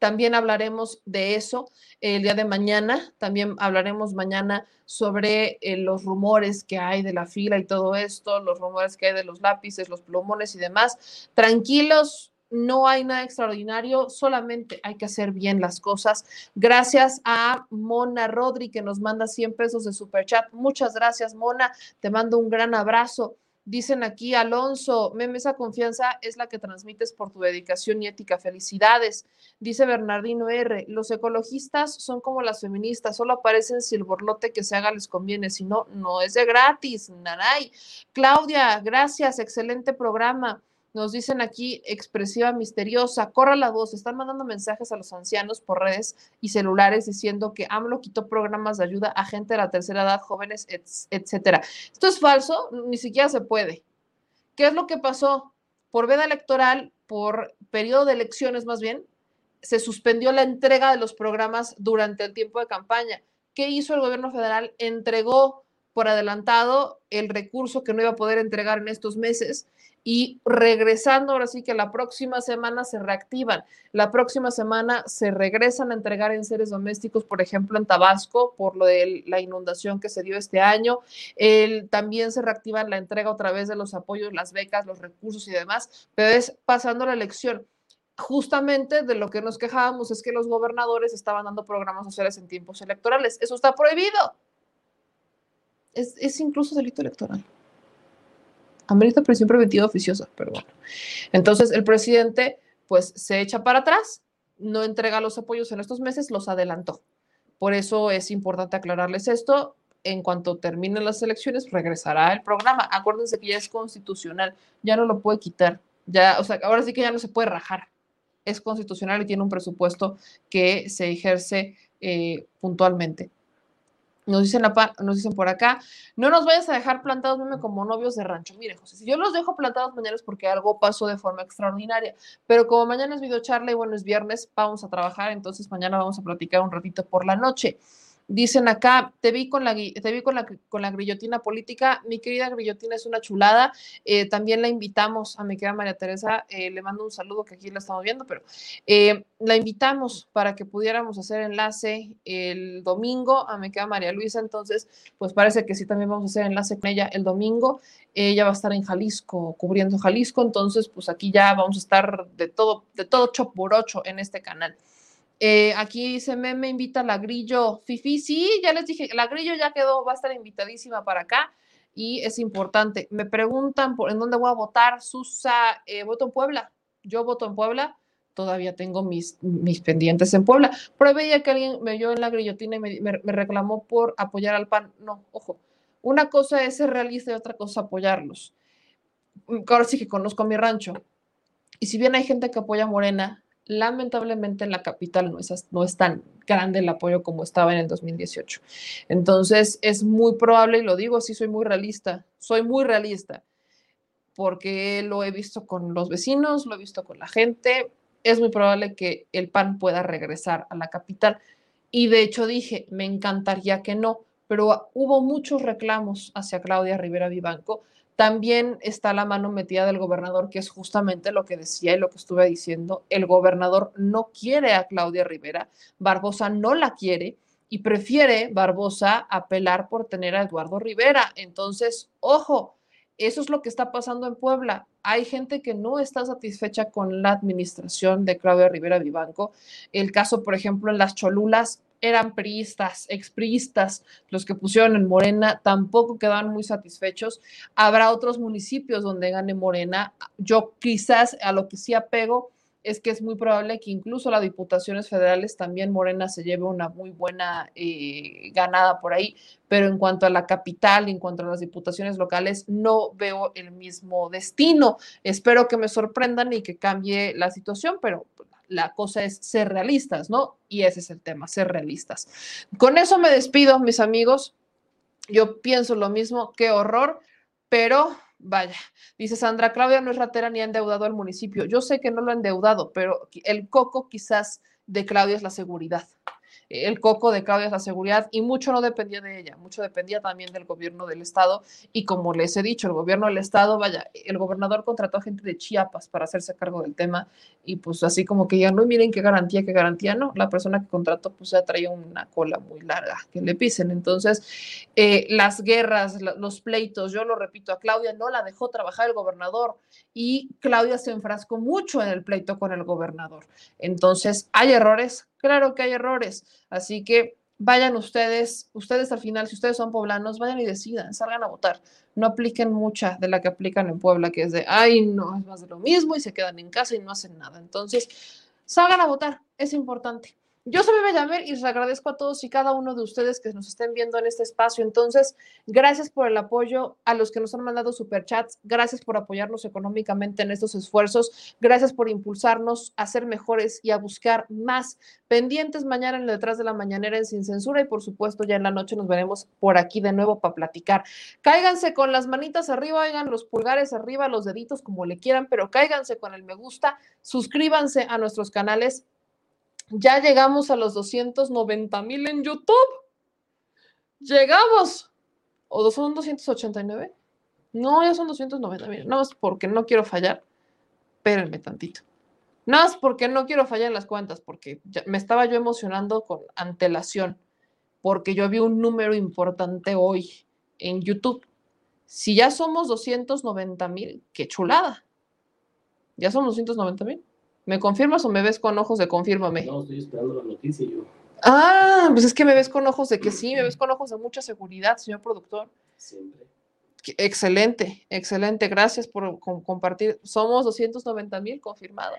También hablaremos de eso el día de mañana. También hablaremos mañana sobre eh, los rumores que hay de la fila y todo esto, los rumores que hay de los lápices, los plumones y demás. Tranquilos, no hay nada extraordinario, solamente hay que hacer bien las cosas. Gracias a Mona Rodri que nos manda 100 pesos de super chat. Muchas gracias, Mona. Te mando un gran abrazo. Dicen aquí, Alonso, meme, esa confianza es la que transmites por tu dedicación y ética. Felicidades. Dice Bernardino R. Los ecologistas son como las feministas, solo aparecen si el borlote que se haga les conviene, si no, no es de gratis. Naray. Claudia, gracias, excelente programa. Nos dicen aquí expresiva misteriosa, corra la voz, están mandando mensajes a los ancianos por redes y celulares diciendo que AMLO quitó programas de ayuda a gente de la tercera edad, jóvenes, etcétera. Esto es falso, ni siquiera se puede. ¿Qué es lo que pasó? Por veda electoral, por periodo de elecciones más bien, se suspendió la entrega de los programas durante el tiempo de campaña. ¿Qué hizo el gobierno federal? Entregó por adelantado el recurso que no iba a poder entregar en estos meses y regresando ahora sí que la próxima semana se reactivan. La próxima semana se regresan a entregar en seres domésticos, por ejemplo, en Tabasco, por lo de la inundación que se dio este año. También se reactivan la entrega otra vez de los apoyos, las becas, los recursos y demás, pero es pasando la elección. Justamente de lo que nos quejábamos es que los gobernadores estaban dando programas sociales en tiempos electorales. Eso está prohibido. Es incluso delito electoral amerita prisión preventiva oficiosa, bueno. Entonces el presidente pues se echa para atrás, no entrega los apoyos en estos meses, los adelantó. Por eso es importante aclararles esto. En cuanto terminen las elecciones, regresará el programa. Acuérdense que ya es constitucional, ya no lo puede quitar. Ya, o sea, ahora sí que ya no se puede rajar. Es constitucional y tiene un presupuesto que se ejerce eh, puntualmente. Nos dicen, nos dicen por acá, no nos vayas a dejar plantados como novios de rancho. Mire, José, si yo los dejo plantados mañana es porque algo pasó de forma extraordinaria, pero como mañana es videocharla y bueno, es viernes, vamos a trabajar, entonces mañana vamos a platicar un ratito por la noche. Dicen acá, te vi con la, te vi con la, con la grillotina política. Mi querida grillotina es una chulada. Eh, también la invitamos a mi querida María Teresa. Eh, le mando un saludo que aquí la estamos viendo, pero eh, la invitamos para que pudiéramos hacer enlace el domingo a mi querida María Luisa. Entonces, pues parece que sí, también vamos a hacer enlace con ella el domingo. Ella va a estar en Jalisco, cubriendo Jalisco. Entonces, pues aquí ya vamos a estar de todo, de todo chop en este canal. Eh, aquí dice Meme invita la Grillo. Fifi, sí, ya les dije, la Grillo ya quedó, va a estar invitadísima para acá y es importante. Me preguntan por en dónde voy a votar. Susa, eh, voto en Puebla. Yo voto en Puebla. Todavía tengo mis, mis pendientes en Puebla. Pero veía que alguien me vio en la grillotina y me, me reclamó por apoyar al PAN. No, ojo. Una cosa es ser realista y otra cosa apoyarlos. Ahora sí que conozco mi rancho. Y si bien hay gente que apoya a Morena, lamentablemente en la capital no es, no es tan grande el apoyo como estaba en el 2018. Entonces es muy probable, y lo digo así, soy muy realista, soy muy realista, porque lo he visto con los vecinos, lo he visto con la gente, es muy probable que el PAN pueda regresar a la capital. Y de hecho dije, me encantaría que no, pero hubo muchos reclamos hacia Claudia Rivera Vivanco también está la mano metida del gobernador, que es justamente lo que decía y lo que estuve diciendo. El gobernador no quiere a Claudia Rivera, Barbosa no la quiere y prefiere Barbosa apelar por tener a Eduardo Rivera. Entonces, ojo, eso es lo que está pasando en Puebla. Hay gente que no está satisfecha con la administración de Claudia Rivera Vivanco. El caso, por ejemplo, en las Cholulas, eran priistas, expriistas, los que pusieron en Morena, tampoco quedaban muy satisfechos. Habrá otros municipios donde gane Morena. Yo quizás a lo que sí apego es que es muy probable que incluso las diputaciones federales también Morena se lleve una muy buena eh, ganada por ahí, pero en cuanto a la capital, en cuanto a las diputaciones locales, no veo el mismo destino. Espero que me sorprendan y que cambie la situación, pero la cosa es ser realistas, ¿no? Y ese es el tema, ser realistas. Con eso me despido, mis amigos. Yo pienso lo mismo, qué horror, pero Vaya, dice Sandra, Claudia no es ratera ni ha endeudado al municipio. Yo sé que no lo ha endeudado, pero el coco quizás de Claudia es la seguridad el coco de Claudia es la seguridad y mucho no dependía de ella, mucho dependía también del gobierno del estado. Y como les he dicho, el gobierno del estado, vaya, el gobernador contrató a gente de Chiapas para hacerse cargo del tema y pues así como que ya no miren qué garantía, qué garantía, no, la persona que contrató pues ya traía una cola muy larga que le pisen, entonces eh, las guerras, los pleitos, yo lo repito, a Claudia no la dejó trabajar el gobernador y Claudia se enfrascó mucho en el pleito con el gobernador, entonces hay errores, Claro que hay errores, así que vayan ustedes, ustedes al final, si ustedes son poblanos, vayan y decidan, salgan a votar. No apliquen mucha de la que aplican en Puebla, que es de, ay, no, es más de lo mismo y se quedan en casa y no hacen nada. Entonces, salgan a votar, es importante. Yo soy Bebe Yamer y les agradezco a todos y cada uno de ustedes que nos estén viendo en este espacio. Entonces, gracias por el apoyo a los que nos han mandado superchats. Gracias por apoyarnos económicamente en estos esfuerzos. Gracias por impulsarnos a ser mejores y a buscar más pendientes mañana en Detrás de la Mañanera en Sin Censura. Y por supuesto, ya en la noche nos veremos por aquí de nuevo para platicar. Cáiganse con las manitas arriba, oigan los pulgares arriba, los deditos como le quieran, pero cáiganse con el me gusta. Suscríbanse a nuestros canales ya llegamos a los 290 mil en YouTube. Llegamos. ¿O son 289? No, ya son 290 mil. Nada más porque no quiero fallar. Espérenme tantito. Nada más porque no quiero fallar en las cuentas, porque me estaba yo emocionando con antelación, porque yo vi un número importante hoy en YouTube. Si ya somos 290 mil, qué chulada. ¿Ya son 290 mil? ¿Me confirmas o me ves con ojos de confírmame?
No, estoy esperando la noticia yo.
Ah, pues es que me ves con ojos de que sí, me ves con ojos de mucha seguridad, señor productor.
Siempre.
Excelente, excelente. Gracias por compartir. Somos 290 mil confirmado.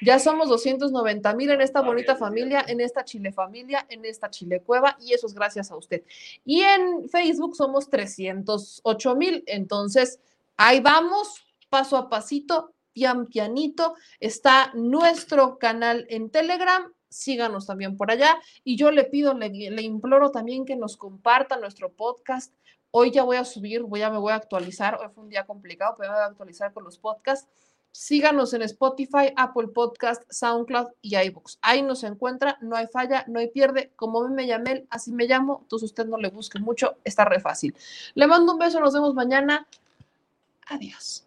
Ya somos 290 mil en esta bonita familia, en esta Chile familia, en esta Chile cueva y eso es gracias a usted. Y en Facebook somos 308 mil. Entonces, ahí vamos, paso a pasito, pian pianito. Está nuestro canal en Telegram. Síganos también por allá. Y yo le pido, le, imploro también que nos comparta nuestro podcast. Hoy ya voy a subir, voy a, me voy a actualizar. Hoy fue un día complicado, pero voy a actualizar con los podcasts. Síganos en Spotify, Apple Podcast, SoundCloud y iBooks. Ahí nos encuentra, no hay falla, no hay pierde. Como me llamé, así me llamo. Entonces usted no le busque mucho, está re fácil. Le mando un beso, nos vemos mañana. Adiós.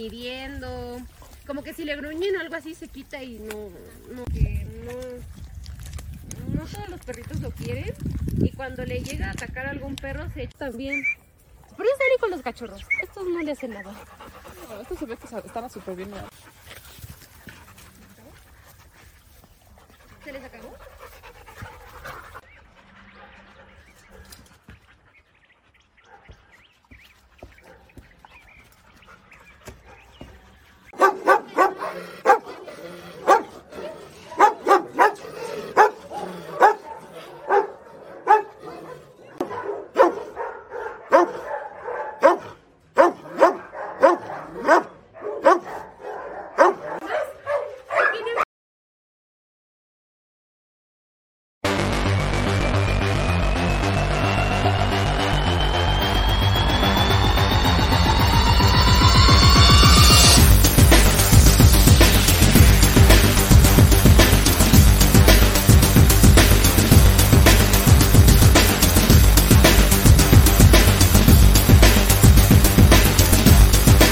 Midiendo. Como que si le gruñen o algo así se quita y no, no, que no, no todos los perritos lo quieren. Y cuando le llega a atacar a algún perro se echa también. Pero es ahí con los cachorros. Estos no le hacen nada.
No, esto se ve que sa- estaba súper bien.
¿Se les acabó?